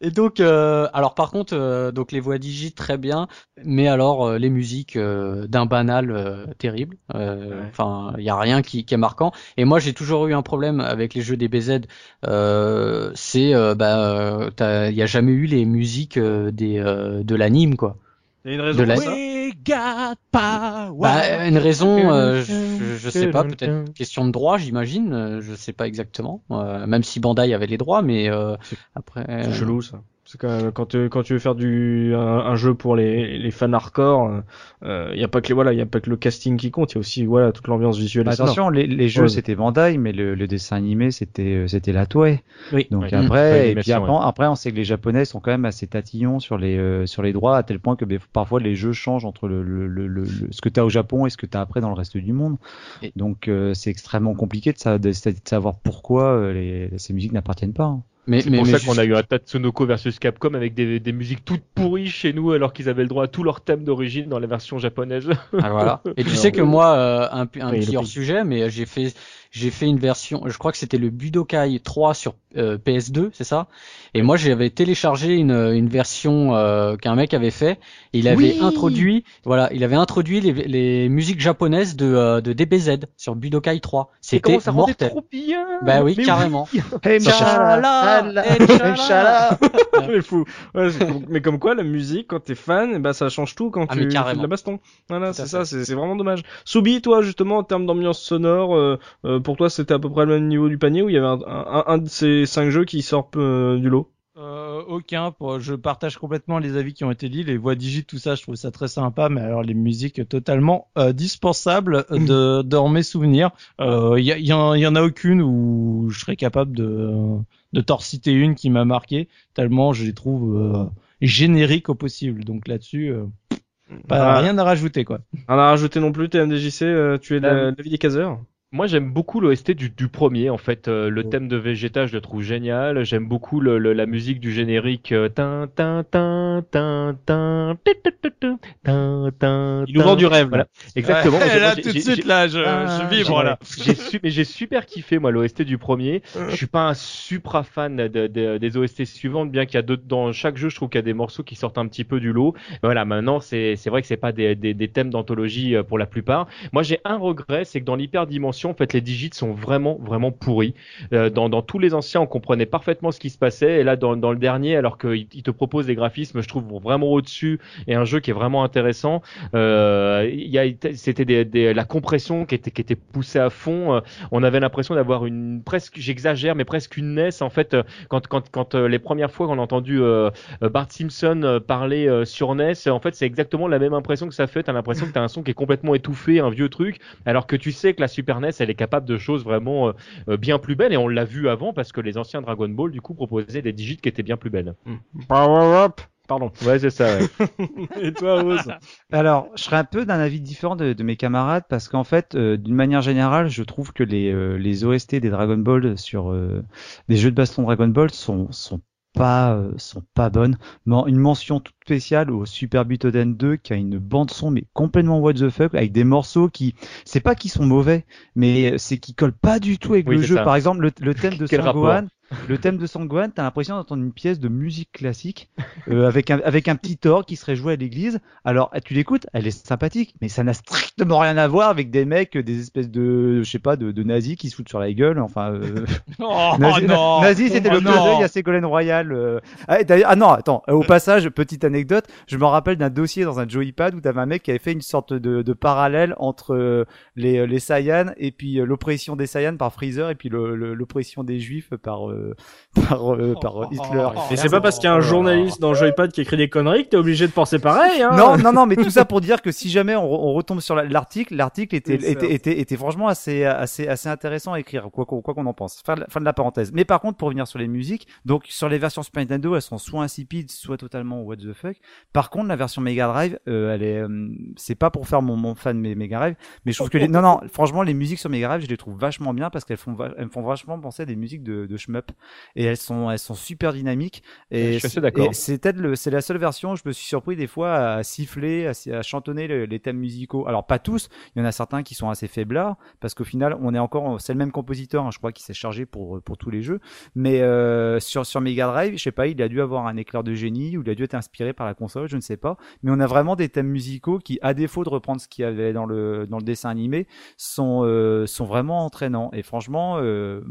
Et donc, euh, alors par contre, euh, donc les voix digites très bien, mais alors euh, les musiques euh, d'un banal euh, terrible. Euh, Ouais. Enfin, il y a rien qui, qui est marquant. Et moi, j'ai toujours eu un problème avec les jeux DBZ. Euh, c'est, euh, bah, t'as- il y a jamais eu les musiques euh, des euh, de l'anime, quoi. Il y a une raison De la- pour ça. We got power Bah, une raison, euh, je, je sais pas, peut-être question de droit, j'imagine. euh, Je sais pas exactement. Euh, même si Bandai avait les droits, mais euh, après. C'est chelou ça. Quand, même- quand, tu, quand tu veux faire du un, un jeu pour les, les fans hardcore, il euh, y a pas que les, voilà, il y a pas que le casting qui compte, il y a aussi voilà toute l'ambiance visuelle. Bah, attention, les, les jeux Ouais. c'était Bandai, mais le, le dessin animé c'était euh, c'était la Toei. Oui. Donc Ouais. après, et puis après, après, on sait que les Japonais sont quand même assez tatillons sur les euh, sur les droits à tel point que ben, parfois les jeux changent entre le, le, le, le- le- ce que tu as au Japon et ce que tu as après dans le reste du monde. Et- Donc euh, c'est extrêmement compliqué de, sa- de, de savoir pourquoi euh, les, ces musiques n'appartiennent pas. hein. Mais, C'est mais, pour mais ça juste- qu'on a eu un Tatsunoko versus Capcom avec des, des musiques toutes pourries chez nous alors qu'ils avaient le droit à tous leurs thèmes d'origine dans la version japonaise. Ah, voilà. Et tu sais que moi, euh, un, un Oui, petit hors sujet, mais j'ai fait, j'ai fait une version, je crois que c'était le Budokai 3 sur euh, PS2, c'est ça? Et moi, j'avais téléchargé une, une version euh, qu'un mec avait fait. Et il avait Oui. introduit, voilà, il avait introduit les, les musiques japonaises de, euh, de DBZ sur Budokai 3. Et C'était comment ça rendait mortel. trop bien Bah oui, Mais carrément. Hey, Inch'Allah, Inch'Allah. mais fou. Ouais, mais comme quoi, la musique, quand t'es fan, ben, ça change tout quand Ah, tu fais de la baston. Voilà, c'est ça, c'est vraiment dommage. Soubi, toi, justement, en termes d'ambiance sonore, euh, euh, pour toi, c'était à peu près le même niveau du panier ou il y avait un, un, un de ces cinq jeux qui sort euh, du lot? Euh, aucun. Je partage complètement les avis qui ont été dit. Les voix digites, tout ça, je trouve ça très sympa. Mais alors les musiques totalement euh, dispensables de dans mes souvenirs. Il euh, y, en, y en a aucune où je serais capable de de t'en citer une qui m'a marqué tellement je les trouve génériques au possible. Donc là-dessus, pas Ah, rien à rajouter quoi. Rien à rajouter non plus, t'es MDJC, euh, tu es la- l'avis des caseurs moi, j'aime beaucoup l'OST du, du, premier. En fait, euh, le thème de Vegeta, je le trouve génial. J'aime beaucoup le, le, la musique du générique. Il nous vend du rêve. Voilà. Exactement. Là, tout de suite, là, je. J'ai mais j'ai super kiffé moi l'OST du premier. je suis pas un supra fan de, de, des OST suivantes, bien qu'il y a deux... dans chaque jeu, je trouve qu'il y a des morceaux qui sortent un petit peu du lot. Voilà, maintenant, c'est c'est vrai que c'est pas des, des, des thèmes d'anthologie pour la plupart. Moi, j'ai un regret, c'est que dans l'hyperdimension en fait, les digits sont vraiment vraiment pourris. Euh, dans, tous les anciens, on comprenait parfaitement ce qui se passait, et là dans, dans le dernier, alors qu'il il te propose des graphismes, je trouve vraiment au-dessus, et un jeu qui est vraiment intéressant. Euh, c'était des, des- la compression qui était, qui était poussée à fond. Euh, On avait l'impression d'avoir une presque, j'exagère, mais presque une NES en fait. euh, Quand, quand, quand les premières fois qu'on a entendu Bart Simpson parler sur NES, en fait, c'est exactement la même impression que ça fait. T'as l'impression que t'as un son qui est complètement étouffé, un vieux truc, alors que tu sais que la Super NES, elle est capable de choses vraiment euh, euh, bien plus belles. Et on l'a vu avant parce que les anciens Dragon Ball, du coup, proposaient des digits qui étaient bien plus belles. Power up Pardon. Ouais, c'est ça. Ouais. Et toi, Rose? Alors, je serais un peu d'un avis différent de, de mes camarades parce qu'en fait, euh, d'une manière générale, je trouve que les, euh, les OST des Dragon Ball sur euh, des jeux de baston Dragon Ball sont, sont pas euh, sont pas bonnes. Une mention toute spéciale au Super Butoden 2 qui a une bande son mais complètement what the fuck avec des morceaux qui c'est pas qu'ils sont mauvais mais c'est qu'ils collent pas du tout avec Oui, le jeu. ça. Par exemple, le, le thème de Sangohan, le thème de Sangohan, t'as l'impression d'entendre une pièce de musique classique euh, avec un avec un petit orgue qui serait joué à l'église. Alors tu l'écoutes, elle est sympathique, mais ça n'a strictement rien à voir avec des mecs, des espèces de je sais pas de, de nazis qui se foutent sur la gueule. Enfin, euh, Oh, nazi, non. nazi, c'était Oh, le clin d'œil à Ségolène Royal. euh. Ah, ah non, attends. euh, Au passage, petite anecdote, je me rappelle d'un dossier dans un Joypad où t'avais un mec qui avait fait une sorte de, de parallèle entre euh, les les Saiyans et puis euh, l'oppression des Saiyans par Freezer et puis le- le- l'oppression des Juifs par euh, euh, par, euh, par Hitler. Et c'est pas parce qu'il y a un journaliste dans Joypad qui écrit des conneries que t'es obligé de penser pareil, hein. Non, non, non, mais tout ça pour dire que si jamais on, on retombe sur la- l'article, l'article était, Oui, était, était, était franchement assez, assez, assez intéressant à écrire, quoi qu'on quoi qu'on en pense. Fin de, la- fin de la parenthèse. Mais par contre, pour revenir sur les musiques, donc sur les versions Super Nintendo, elles sont soit insipides, soit totalement what the fuck. Par contre, la version Mega Drive, euh, elle est, euh, c'est pas pour faire mon, mon fan de Mega Drive, mais je trouve que les, non, non, franchement, les musiques sur Mega Drive, je les trouve vachement bien parce qu'elles font, elles me font vachement penser à des musiques de, de et elles sont, elles sont super dynamiques. Et Je suis assez c'est- d'accord. et C'est peut-être le, c'est la seule version où je me suis surpris des fois à siffler, à, à chantonner le- les thèmes musicaux. Alors pas tous, il y en a certains qui sont assez faiblards parce qu'au final, on est encore, c'est le même compositeur, hein, je crois, qui s'est chargé pour pour tous les jeux. Mais euh, sur sur Mega Drive, je sais pas, il a dû avoir un éclair de génie ou il a dû être inspiré par la console, je ne sais pas. Mais on a vraiment des thèmes musicaux qui, à défaut de reprendre ce qu'il y avait dans le dans le dessin animé, sont euh, sont vraiment entraînants. Et franchement, euh,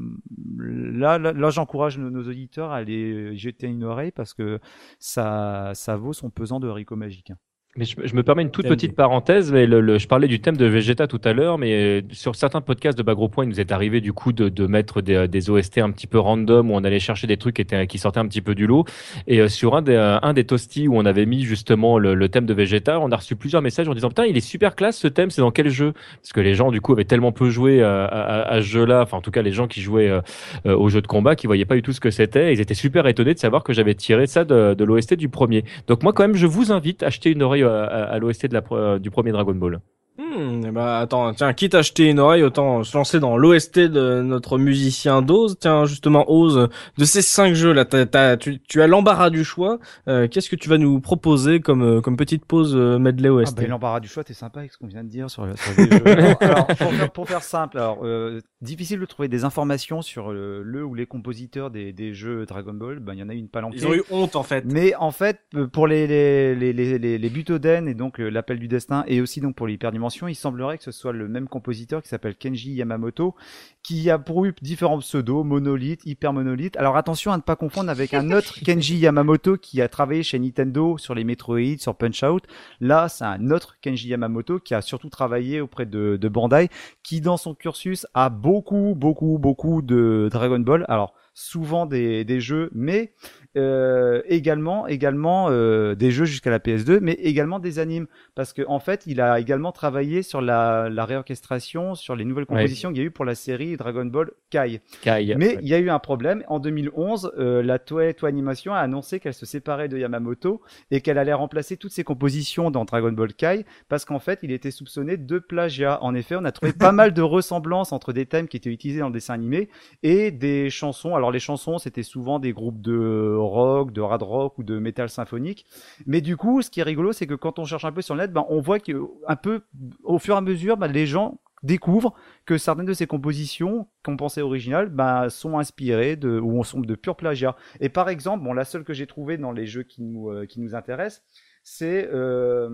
là là, là j'encourage nos, auditeurs à aller jeter une oreille parce que ça ça vaut son pesant de haricot magique. Mais je, je me permets une toute petite parenthèse, mais le, le- je parlais du thème de Vegeta tout à l'heure, mais euh, sur certains podcasts de Bagro Point, il nous est arrivé du coup de, de mettre des, des OST un petit peu random où on allait chercher des trucs qui, étaient, qui sortaient un petit peu du lot. Et euh, sur un des, euh, un des toasties où on avait mis justement le, le thème de Vegeta, on a reçu plusieurs messages en disant putain il est super classe ce thème, c'est dans quel jeu? Parce que les gens du coup avaient tellement peu joué euh, à, à- à ce jeu-là, enfin en tout cas les gens qui jouaient euh, euh, au jeu de combat, qui voyaient pas du tout ce que c'était, ils étaient super étonnés de savoir que j'avais tiré ça de, de l'OST du premier. Donc moi quand même je vous invite à acheter une oreille à, à, à l'OST de la, pro- euh, du premier Dragon Ball. Hmm, bah attends, tiens, quitte à acheter une oreille, autant se lancer dans l'OST de notre musicien Dose. Tiens, justement, Ose, de ces cinq jeux là, t'as- t'as- tu, tu as l'embarras du choix. Euh, Qu'est-ce que tu vas nous proposer comme, euh, comme petite pause euh, medley Ah OST bah, l'embarras du choix, t'es sympa avec ce qu'on vient de dire sur, sur les jeux. Alors, alors, pour, faire, pour faire simple, alors euh, difficile de trouver des informations sur le, le ou les compositeurs des, des jeux Dragon Ball. Ben il y en a une palanquée. Ils ont eu honte en fait. Mais en fait, euh, pour les les les les les, les Butoden et donc euh, l'appel du destin et aussi donc pour l'hyperdimension, il semblerait que ce soit le même compositeur qui s'appelle Kenji Yamamoto, qui a pour eu différents pseudos, monolithe, hyper monolithe. Alors attention à ne pas confondre avec un autre Kenji Yamamoto qui a travaillé chez Nintendo sur les Metroid, sur Punch Out. Là, c'est un autre Kenji Yamamoto qui a surtout travaillé auprès de, de Bandai, qui dans son cursus a beaucoup, beaucoup, beaucoup de Dragon Ball. Alors souvent des, des jeux, mais euh, également, également euh, des jeux jusqu'à la PS2, mais également des animes, parce que en fait, il a également travaillé sur la, la réorchestration, sur les nouvelles Ouais. compositions qu'il y a eu pour la série Dragon Ball Kai. Kai. Mais il y a eu un problème. En 2011, euh, la Toei Toei Animation a annoncé qu'elle se séparait de Yamamoto et qu'elle allait remplacer toutes ses compositions dans Dragon Ball Kai parce qu'en fait, il était soupçonné de plagiat. En effet, on a trouvé pas mal de ressemblances entre des thèmes qui étaient utilisés dans le dessin animé et des chansons. Alors les chansons, c'était souvent des groupes de rock, de hard rock ou de métal symphonique. Mais du coup, ce qui est rigolo, c'est que quand on cherche un peu sur le net, ben, on voit que un peu au fur et à mesure, ben, les gens découvrent que certaines de ces compositions qu'on pensait originales ben, sont inspirées de ou sont de pur plagiat. Et par exemple, bon, la seule que j'ai trouvée dans les jeux qui nous euh, qui nous intéressent, c'est euh,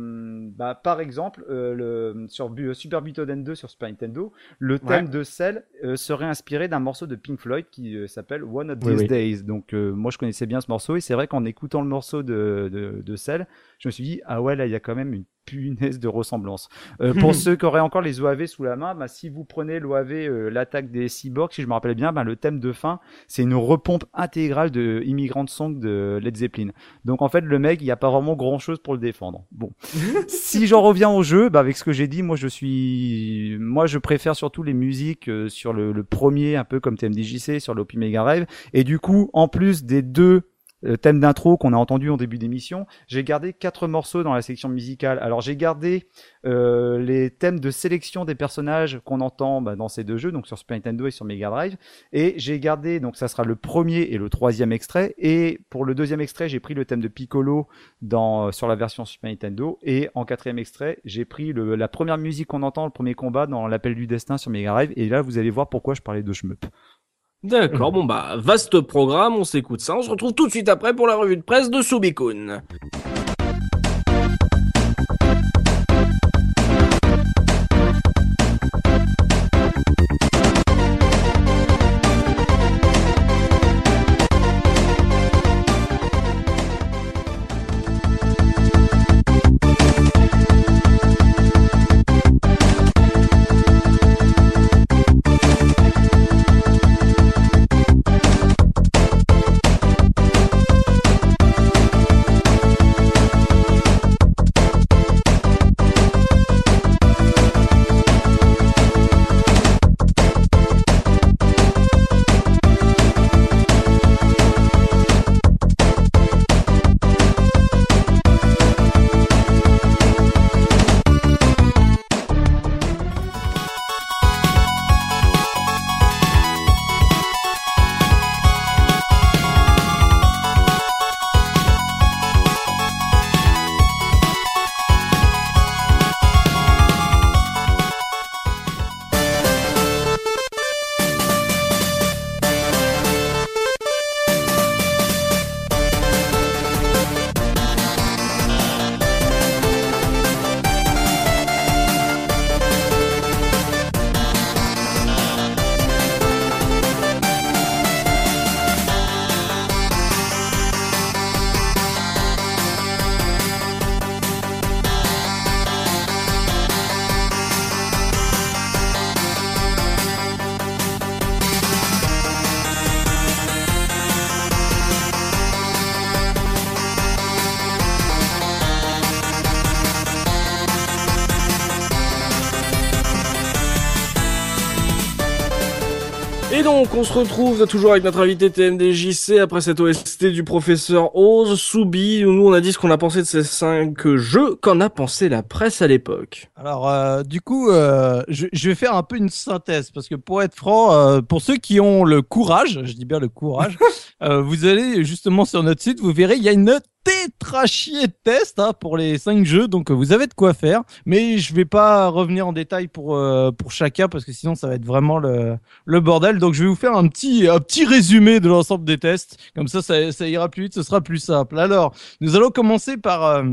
bah, par exemple euh, le sur Bu- Super Butoden 2 sur Super Nintendo, le thème de Cell euh, serait inspiré d'un morceau de Pink Floyd qui s'appelle One of These oui. Days. Donc euh, moi je connaissais bien ce morceau et c'est vrai qu'en écoutant le morceau de de, de Cell, je me suis dit ah ouais là il y a quand même une punaise de ressemblance. Euh, pour ceux qui auraient encore les OAV sous la main, bah, si vous prenez l'OAV euh, l'attaque des cyborgs, si je me rappelle bien, bah, le thème de fin, c'est une repompe intégrale de Immigrant Song de Led Zeppelin. Donc en fait, le mec, il n'y a pas vraiment grand chose pour le défendre. Bon. si j'en reviens au jeu, bah, avec ce que j'ai dit, moi je suis, moi je préfère surtout les musiques euh, sur le, le premier, un peu comme TMDJC, sur l'OP Mega Drive. Et du coup, en plus des deux euh, thèmes d'intro qu'on a entendu en début d'émission, j'ai gardé quatre morceaux dans la section musicale. Alors j'ai gardé euh, les thèmes de sélection des personnages qu'on entend bah, dans ces deux jeux, donc sur Super Nintendo et sur Mega Drive. Et j'ai gardé, donc ça sera le premier et le troisième extrait. Et pour le deuxième extrait, j'ai pris le thème de Piccolo dans, sur la version Super Nintendo. Et en quatrième extrait, j'ai pris la première musique qu'on entend, le premier combat dans l'appel du destin sur Mega Drive. Et là, vous allez voir pourquoi je parlais de shmup. D'accord, bon bah, vaste programme, on s'écoute ça. On se retrouve tout de suite après pour la revue de presse de Subikun. Donc, on se retrouve toujours avec notre invité TMDJC après cette OST du professeur Oz, Soubi. Nous, on a dit ce qu'on a pensé de ces cinq jeux. Qu'en a pensé la presse à l'époque Alors, euh, du coup, euh, je, je vais faire un peu une synthèse parce que pour être franc, euh, pour ceux qui ont le courage, je dis bien le courage, euh, vous allez justement sur notre site, vous verrez, il y a une tétrachier de tests hein, pour les cinq jeux, donc vous avez de quoi faire. Mais je vais pas revenir en détail pour euh, pour chacun parce que sinon ça va être vraiment le le bordel. Donc je vais vous faire un petit un petit résumé de l'ensemble des tests. Comme ça, ça, ça ira plus vite, ce sera plus simple. Alors, nous allons commencer par euh,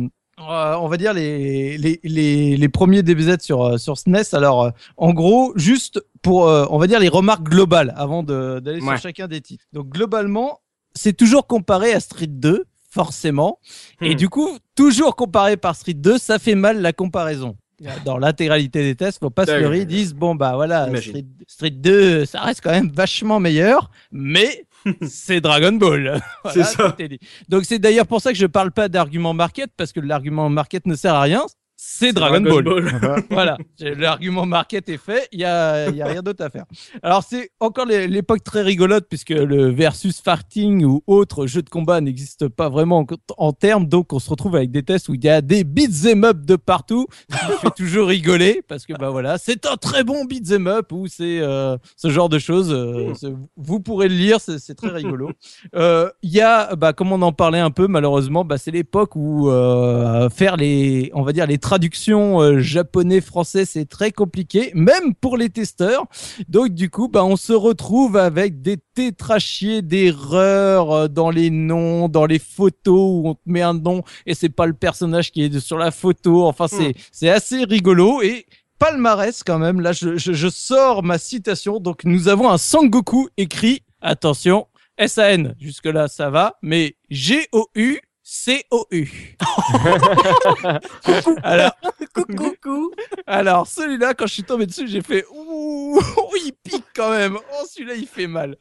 euh, on va dire les, les, les, les premiers DBZ sur, sur SNES. Alors, euh, en gros, juste pour, on va dire les remarques globales avant d'aller Ouais. sur chacun des titres. Donc, globalement, c'est toujours comparé à Street 2, forcément. Et Hmm. du coup, toujours comparé par Street 2, ça fait mal la comparaison. Dans l'intégralité des tests, faut pas se leurrer, ils disent bon bah voilà. Street, Street 2, ça reste quand même vachement meilleur, mais c'est Dragon Ball. C'est ça. dit. Donc c'est d'ailleurs pour ça que je parle pas d'argument market parce que l'argument market ne sert à rien. C'est Dragon, Ball. voilà, l'argument market est fait, il y a, il y a rien d'autre à faire. Alors c'est encore l'é- l'époque très rigolote puisque le versus farting ou autre jeu de combat n'existe pas vraiment en, en termes, donc on se retrouve avec des tests où il y a des beat'em up de partout, ce qui fait toujours rigoler parce que bah voilà, c'est un très bon beat'em up ou c'est euh, ce genre de choses. euh, vous pourrez le lire, c'est très rigolo. Euh, Il y a, bah, comme on en parlait un peu, malheureusement, bah, c'est l'époque où euh, faire les, on va dire les traductions euh, japonais-français, c'est très compliqué, même pour les testeurs. Donc du coup, bah, on se retrouve avec des tétrachiers d'erreurs euh, dans les noms, dans les photos où on te met un nom et c'est pas le personnage qui est sur la photo. Enfin, c'est c'est assez rigolo et palmarès quand même. Là, je, je, je sors ma citation. Donc, nous avons un Sangoku écrit. Attention, SAN. Jusque là, ça va. Mais G-O-U. C-O-U. alors, Coucou. alors celui-là, quand je suis tombé dessus, j'ai fait ouh, il pique quand même. Oh, celui-là, il fait mal.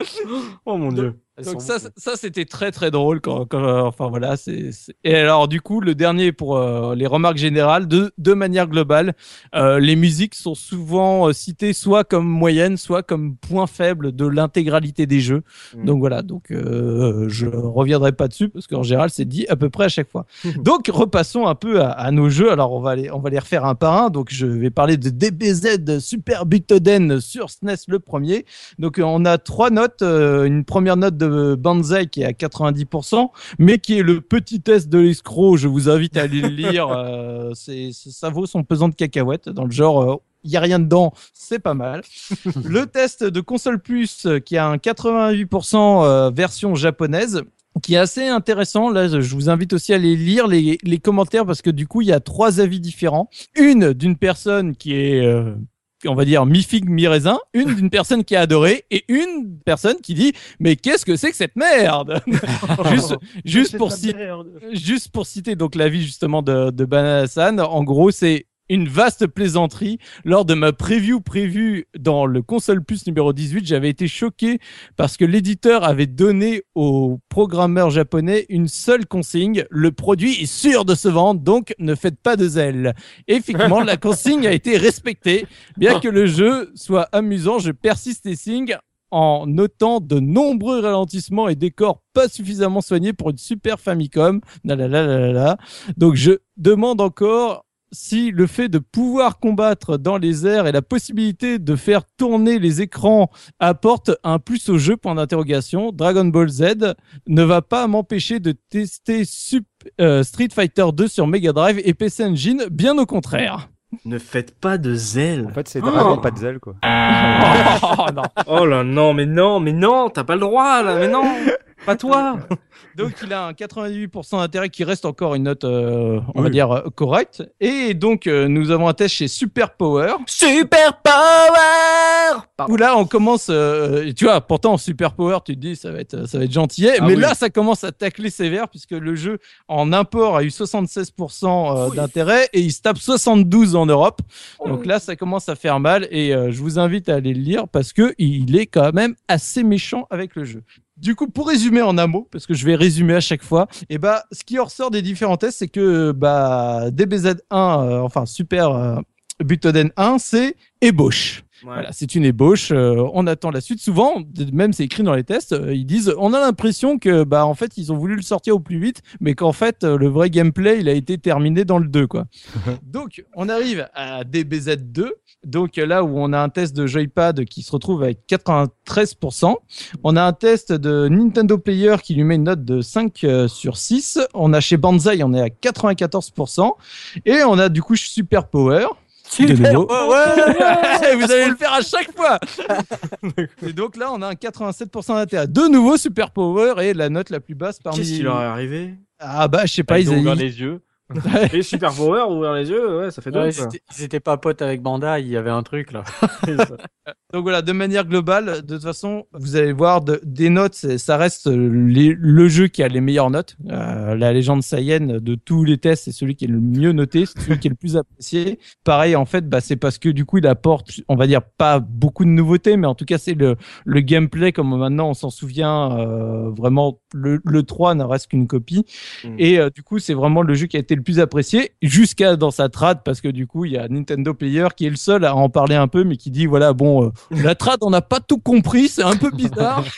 Oh mon dieu. Donc ça, ça, c'était très très drôle quand, quand euh, enfin voilà, c'est et alors du coup le dernier pour euh, les remarques générales de de manière globale, euh, les musiques sont souvent euh, citées soit comme moyenne, soit comme point faible de l'intégralité des jeux. Mm. Donc voilà, donc euh, je reviendrai pas dessus parce qu'en général c'est dit à peu près à chaque fois. donc repassons un peu à, à nos jeux. Alors on va les on va les refaire un par un. Donc je vais parler de DBZ Super Butoden sur SNES le premier. Donc on a trois notes, euh, une première note de Banzai qui est à 90%, mais qui est le petit test de l'escroc. Je vous invite à aller le lire. euh, c'est, ça vaut son pesant de cacahuètes dans le genre. euh, il y a rien dedans, c'est pas mal. le test de console plus euh, qui a un 88% euh, version japonaise qui est assez intéressant. Là, je vous invite aussi à aller lire les, les commentaires parce que du coup, il y a trois avis différents. Une d'une personne qui est, euh, on va dire, mi-figue, mi-raisin. Une d'une personne qui a adoré et une personne qui dit, mais qu'est-ce que c'est que cette merde? juste, juste pour citer, juste pour citer donc l'avis justement de, de Banana-san, en gros, c'est une vaste plaisanterie. Lors de ma preview prévue dans le console plus numéro 18, j'avais été choqué parce que l'éditeur avait donné aux programmeurs japonais une seule consigne. Le produit est sûr de se vendre, donc ne faites pas de zèle. Et Effectivement, la consigne a été respectée. Bien que le jeu soit amusant, je persiste et signe en notant de nombreux ralentissements et décors pas suffisamment soignés pour une super Famicom. Donc je demande encore si le fait de pouvoir combattre dans les airs et la possibilité de faire tourner les écrans apporte un plus au jeu, point d'interrogation. Dragon Ball Z ne va pas m'empêcher de tester Sup- euh, Street Fighter 2 sur Mega Drive et PC Engine, bien au contraire. Ne faites pas de zèle. En fait, c'est Dragon, pas de zèle, quoi. Oh, non. Oh là non, mais non, mais non, t'as pas le droit là, mais non, pas toi. Donc il a un 88% d'intérêt qui reste encore une note, euh, on va dire, euh, correcte. Et donc euh, nous avons un test chez Super Power. Super power. Pardon. Où là on commence, euh, tu vois, pourtant Super Power tu te dis ça va être, ça va être gentillet, Ah mais oui. là ça commence à tacler sévère puisque le jeu en import a eu 76% euh, Oui. d'intérêt et il se tape 72 en Europe. Donc là ça commence à faire mal et euh, je vous invite à aller le lire parce que il est quand même assez méchant avec le jeu. Du coup, pour résumer en un mot, parce que je vais résumer à chaque fois, et bah, ce qui en ressort des différents tests, c'est que bah, DBZ1, euh, enfin Super euh, Butoden 1, c'est ébauche. Voilà, c'est une ébauche. euh, on attend la suite. Souvent, même c'est écrit dans les tests, euh, ils disent, on a l'impression que, bah, en fait, ils ont voulu le sortir au plus vite, mais qu'en fait, euh, le vrai gameplay, il a été terminé dans le 2, quoi. Donc, on arrive à DBZ2. Donc euh, là où on a un test de joypad qui se retrouve avec 93%. On a un test de Nintendo Player qui lui met une note de 5 euh, sur 6. On a chez Banzai, on est à 94%. Et on a du coup Super Power. De nouveau. Vous allez le faire à chaque fois. et donc là, on a un 87% d'intérêt. De nouveau Super Power et la note la plus basse parmi. Qu'est-ce qui leur est arrivé? Ah bah je sais pas, Ils ont ils, ouvert ils- les yeux. Et Super Power, ouvrir les yeux, ouais, ça fait Ouais, deux. ils, étaient, ils étaient pas potes avec Bandai, il y avait un truc là. Donc voilà, de manière globale, de toute façon, vous allez voir de- des notes, ça reste euh, les- le jeu qui a les meilleures notes. Euh, la légende Saiyan de tous les tests, c'est celui qui est le mieux noté, c'est celui qui est le plus apprécié. Pareil, en fait, bah, c'est parce que du coup, il apporte, on va dire, pas beaucoup de nouveautés, mais en tout cas, c'est le, le gameplay, comme maintenant on s'en souvient, euh, vraiment, le, le 3 ne reste qu'une copie. Mm. Et euh, du coup, c'est vraiment le jeu qui a été le plus apprécié, jusqu'à dans sa trad, parce que du coup, il y a Nintendo Player qui est le seul à en parler un peu, mais qui dit, voilà, bon, euh, la trad, on n'a pas tout compris, c'est un peu bizarre.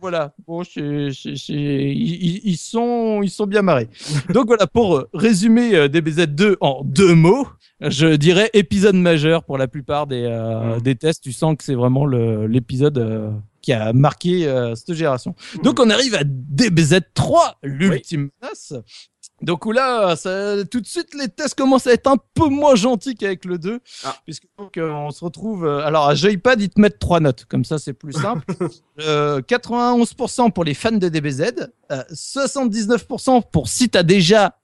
Voilà. Bon, je- je- je- ils, sont, ils sont bien marrés. Donc voilà, pour euh, résumer euh, DBZ2 en deux mots, je dirais épisode majeur pour la plupart des, euh, des tests. Tu sens que c'est vraiment le, l'épisode euh, qui a marqué euh, cette génération. Donc on arrive à DBZ3, l'ultime menace. Donc là, ça, tout de suite, les tests commencent à être un peu moins gentils qu'avec le 2. Ah. Puisque donc, euh, on se retrouve... euh, alors à Joypad, ils te mettent trois notes. Comme ça, c'est plus simple. Euh, 91% pour les fans de DBZ. euh, 79% pour si t'as déjà...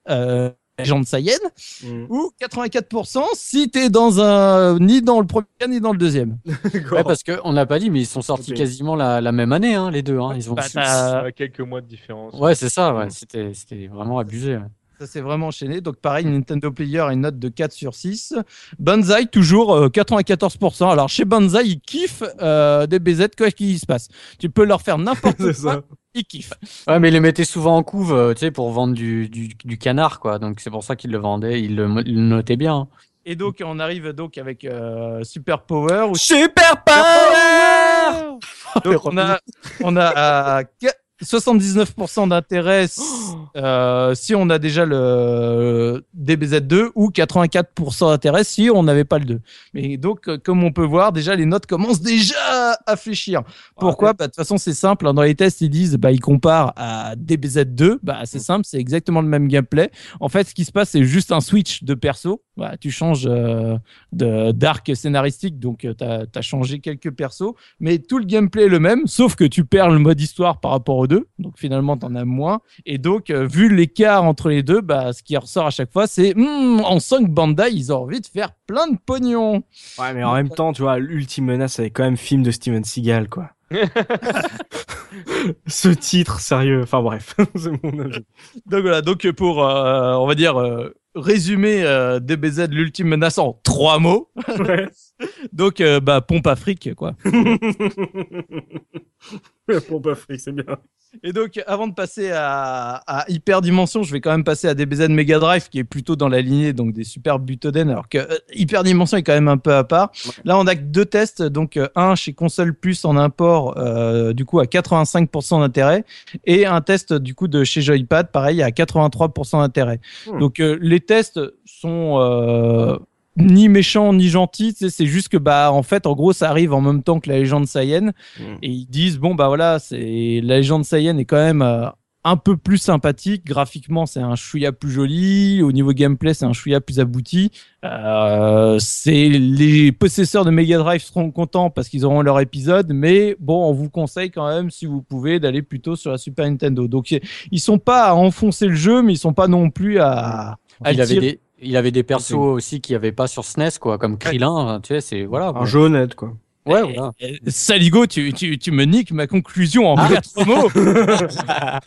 Legend Saiyan Mm. ou 84% si t'es dans un ni dans le premier ni dans le deuxième. Ouais, parce que on n'a pas dit, mais ils sont sortis quasiment la, la même année, hein, les deux. Hein. Ils ont. Bah, quelques mois de différence. Ouais, c'est ça. Ouais. C'était, c'était vraiment abusé. ouais. Ça s'est vraiment enchaîné. Donc pareil, Nintendo Player a une note de 4 sur 6. Banzai, toujours euh, 94%. Alors chez Banzai, ils kiffent euh, des BZ, quoi qu'il se passe? Tu peux leur faire n'importe quoi, ça. ils kiffent. Ouais, mais ils les mettaient souvent en couve, euh, tu sais, pour vendre du, du, du canard, quoi. Donc c'est pour ça qu'ils le vendaient, ils le, ils le notaient bien. hein. Et donc on arrive donc avec euh, Super Power. où- Super Power Donc on a, on a 79% d'intérêt euh, si on a déjà le DBZ2 ou 84% d'intérêt si on n'avait pas le 2. Mais donc, euh, comme on peut voir, déjà les notes commencent déjà à fléchir. Pourquoi? Bah, De toute façon, c'est simple. Dans les tests, ils disent, bah, ils comparent à DBZ2. Bah, c'est simple, c'est exactement le même gameplay. En fait, ce qui se passe, c'est juste un switch de perso. Bah, tu changes euh, de d'arc scénaristique, donc tu as, changé quelques persos, mais tout le gameplay est le même, sauf que tu perds le mode histoire par rapport aux deux, donc finalement tu en as moins. Et donc, euh, vu l'écart entre les deux, bah, ce qui ressort à chaque fois, c'est Hmm, sent que Bandai, ils ont envie de faire plein de pognon. Ouais, mais en même temps, tu vois, l'ultime menace, c'est quand même film de Steven Seagal, quoi. Ce titre, sérieux. Enfin bref, c'est mon avis. Donc voilà, donc pour, euh, on va dire, euh, résumer euh, DBZ, l'ultime menace en trois mots. Donc, euh, bah, pompe à fric, quoi. Pompe à fric, c'est bien. Et donc, avant de passer à, à Hyperdimension, je vais quand même passer à DBZ Mega Drive, qui est plutôt dans la lignée donc des super Butoden, alors que euh, Hyperdimension est quand même un peu à part. Là, on a que deux tests, donc euh, un chez Console Plus en import, du coup à 85% d'intérêt, et un test du coup de chez Joypad, pareil à 83% d'intérêt. Hmm. Donc, les tests sont ni méchants ni sais, c'est juste que bah en fait, en gros, ça arrive en même temps que la légende Saiyan Mm. et ils disent bon bah voilà c'est la légende Saiyan est quand même euh, un peu plus sympathique. Graphiquement c'est un chouïa plus joli. Au niveau gameplay c'est un chouïa plus abouti. Euh, c'est les possesseurs de Mega Drive seront contents parce qu'ils auront leur épisode. Mais bon on vous conseille quand même si vous pouvez d'aller plutôt sur la Super Nintendo. Donc ils sont pas à enfoncer le jeu mais ils sont pas non plus à, à il avait des, il avait des persos aussi qui avait pas sur SNES, quoi, comme Krillin, tu sais, c'est, voilà. Un jeu honnête, quoi. Ouais, voilà. Euh, Saligo, tu, tu, tu me niques ma conclusion en quatre mots.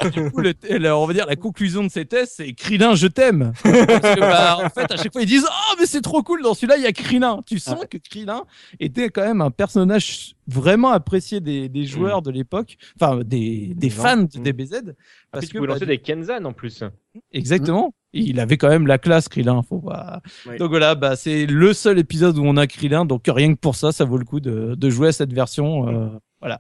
du coup, le- le- on va dire la conclusion de ces tests, c'est Krillin, je t'aime. Parce que, bah, en fait, à chaque fois, ils disent Oh, mais c'est trop cool, dans celui-là, il y a Krillin. Tu sens que Krillin était quand même un personnage vraiment apprécié des, des joueurs de l'époque, enfin des, fans de Mm. DBZ. Parce Parce que pouvais bah, lancer des Kenzan en plus. Exactement. Et il avait quand même la classe Krillin, faut pas. Oui. Donc voilà, bah c'est le seul épisode où on a Krillin, donc rien que pour ça, ça vaut le coup de, de jouer à cette version. euh, voilà.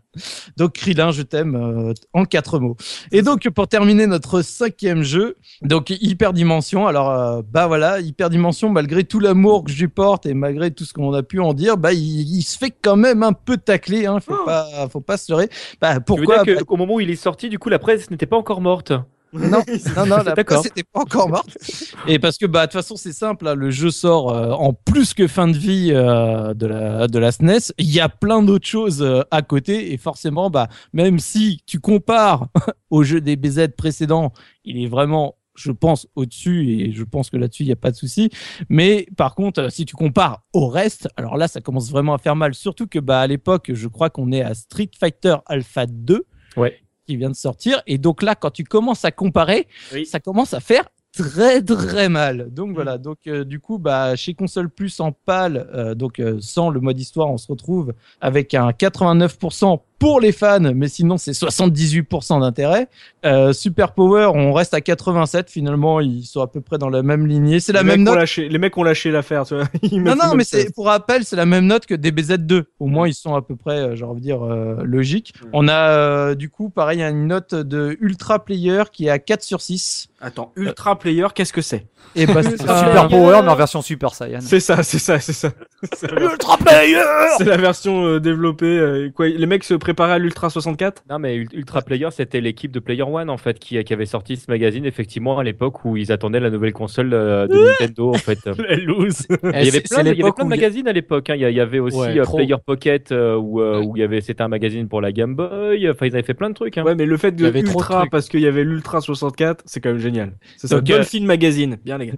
Donc Krillin, je t'aime euh, en quatre mots. Et donc pour terminer notre cinquième jeu, donc Hyperdimension. Alors euh, bah voilà, Hyperdimension, malgré tout l'amour que je lui porte et malgré tout ce qu'on a pu en dire, bah il, il se fait quand même un peu tacler. Hein, faut Oh. pas, faut pas se leurrer. Bah pourquoi? dire qu'au moment où il est sorti, du coup, la presse n'était pas encore morte? Non, non, non, la D'accord. presse était pas encore morte. Et parce que, bah, de toute façon, c'est simple, là, le jeu sort euh, en plus que fin de vie euh, de, la, de la SNES. Il y a plein d'autres choses euh, à côté. Et forcément, bah, même si tu compares au jeu des BZ précédents, il est vraiment, je pense, au-dessus. Et je pense que là-dessus, il n'y a pas de souci. Mais par contre, euh, si tu compares au reste, alors là, ça commence vraiment à faire mal. Surtout que, bah, à l'époque, je crois qu'on est à Street Fighter Alpha 2. Ouais. Qui vient de sortir. Et donc là, quand tu commences à comparer, Oui. ça commence à faire très très mal. Donc voilà, donc euh, du coup bah chez Console Plus en pâle, euh, donc euh, sans le mode histoire, on se retrouve avec un 89% pour les fans, mais sinon c'est 78% d'intérêt. Euh, Super Power, on reste à 87 finalement, ils sont à peu près dans la même lignée. C'est la les même note. lâché, les mecs ont lâché l'affaire, tu vois. Ils Non non, mais c'est pour rappel, c'est la même note que DBZ2. Au moins ils sont à peu près, euh, j'ai envie de dire euh, logique. Mm. On a euh, du coup pareil une note de Ultra Player qui est à 4 sur 6. Attends, Ultra Player, qu'est-ce que c'est? Et bah, c'est un- Super Power, mais en version Super Saiyan. C'est ça, c'est ça, c'est ça. C'est Ultra Player c'est la version euh, développée. euh, quoi, les mecs se préparaient à l'Ultra 64 Non, mais Ul- Ultra Player, c'était l'équipe de Player One en fait qui, qui avait sorti ce magazine effectivement à l'époque où ils attendaient la nouvelle console euh, de Nintendo en fait. La loose. Et il y avait plein, de, il y avait plein de magazines à l'époque. hein. Il y avait aussi Ouais, euh. Player Pocket euh, où, euh, Ouais. où il y avait c'était un magazine pour la Game Boy. Enfin, ils avaient fait plein de trucs. Hein. Ouais, mais le fait de de Ultra, trucs. parce qu'il y avait l'Ultra 64, c'est quand même génial. C'est ça, Donc, euh, Dolphin Magazine. Bien, les gars.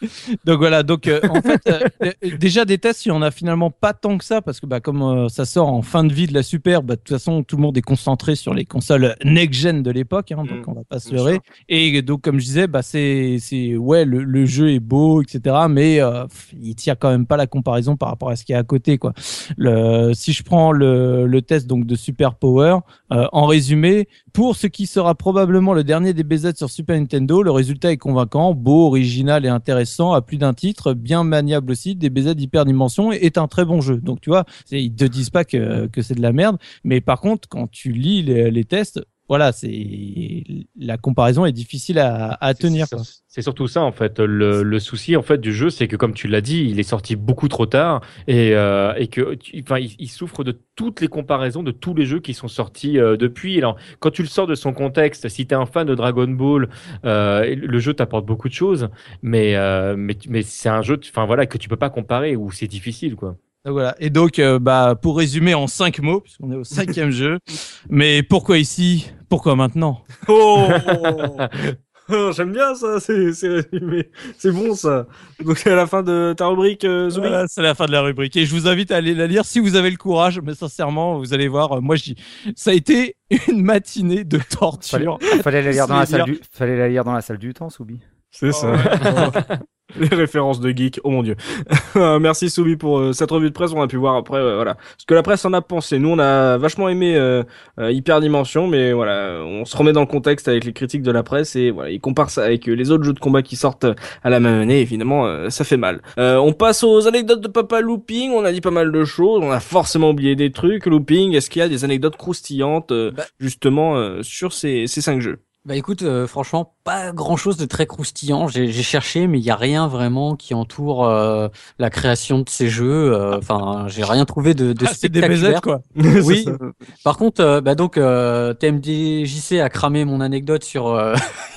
Donc voilà, donc euh, en fait, euh, euh, déjà des tests, il y en a finalement pas tant que ça, parce que bah, comme euh, ça sort en fin de vie de la Super, bah, de toute façon, tout le monde est concentré sur les consoles next-gen de l'époque, hein, donc Mm, on va pas se leurrer. Et donc, comme je disais, bah, c'est, c'est, ouais, le, le jeu est beau, etc., mais euh, il tient quand même pas la comparaison par rapport à ce qu'il y a à côté, quoi. Le, si je prends le, le test donc de Super Power, euh, en résumé, pour ce qui sera probablement le dernier des BZ sur Super Nintendo, le résultat est convaincant, beau, original et intéressant, à plus d'un titre, bien maniable aussi, des BZ hyperdimension est un très bon jeu. Donc tu vois, ils te disent pas que, que c'est de la merde, mais par contre, quand tu lis les tests, voilà, c'est la comparaison est difficile à, à tenir. C'est- surtout ça en fait. Le, le souci en fait du jeu, c'est que comme tu l'as dit, il est sorti beaucoup trop tard et, euh, et que, tu- enfin, il, il souffre de toutes les comparaisons de tous les jeux qui sont sortis euh, depuis. Alors, quand tu le sors de son contexte, si t'es un fan de Dragon Ball, euh, le jeu t'apporte beaucoup de choses, mais euh, mais, mais c'est un jeu, enfin voilà, que tu peux pas comparer ou c'est difficile quoi. Donc voilà. Et donc, euh, bah, pour résumer en cinq mots, puisqu'on est au cinquième jeu, mais pourquoi ici? Pourquoi maintenant? Oh Oh, J'aime bien ça, c'est c'est résumé. C'est bon ça. Donc c'est à la fin de ta rubrique, euh, Voilà, c'est la fin de la rubrique. Et je vous invite à aller la lire si vous avez le courage. Mais sincèrement, vous allez voir, euh, moi, j'y- ça a été une matinée de torture. Fallait la lire dans la salle du, fallait la lire dans la salle du temps, Soubi. C'est ça. Les références de geek, oh mon dieu. Merci Soubi pour euh, cette revue de presse. On a pu voir après, euh, voilà, ce que la presse en a pensé. Nous, on a vachement aimé euh, euh, Hyperdimension, mais voilà, on se remet dans le contexte avec les critiques de la presse et voilà, ils comparent ça avec les autres jeux de combat qui sortent à la même année. Évidemment, ça fait mal. Euh, on passe aux anecdotes de Papa Looping. On a dit pas mal de choses. On a forcément oublié des trucs. Looping, est-ce qu'il y a des anecdotes croustillantes euh, Bah. justement euh, sur ces, ces cinq jeux? Bah écoute, euh, franchement, pas grand chose de très croustillant. J'ai cherché, mais il y a rien vraiment qui entoure euh, la création de ces jeux. euh, Enfin, j'ai rien trouvé de, de Ah, c'est des spectaculaire. BZ, quoi. Oui. Par contre, euh, bah donc euh, TMDJC a cramé mon anecdote sur euh,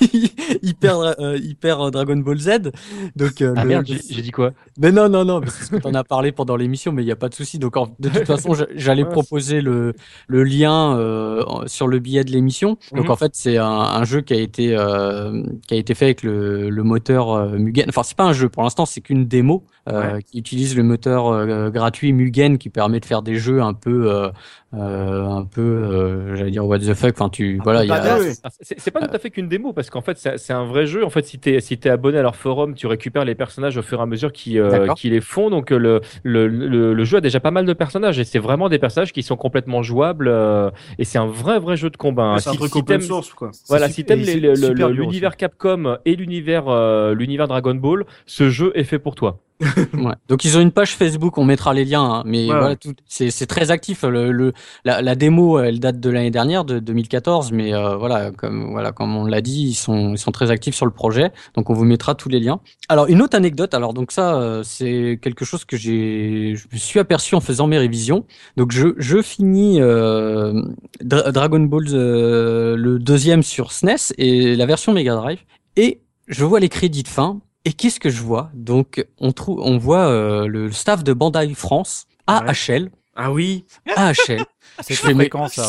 hyper euh, hyper euh, Dragon Ball Z. Donc euh, Ah le- merde, le- j'ai dit quoi? Mais non non non, parce que t'en as parlé pendant l'émission, mais il y a pas de souci. Donc en- de toute façon, j'allais Ouais, proposer le le lien euh, sur le billet de l'émission. Donc Mhm. en fait, c'est un, un jeu qui a été euh, qui a été fait avec le, le moteur euh, Mugen. Enfin, c'est pas un jeu pour l'instant, c'est qu'une démo euh, qui utilise le moteur euh, gratuit Mugen qui permet de faire des jeux un peu euh, un peu, euh, j'allais dire what the fuck. Enfin, tu, voilà, a. Ah, C'est c'est pas tout à fait qu'une démo parce qu'en fait c'est c'est un vrai jeu. En fait, si t'es si t'es abonné à leur forum, tu récupères les personnages au fur et à mesure qui euh, qui les font. Donc le, le le le jeu a déjà pas mal de personnages et c'est vraiment des personnages qui sont complètement jouables euh, et c'est un vrai vrai jeu de combat. hein. C'est un Si- truc si open source, quoi. Voilà, si su- t'aimes l'univers Capcom et l'univers euh, l'univers Dragon Ball, ce jeu est fait pour toi. Ouais. Donc ils ont une page Facebook, on mettra les liens, hein, mais Ouais, voilà, ouais. tout, c'est, c'est très actif. Le, le- la, la démo, elle date de l'année dernière, de 2014, mais euh, voilà, comme voilà, comme on l'a dit, ils sont, ils sont très actifs sur le projet. Donc on vous mettra tous les liens. Alors une autre anecdote, alors donc ça, euh, c'est quelque chose que j'ai, je me suis aperçu en faisant mes révisions. Donc je, je finis euh, Dra- Dragon Ball euh, le deuxième sur SNES et la version Mega Drive, et je vois les crédits de fin. Et qu'est-ce que je vois? Donc, on trouve, on voit euh, le staff de Bandai France, AHL, Ah oui. AHL. C'est fréquent ça.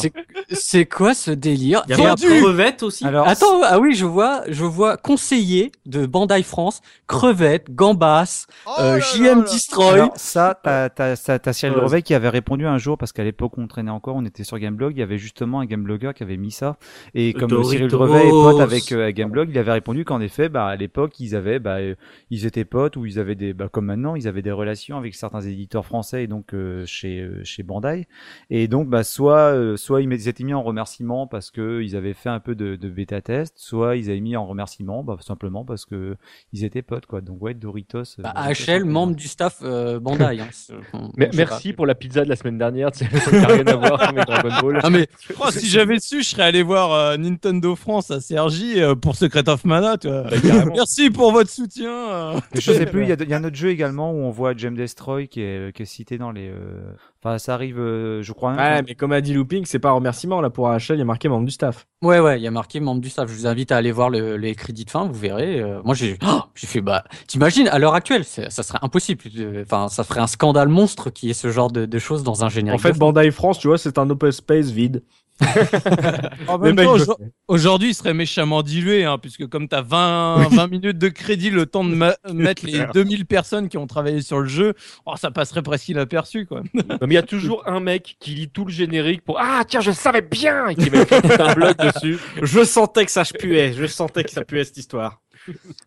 c'est- quoi ce délire? Il y un après- crevette aussi. Alors, Attends, ah oui, je vois, je vois conseiller de Bandai France, crevette, gambas, Oh euh, là JM là là. Destroy. Alors ça, t'as t'as t'as- t'as Cyril Ouais. Qui avait répondu un jour parce qu'à l'époque on traînait encore, on était sur Gameblog, il y avait justement un Gameblogger qui avait mis ça et comme Doritos. Cyril Brevet est pote avec euh, Gameblog, il avait répondu qu'en effet, bah à l'époque ils avaient, bah euh, ils étaient potes ou ils avaient des, bah comme maintenant, ils avaient des relations avec certains éditeurs français et donc euh, chez euh, chez Bandai et donc bah soit euh, soit ils étaient mis en remerciement parce que ils avaient fait un peu de, de bêta test, soit ils avaient mis en remerciement bah simplement parce que ils étaient potes quoi. Donc ouais, Doritos. euh, Bah, Doritos, c'est- membre du staff euh, Bandai. Hein. Mais merci pas. pour la pizza de la semaine dernière, tu sais, ça n'a rien à voir avec Dragon Ball. Ah mais Oh, si j'avais su, je serais allé voir euh, Nintendo France à CRJ euh, pour Secret of Mana, tu vois. Bah. Merci pour votre soutien. euh. Je sais plus, il y, a y un autre jeu également où on voit Gem Destroy qui est, qui est cité dans les. Enfin, ça arrive, euh, je crois. même, Ouais, mais comme a dit Looping, c'est pas un remerciement là pour AHL, il y a marqué membre du staff. Ouais, ouais, il y a marqué membre du staff. Je vous invite à aller voir le- les crédits de fin, vous verrez. Euh, moi, j'ai, oh, j'ai fait, bah, t'imagines, à l'heure actuelle, ça serait impossible. Euh, Enfin, ça ferait un scandale monstre qui est ce genre de, de choses dans un générique. En fait. Bandai France, tu vois, c'est un open space vide. Aujourd'hui, il serait méchamment dilué, hein, puisque comme t'as 20, 20 minutes de crédit, le temps de ma- mettre les 2000 personnes qui ont travaillé sur le jeu, oh, ça passerait presque inaperçu, quoi. Non, mais il y a toujours un mec qui lit tout le générique pour Ah, tiens, je savais bien Et qui tout un blog dessus. Je sentais que ça puait, je sentais que ça puait cette histoire.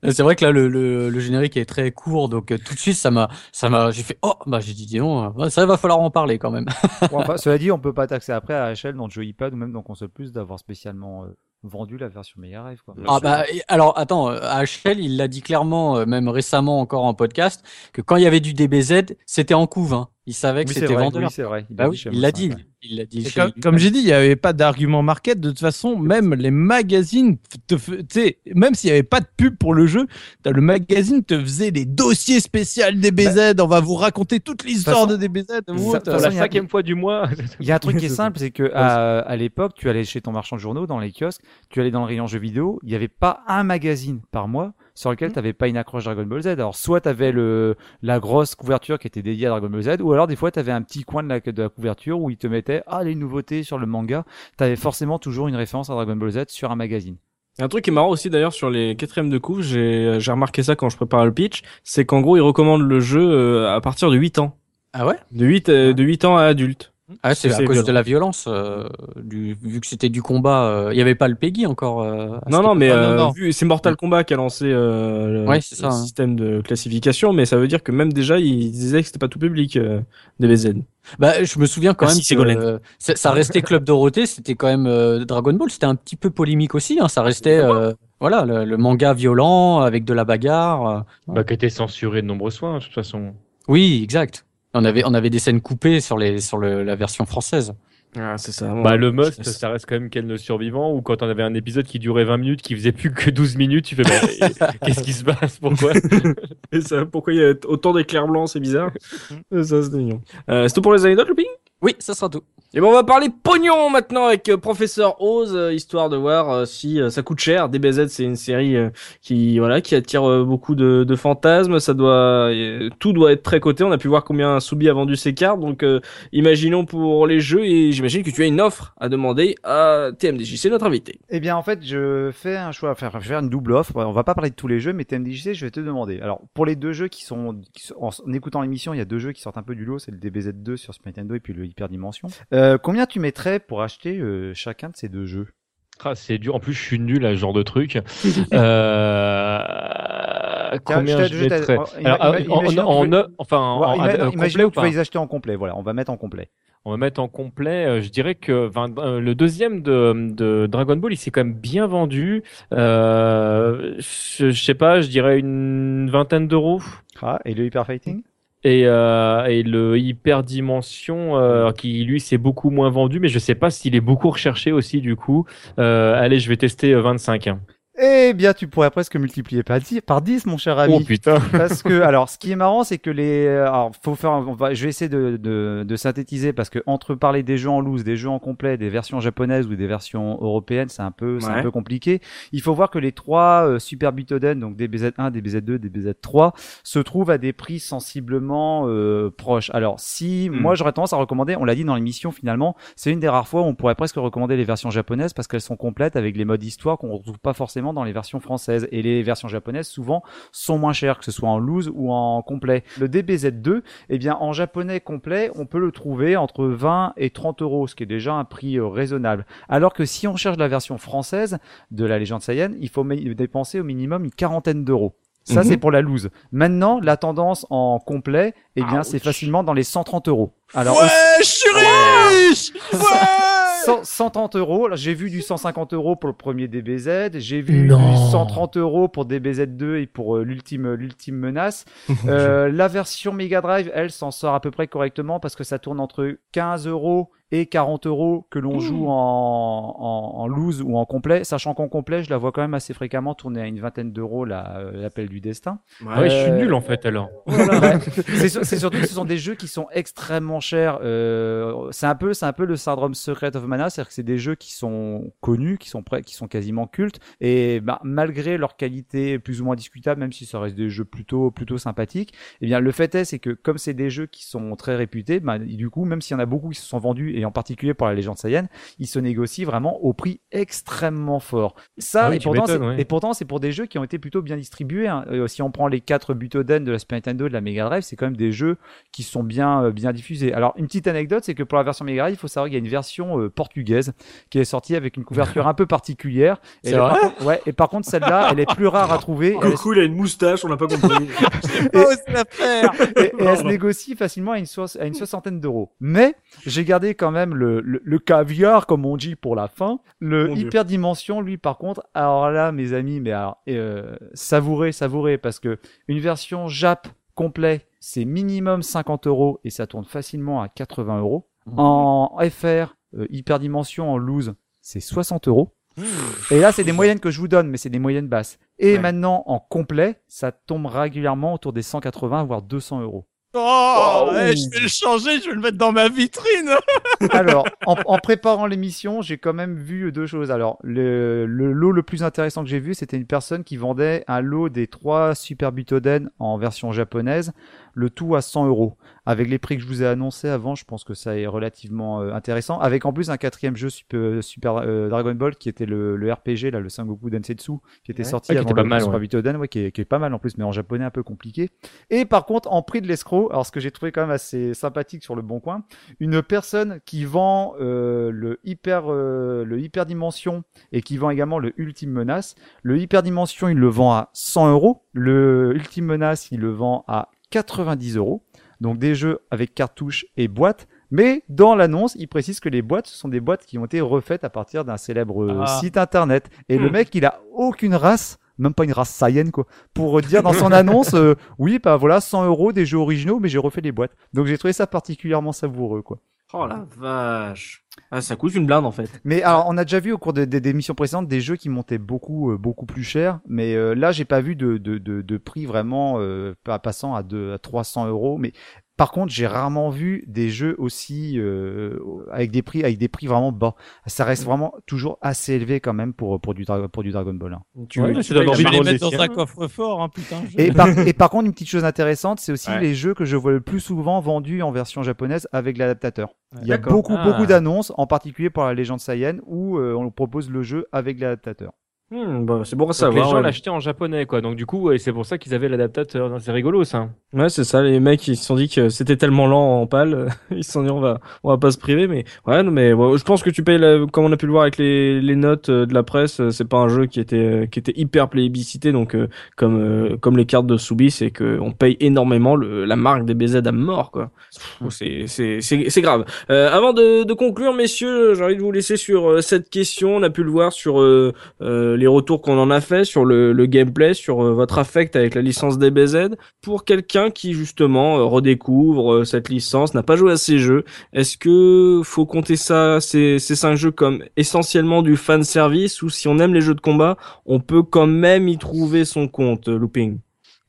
Euh, C'est vrai que là, le, le, générique est très court, donc euh, tout de suite, ça m'a, ça m'a, j'ai fait, oh, bah, j'ai dit, dis donc, euh, ça va falloir en parler quand même. cela dit, on peut pas taxer après à HL dans le jeu iPad ou même dans console plus d'avoir spécialement vendu la version Mega Drive. Quoi. Ah bah alors attends, euh, AHL il l'a dit clairement, euh, même récemment encore en podcast, que quand il y avait du DBZ, c'était en couve. Hein. Il savait que Oui, c'était vendeur. oui, c'est vrai. Il bah l'a oui, dit il l'a dit. comme, j'ai dit, il n'y avait pas d'argument market. De toute façon, même les magazines, te f- tu sais, même s'il n'y avait pas de pub pour le jeu, le magazine te faisait des dossiers spéciaux DBZ. on va vous raconter toute l'histoire de DBZ. ça- Pour la cinquième fois du mois. Il y a un truc qui est simple, c'est que à, à l'époque, tu allais chez ton marchand de journaux, dans les kiosques, tu allais dans le rayon jeux vidéo, il n'y avait pas un magazine par mois sur lequel tu n'avais pas une accroche Dragon Ball Z. Alors, soit tu avais le, la grosse couverture qui était dédiée à Dragon Ball Z, ou alors des fois tu avais un petit coin de la, de la couverture où ils te mettaient ah, les nouveautés sur le manga. Tu avais forcément toujours une référence à Dragon Ball Z sur un magazine. Un truc qui est marrant aussi d'ailleurs sur les quatrièmes de couve, j'ai j'ai remarqué ça quand je préparais le pitch, c'est qu'en gros ils recommandent le jeu euh, à partir de 8 ans. Ah ouais? De 8, euh, de 8 ans à adulte. Ah c'est à cause violent. de la violence, euh, du, vu que c'était du combat. euh, Il y avait pas le Peggy encore. euh, à Non, non, mais Ah, euh, c'est Mortal Kombat qui a lancé euh, le, Ouais, c'est ça, le hein. système de classification, mais ça veut dire que même déjà ils disaient que c'était pas tout public euh, DBZ. Bah, je me souviens quand Merci, même que Ségolène. euh, ça ça restait Club Dorothée, c'était quand même euh, Dragon Ball, c'était un petit peu polémique aussi. Hein, ça restait, euh, voilà, le, le manga violent avec de la bagarre. euh. Bah, qui a été censuré de nombreux soins, de toute façon. Oui, exact. On avait, on avait des scènes coupées sur les, sur le, la version française. Ah, c'est ça. Bah, le must, ça reste quand même Ken le survivant, ou quand on avait un épisode qui durait 20 minutes, qui faisait plus que 12 minutes, tu fais, bah, qu'est-ce qui se passe? Pourquoi? Et ça, pourquoi il y a autant d'éclairs blancs, c'est bizarre. ça, c'est mignon. Euh, c'est tout pour les anecdotes, Looping Oui, ça sera tout. Et bon, on va parler pognon maintenant avec euh, Professeur Oz, euh, histoire de voir euh, si euh, ça coûte cher. DBZ, c'est une série euh, qui voilà qui attire euh, beaucoup de, de fantasmes. Ça doit tout doit être très coté. On a pu voir combien Soubi a vendu ses cartes. Donc, imaginons pour les jeux et j'imagine que tu as une offre à demander à TMDJ. C'est notre invité. Eh bien, en fait, je fais un choix, enfin, je vais faire une double offre. On va pas parler de tous les jeux, mais TMDJC, je vais te demander. Alors, pour les deux jeux qui sont, en, écoutant l'émission, il y a deux jeux qui sortent un peu du lot. C'est le DBZ2 sur Nintendo et puis le Hyperdimension. Euh, combien tu mettrais pour acheter euh, chacun de ces deux jeux? Ah, c'est dur. En plus, je suis nul à ce genre de truc. euh... Combien je mettrais en- enfin, complet ou pas les acheter en complet. Voilà, on va mettre en complet. On va mettre en complet. euh, je dirais que enfin, euh, le deuxième de, de Dragon Ball, il s'est quand même bien vendu. Euh, je, je sais pas, je dirais une vingtaine d'euros. Ah, et le Hyper Fighting Et, euh, et le Hyper Dimension, euh, qui lui s'est beaucoup moins vendu, mais je sais pas s'il est beaucoup recherché aussi du coup. Euh, allez, je vais tester euh, 25. Eh bien, tu pourrais presque multiplier par 10, par 10 mon cher ami. Oh putain. parce que alors ce qui est marrant c'est que les alors faut faire on va, je vais essayer de, de, de synthétiser parce que entre parler des jeux en loose des jeux en complet des versions japonaises ou des versions européennes c'est un peu c'est un peu compliqué il faut voir que les trois euh, Super Butoden donc DBZ1 DBZ2 DBZ3 se trouvent à des prix sensiblement euh, proches alors si Hmm. moi j'aurais tendance à recommander on l'a dit dans l'émission finalement c'est une des rares fois où on pourrait presque recommander les versions japonaises parce qu'elles sont complètes avec les modes histoire qu'on retrouve pas forcément dans les versions françaises et les versions japonaises souvent sont moins chers, que ce soit en loose ou en complet. Le DBZ2, eh bien, en japonais complet, on peut le trouver entre 20 et 30 euros, ce qui est déjà un prix euh, raisonnable. Alors que si on cherche la version française de la légende Saiyan, il faut dépenser au minimum une quarantaine d'euros. Ça, Mhm. c'est pour la loose. Maintenant, la tendance en complet, eh bien, Ouch. c'est facilement dans les 130 euros. Alors, ouais, je suis riche Ouais 100 130 euros. J'ai vu du 150 euros pour le premier DBZ. J'ai vu Non. du 130 euros pour DBZ2 et pour euh, l'ultime l'ultime menace. Euh, la version Mega Drive, elle s'en sort à peu près correctement parce que ça tourne entre 15 euros et 40 euros que l'on joue en, en, en loose ou en complet, sachant qu'en complet, je la vois quand même assez fréquemment tourner à une vingtaine d'euros euh, l'appel du destin. Ah ouais, je suis Euh, nul en fait alors. Ouais. c'est sur- c'est surtout que ce sont des jeux qui sont extrêmement chers. Euh, c'est un peu, c'est un peu le syndrome Secret of Mana, c'est-à-dire que c'est des jeux qui sont connus, qui sont prêts, qui sont quasiment cultes, et bah, malgré leur qualité plus ou moins discutable, même si ça reste des jeux plutôt, plutôt sympathiques, eh bien le fait est, c'est que comme c'est des jeux qui sont très réputés, bah, du coup, même s'il y en a beaucoup qui se sont vendus, et en particulier pour la légende Saiyan, ils se négocient vraiment au prix extrêmement fort. Ça, Ah oui, et, pourtant, c'est- ouais. et pourtant, c'est pour des jeux qui ont été plutôt bien distribués. hein. Euh, si on prend les quatre Butoden de la Super Nintendo et de la Mega Drive, c'est quand même des jeux qui sont bien, euh, bien diffusés. Alors, une petite anecdote, c'est que pour la version Mega Drive, il faut savoir qu'il y a une version euh, portugaise qui est sortie avec une couverture un peu particulière. Et, C'est elle- vrai par contre, ouais, et par contre, celle-là, elle est plus rare à trouver. Elle est- Coucou, il a une moustache, on n'a pas compris. Oh, c'est l'affaire et, et elle se négocie facilement à une, soix- à une soixantaine d'euros. Mais j'ai gardé quand même le, le, le caviar, comme on dit, pour la fin. Le Mon Dieu. hyper dimension, lui, par contre, alors là, mes amis, mais alors, euh, savourez, savourez, parce que une version Jap complet, c'est minimum 50 euros et ça tourne facilement à 80 euros. En FR, euh, hyper dimension en loose, c'est 60 euros. Et là, c'est des moyennes que je vous donne, mais c'est des moyennes basses. Et Ouais. maintenant, en complet, ça tombe régulièrement autour des 180 voire 200 euros. Oh, ouais, je vais le changer, je vais le mettre dans ma vitrine. Alors, en, en préparant l'émission, j'ai quand même vu deux choses. Alors, le, le lot le plus intéressant que j'ai vu, c'était une personne qui vendait un lot des trois Super Butoden en version japonaise, le tout à 100 euros. Avec les prix que je vous ai annoncés avant, je pense que ça est relativement euh, intéressant. Avec en plus un quatrième jeu Super, Super euh, Dragon Ball qui était le, le RPG, là, le Sengoku Densetsu, qui était Ouais. sorti Ouais, qui avant était pas le mal, Super ouais. Qui, est, qui est pas mal en plus, mais en japonais un peu compliqué. Et par contre, en prix de l'escroc, alors ce que j'ai trouvé quand même assez sympathique sur le bon coin, une personne qui vend euh, le hyper euh, le hyper dimension et qui vend également le ultime menace. Le hyper dimension, il le vend à 100 euros. Le ultime menace, il le vend à 90 euros. Donc des jeux avec cartouches et boîtes. Mais dans l'annonce, il précise que les boîtes, ce sont des boîtes qui ont été refaites à partir d'un célèbre euh, Ah. site internet. Et le Hmm. mec, il a aucune race, même pas une race Saiyan quoi, pour dire dans son annonce, euh, oui, bah voilà, 100 euros des jeux originaux, mais j'ai refait les boîtes. Donc j'ai trouvé ça particulièrement savoureux quoi. Oh la vache. Ah, ça coûte une blinde en fait. Mais alors, on a déjà vu au cours des, des, des émissions précédentes des jeux qui montaient beaucoup, euh, beaucoup plus cher. Mais euh, là, j'ai pas vu de, de, de, de prix vraiment euh, pas- passant à, deux, à 300 euros. Mais par contre, j'ai rarement vu des jeux aussi euh, avec des prix, avec des prix vraiment bas. Ça reste vraiment toujours assez élevé quand même pour pour du pour du Dragon Ball. hein. Tu, Ouais, tu vais envie de les mettre dans un coffre-fort, hein, putain. je- Et par, et par contre, une petite chose intéressante, c'est aussi Ouais. les jeux que je vois le plus souvent vendus en version japonaise avec l'adaptateur. Il y a D'accord. beaucoup, Ah. beaucoup d'annonces, en particulier pour la légende Saiyan, où euh, on propose le jeu avec l'adaptateur. Hmm, bah, c'est bon à savoir. les gens ouais. l'achetaient en japonais, quoi. Donc du coup, ouais, c'est pour ça qu'ils avaient l'adaptateur. C'est rigolo, ça. Ouais, c'est ça. Les mecs, ils se sont dit que c'était tellement lent en pâle, ils se sont dit on va, on va pas se priver. Mais ouais, non, mais bon, je pense que tu payes, la- comme on a pu le voir avec les, les notes euh, de la presse, euh, c'est pas un jeu qui était, euh, qui était hyper plébiscité. Donc euh, comme, euh, comme les cartes de Soubi, c'est que on paye énormément le, la marque des BZ à mort, quoi. C'est, c'est, c'est, c'est grave. Euh, avant de, de conclure, messieurs, j'ai envie de vous laisser sur cette question. On a pu le voir sur euh, les retours qu'on en a fait, sur le, le gameplay, sur euh, votre affect avec la licence DBZ. Pour quelqu'un qui justement euh, redécouvre cette licence, n'a pas joué à ces jeux, est-ce que faut compter ça, ces, ces cinq jeux comme essentiellement du fan service ou si on aime les jeux de combat, on peut quand même y trouver son compte, Looping?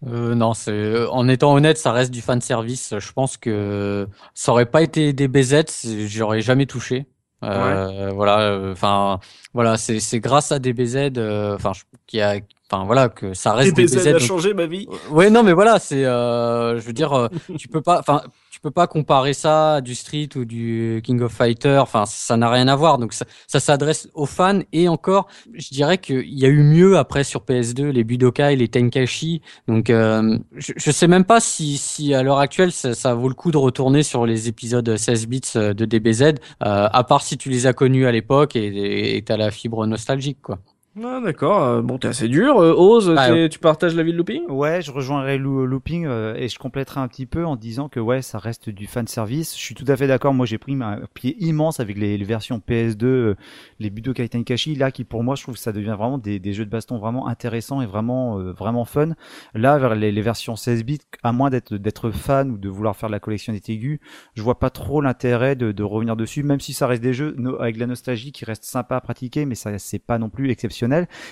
Euh, non, c'est en étant honnête, ça reste du fan service. Je pense que ça aurait pas été des BZ, j'aurais jamais touché. Euh, Voilà, enfin voilà, c'est c'est grâce à DBZ, euh, enfin qui a, enfin voilà que ça reste des BZ. a donc- changé ma vie. Ouais, non, mais voilà, c'est, euh, je veux dire, euh, tu peux pas, enfin, peux pas comparer ça à du Street ou du King of Fighter. Enfin, ça n'a rien à voir. Donc, ça, s'adresse aux fans et encore, je dirais qu'il y a eu mieux après sur PS2, les Budokai, les Tenkashi. Donc, euh, je, sais même pas si, si à l'heure actuelle, ça, ça vaut le coup de retourner sur les épisodes 16 bits euh, de DBZ, euh, à part si tu les as connus à l'époque et et t'as la fibre nostalgique, quoi. Ah d'accord, euh, bon t'es assez dur. Euh, Ose, Ah, t'es- tu partages l'avis de Looping Ouais, je rejoindrai Loo- Looping euh, et je compléterai un petit peu en disant que ouais, ça reste du fan service. Je suis tout à fait d'accord. Moi, j'ai pris un pied immense avec les, les versions PS2, euh, les Budokai Tenkaichi, là qui pour moi, je trouve que ça devient vraiment des, des jeux de baston vraiment intéressants et vraiment euh, vraiment fun. Là, vers les, les versions 16 bits, à moins d'être d'être fan ou de vouloir faire de la collection des Tégus, je vois pas trop l'intérêt de, de revenir dessus, même si ça reste des jeux no- avec de la nostalgie qui restent sympas à pratiquer, mais ça c'est pas non plus exceptionnel.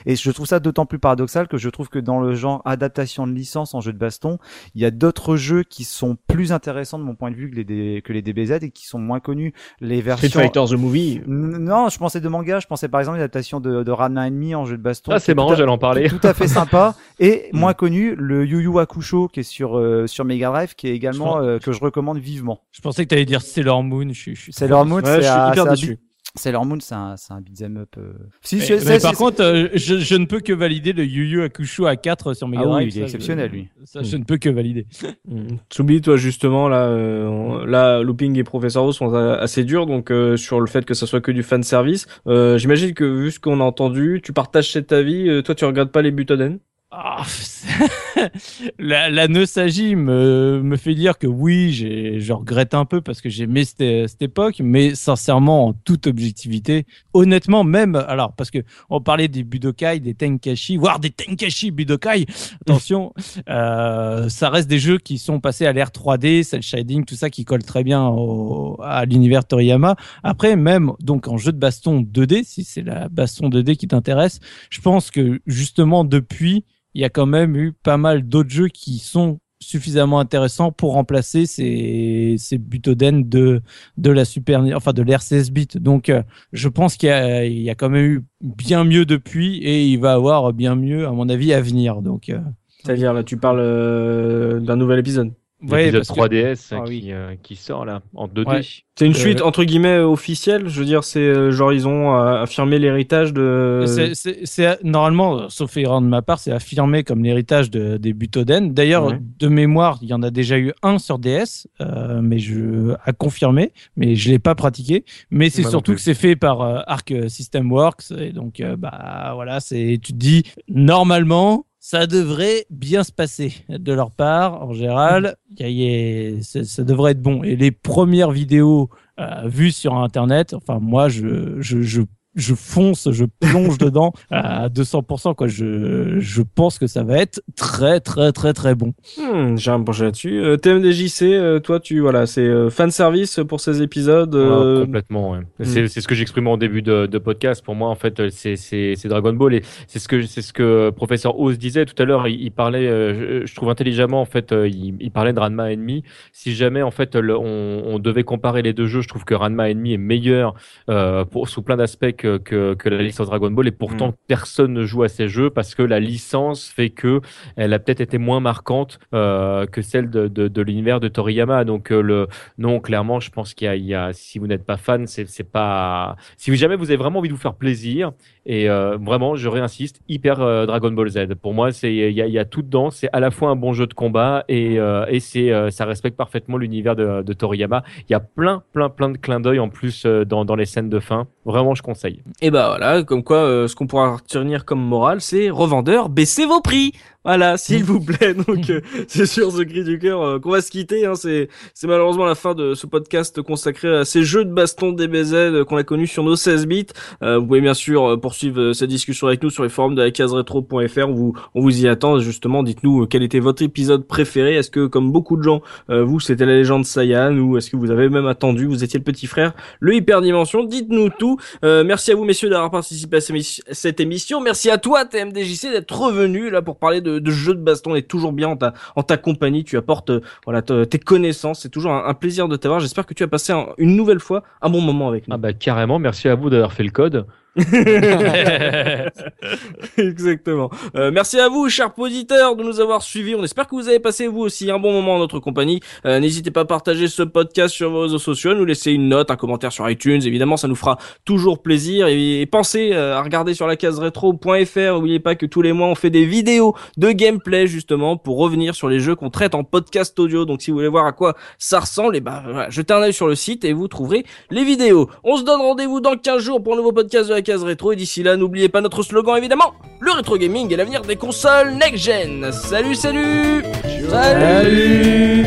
Et je trouve ça d'autant plus paradoxal que je trouve que dans le genre adaptation de licence en jeu de baston, il y a d'autres jeux qui sont plus intéressants de mon point de vue que les, D- que les DBZ et qui sont moins connus. Les versions. the Movie. Non, je pensais de manga, je pensais par exemple l'adaptation de, de Ranma Enemy en jeu de baston. Ah, c'est est marrant, à- j'allais en parler. Tout à fait sympa et moins connu, le Yu Yu Hakusho qui est sur euh, sur Mega Drive, qui est également euh, que je recommande vivement. Je pensais que tu allais dire Sailor Moon. Je, suis- je suis Sailor Moon, Ouais, c'est je suis hyper déçu. Sailor Moon, c'est un, c'est un beat'em up. euh. Si, Mais, par contre, euh, je, je ne peux que valider le Yu Yu Hakusho à 4 sur Mega Ah oui, il est ça, je- exceptionnel, lui. Ça, je ne peux que valider. Mm. Tsubi, toi justement là, euh, on- là, Looping et Professor sont a- assez durs, donc euh, sur le fait que ça soit que du fan service. Euh, J'imagine que vu ce qu'on a entendu, tu partages cet avis. euh, toi, tu regardes pas les Butoden? C'est- la, la nostalgie me, me fait dire que oui, j'ai- je regrette un peu parce que j'ai aimé cette, cette époque, mais sincèrement, en toute objectivité, honnêtement, même, alors, parce que on parlait des Budokai, des Tenkashi, voire des Tenkashi Budokai, attention, euh, ça reste des jeux qui sont passés à l'ère 3D, cel shading, tout ça qui colle très bien au, à l'univers Toriyama. Après, même, donc, en jeu de baston 2D, si c'est la baston 2D qui t'intéresse, je pense que justement, depuis, il y a quand même eu pas mal d'autres jeux qui sont suffisamment intéressants pour remplacer ces, ces butoden de, de la Super, enfin de l'ère 16 bits. Donc, euh, je pense qu'il y y a quand même eu bien mieux depuis et il va avoir bien mieux, à mon avis, à venir. Donc, euh, C'est-à-dire là, tu parles euh, d'un nouvel épisode. Ouais, L'épisode parce que- 3DS Ah qui, oui. euh, qui sort là en 2D. Ouais. C'est une Euh, suite entre guillemets officielle. Je veux dire, c'est euh, genre ils ont euh, affirmé l'héritage de. C'est- C'est c'est- normalement, euh, sauf erreur de ma part, c'est affirmé comme l'héritage de, des Butoden. D'ailleurs, Ouais. de mémoire, il y en a déjà eu un sur DS, euh, mais je à confirmer, mais je l'ai pas pratiqué. Mais c'est surtout que c'est fait par euh, Arc System Works et donc euh, bah voilà, c'est tu te dis normalement. Ça devrait bien se passer de leur part. En général, ça, ça devrait être bon. Et les premières vidéos euh, vues sur Internet, enfin moi, je, je, je je fonce, je plonge dedans à 200%. Quoi. Je, je pense que ça va être très, très, très, très bon. Hmm, J'ai un penché là-dessus. Euh, TMDJC, euh, toi, tu voilà, c'est euh, fan service pour ces épisodes. euh, Ouais, complètement. Ouais. C'est c'est ce que j'exprimais en début de, de podcast. Pour moi, en fait, c'est Dragon Ball et c'est ce que c'est ce que professeur Oz disait tout à l'heure. Il, il parlait, euh, je, je trouve intelligemment en fait, euh, il, il parlait de Ranma Enemy. Si jamais en fait le- on, on devait comparer les deux jeux, je trouve que Ranma Enemy est meilleur euh, pour sous plein d'aspects que que, que, que la licence Dragon Ball et pourtant Mm. personne ne joue à ces jeux parce que la licence fait que elle a peut-être été moins marquante euh, que celle de, de, de l'univers de Toriyama. Donc euh, le non, clairement, je pense qu'il y a, il y a si vous n'êtes pas fan, c'est pas si vous jamais vous avez vraiment envie de vous faire plaisir et euh, vraiment, je réinsiste, hyper Dragon Ball Z. Pour moi, c'est il y a, il y a tout dedans. C'est à la fois un bon jeu de combat et et c'est ça respecte parfaitement l'univers de, de Toriyama. Il y a plein plein plein de clins d'œil en plus dans dans les scènes de fin. Vraiment, je conseille. Et bah voilà, comme quoi, euh, ce qu'on pourra retenir comme morale, c'est revendeur, baissez vos prix. Voilà, s'il vous plaît. Donc, euh, c'est sur ce cri du cœur euh, qu'on va se quitter. Hein. C'est, c'est malheureusement la fin de ce podcast consacré à ces jeux de baston DBZ euh, qu'on a connus sur nos 16 bits. Euh, vous pouvez bien sûr euh, poursuivre euh, cette discussion avec nous sur les forums de la. On vous, on vous y attend. Justement, dites-nous euh, quel était votre épisode préféré. Est-ce que, comme beaucoup de gens, euh, vous, c'était la légende Saiyan ou est-ce que vous avez même attendu, vous étiez le petit frère, le hyperdimension? Dites-nous tout. Euh, merci à vous, messieurs, d'avoir participé à cette émission. Merci à toi, TMDJC, d'être revenu là pour parler de, de jeux de baston. On est toujours bien en ta, compagnie. Tu apportes euh, voilà te- tes connaissances. C'est toujours un, plaisir de t'avoir. J'espère que tu as passé un- une nouvelle fois un bon moment avec nous. Ah bah carrément. Merci à vous d'avoir fait le code. Exactement. Euh, merci à vous, chers auditeurs, de nous avoir suivis. On espère que vous avez passé vous aussi un bon moment en notre compagnie. Euh, N'hésitez pas à partager ce podcast sur vos réseaux sociaux, nous laisser une note, un commentaire sur iTunes. Évidemment, ça nous fera toujours plaisir. Et, pensez euh, à regarder sur la case rétro.fr. N'oubliez pas que tous les mois, on fait des vidéos de gameplay justement pour revenir sur les jeux qu'on traite en podcast audio. Donc, si vous voulez voir à quoi ça ressemble, et ben voilà, jetez un œil sur le site et vous trouverez les vidéos. On se donne rendez-vous dans 15 jours pour un nouveau podcast de la case rétro. Et d'ici là, n'oubliez pas notre slogan évidemment le rétro gaming est l'avenir des consoles next gen. Salut, salut, Salut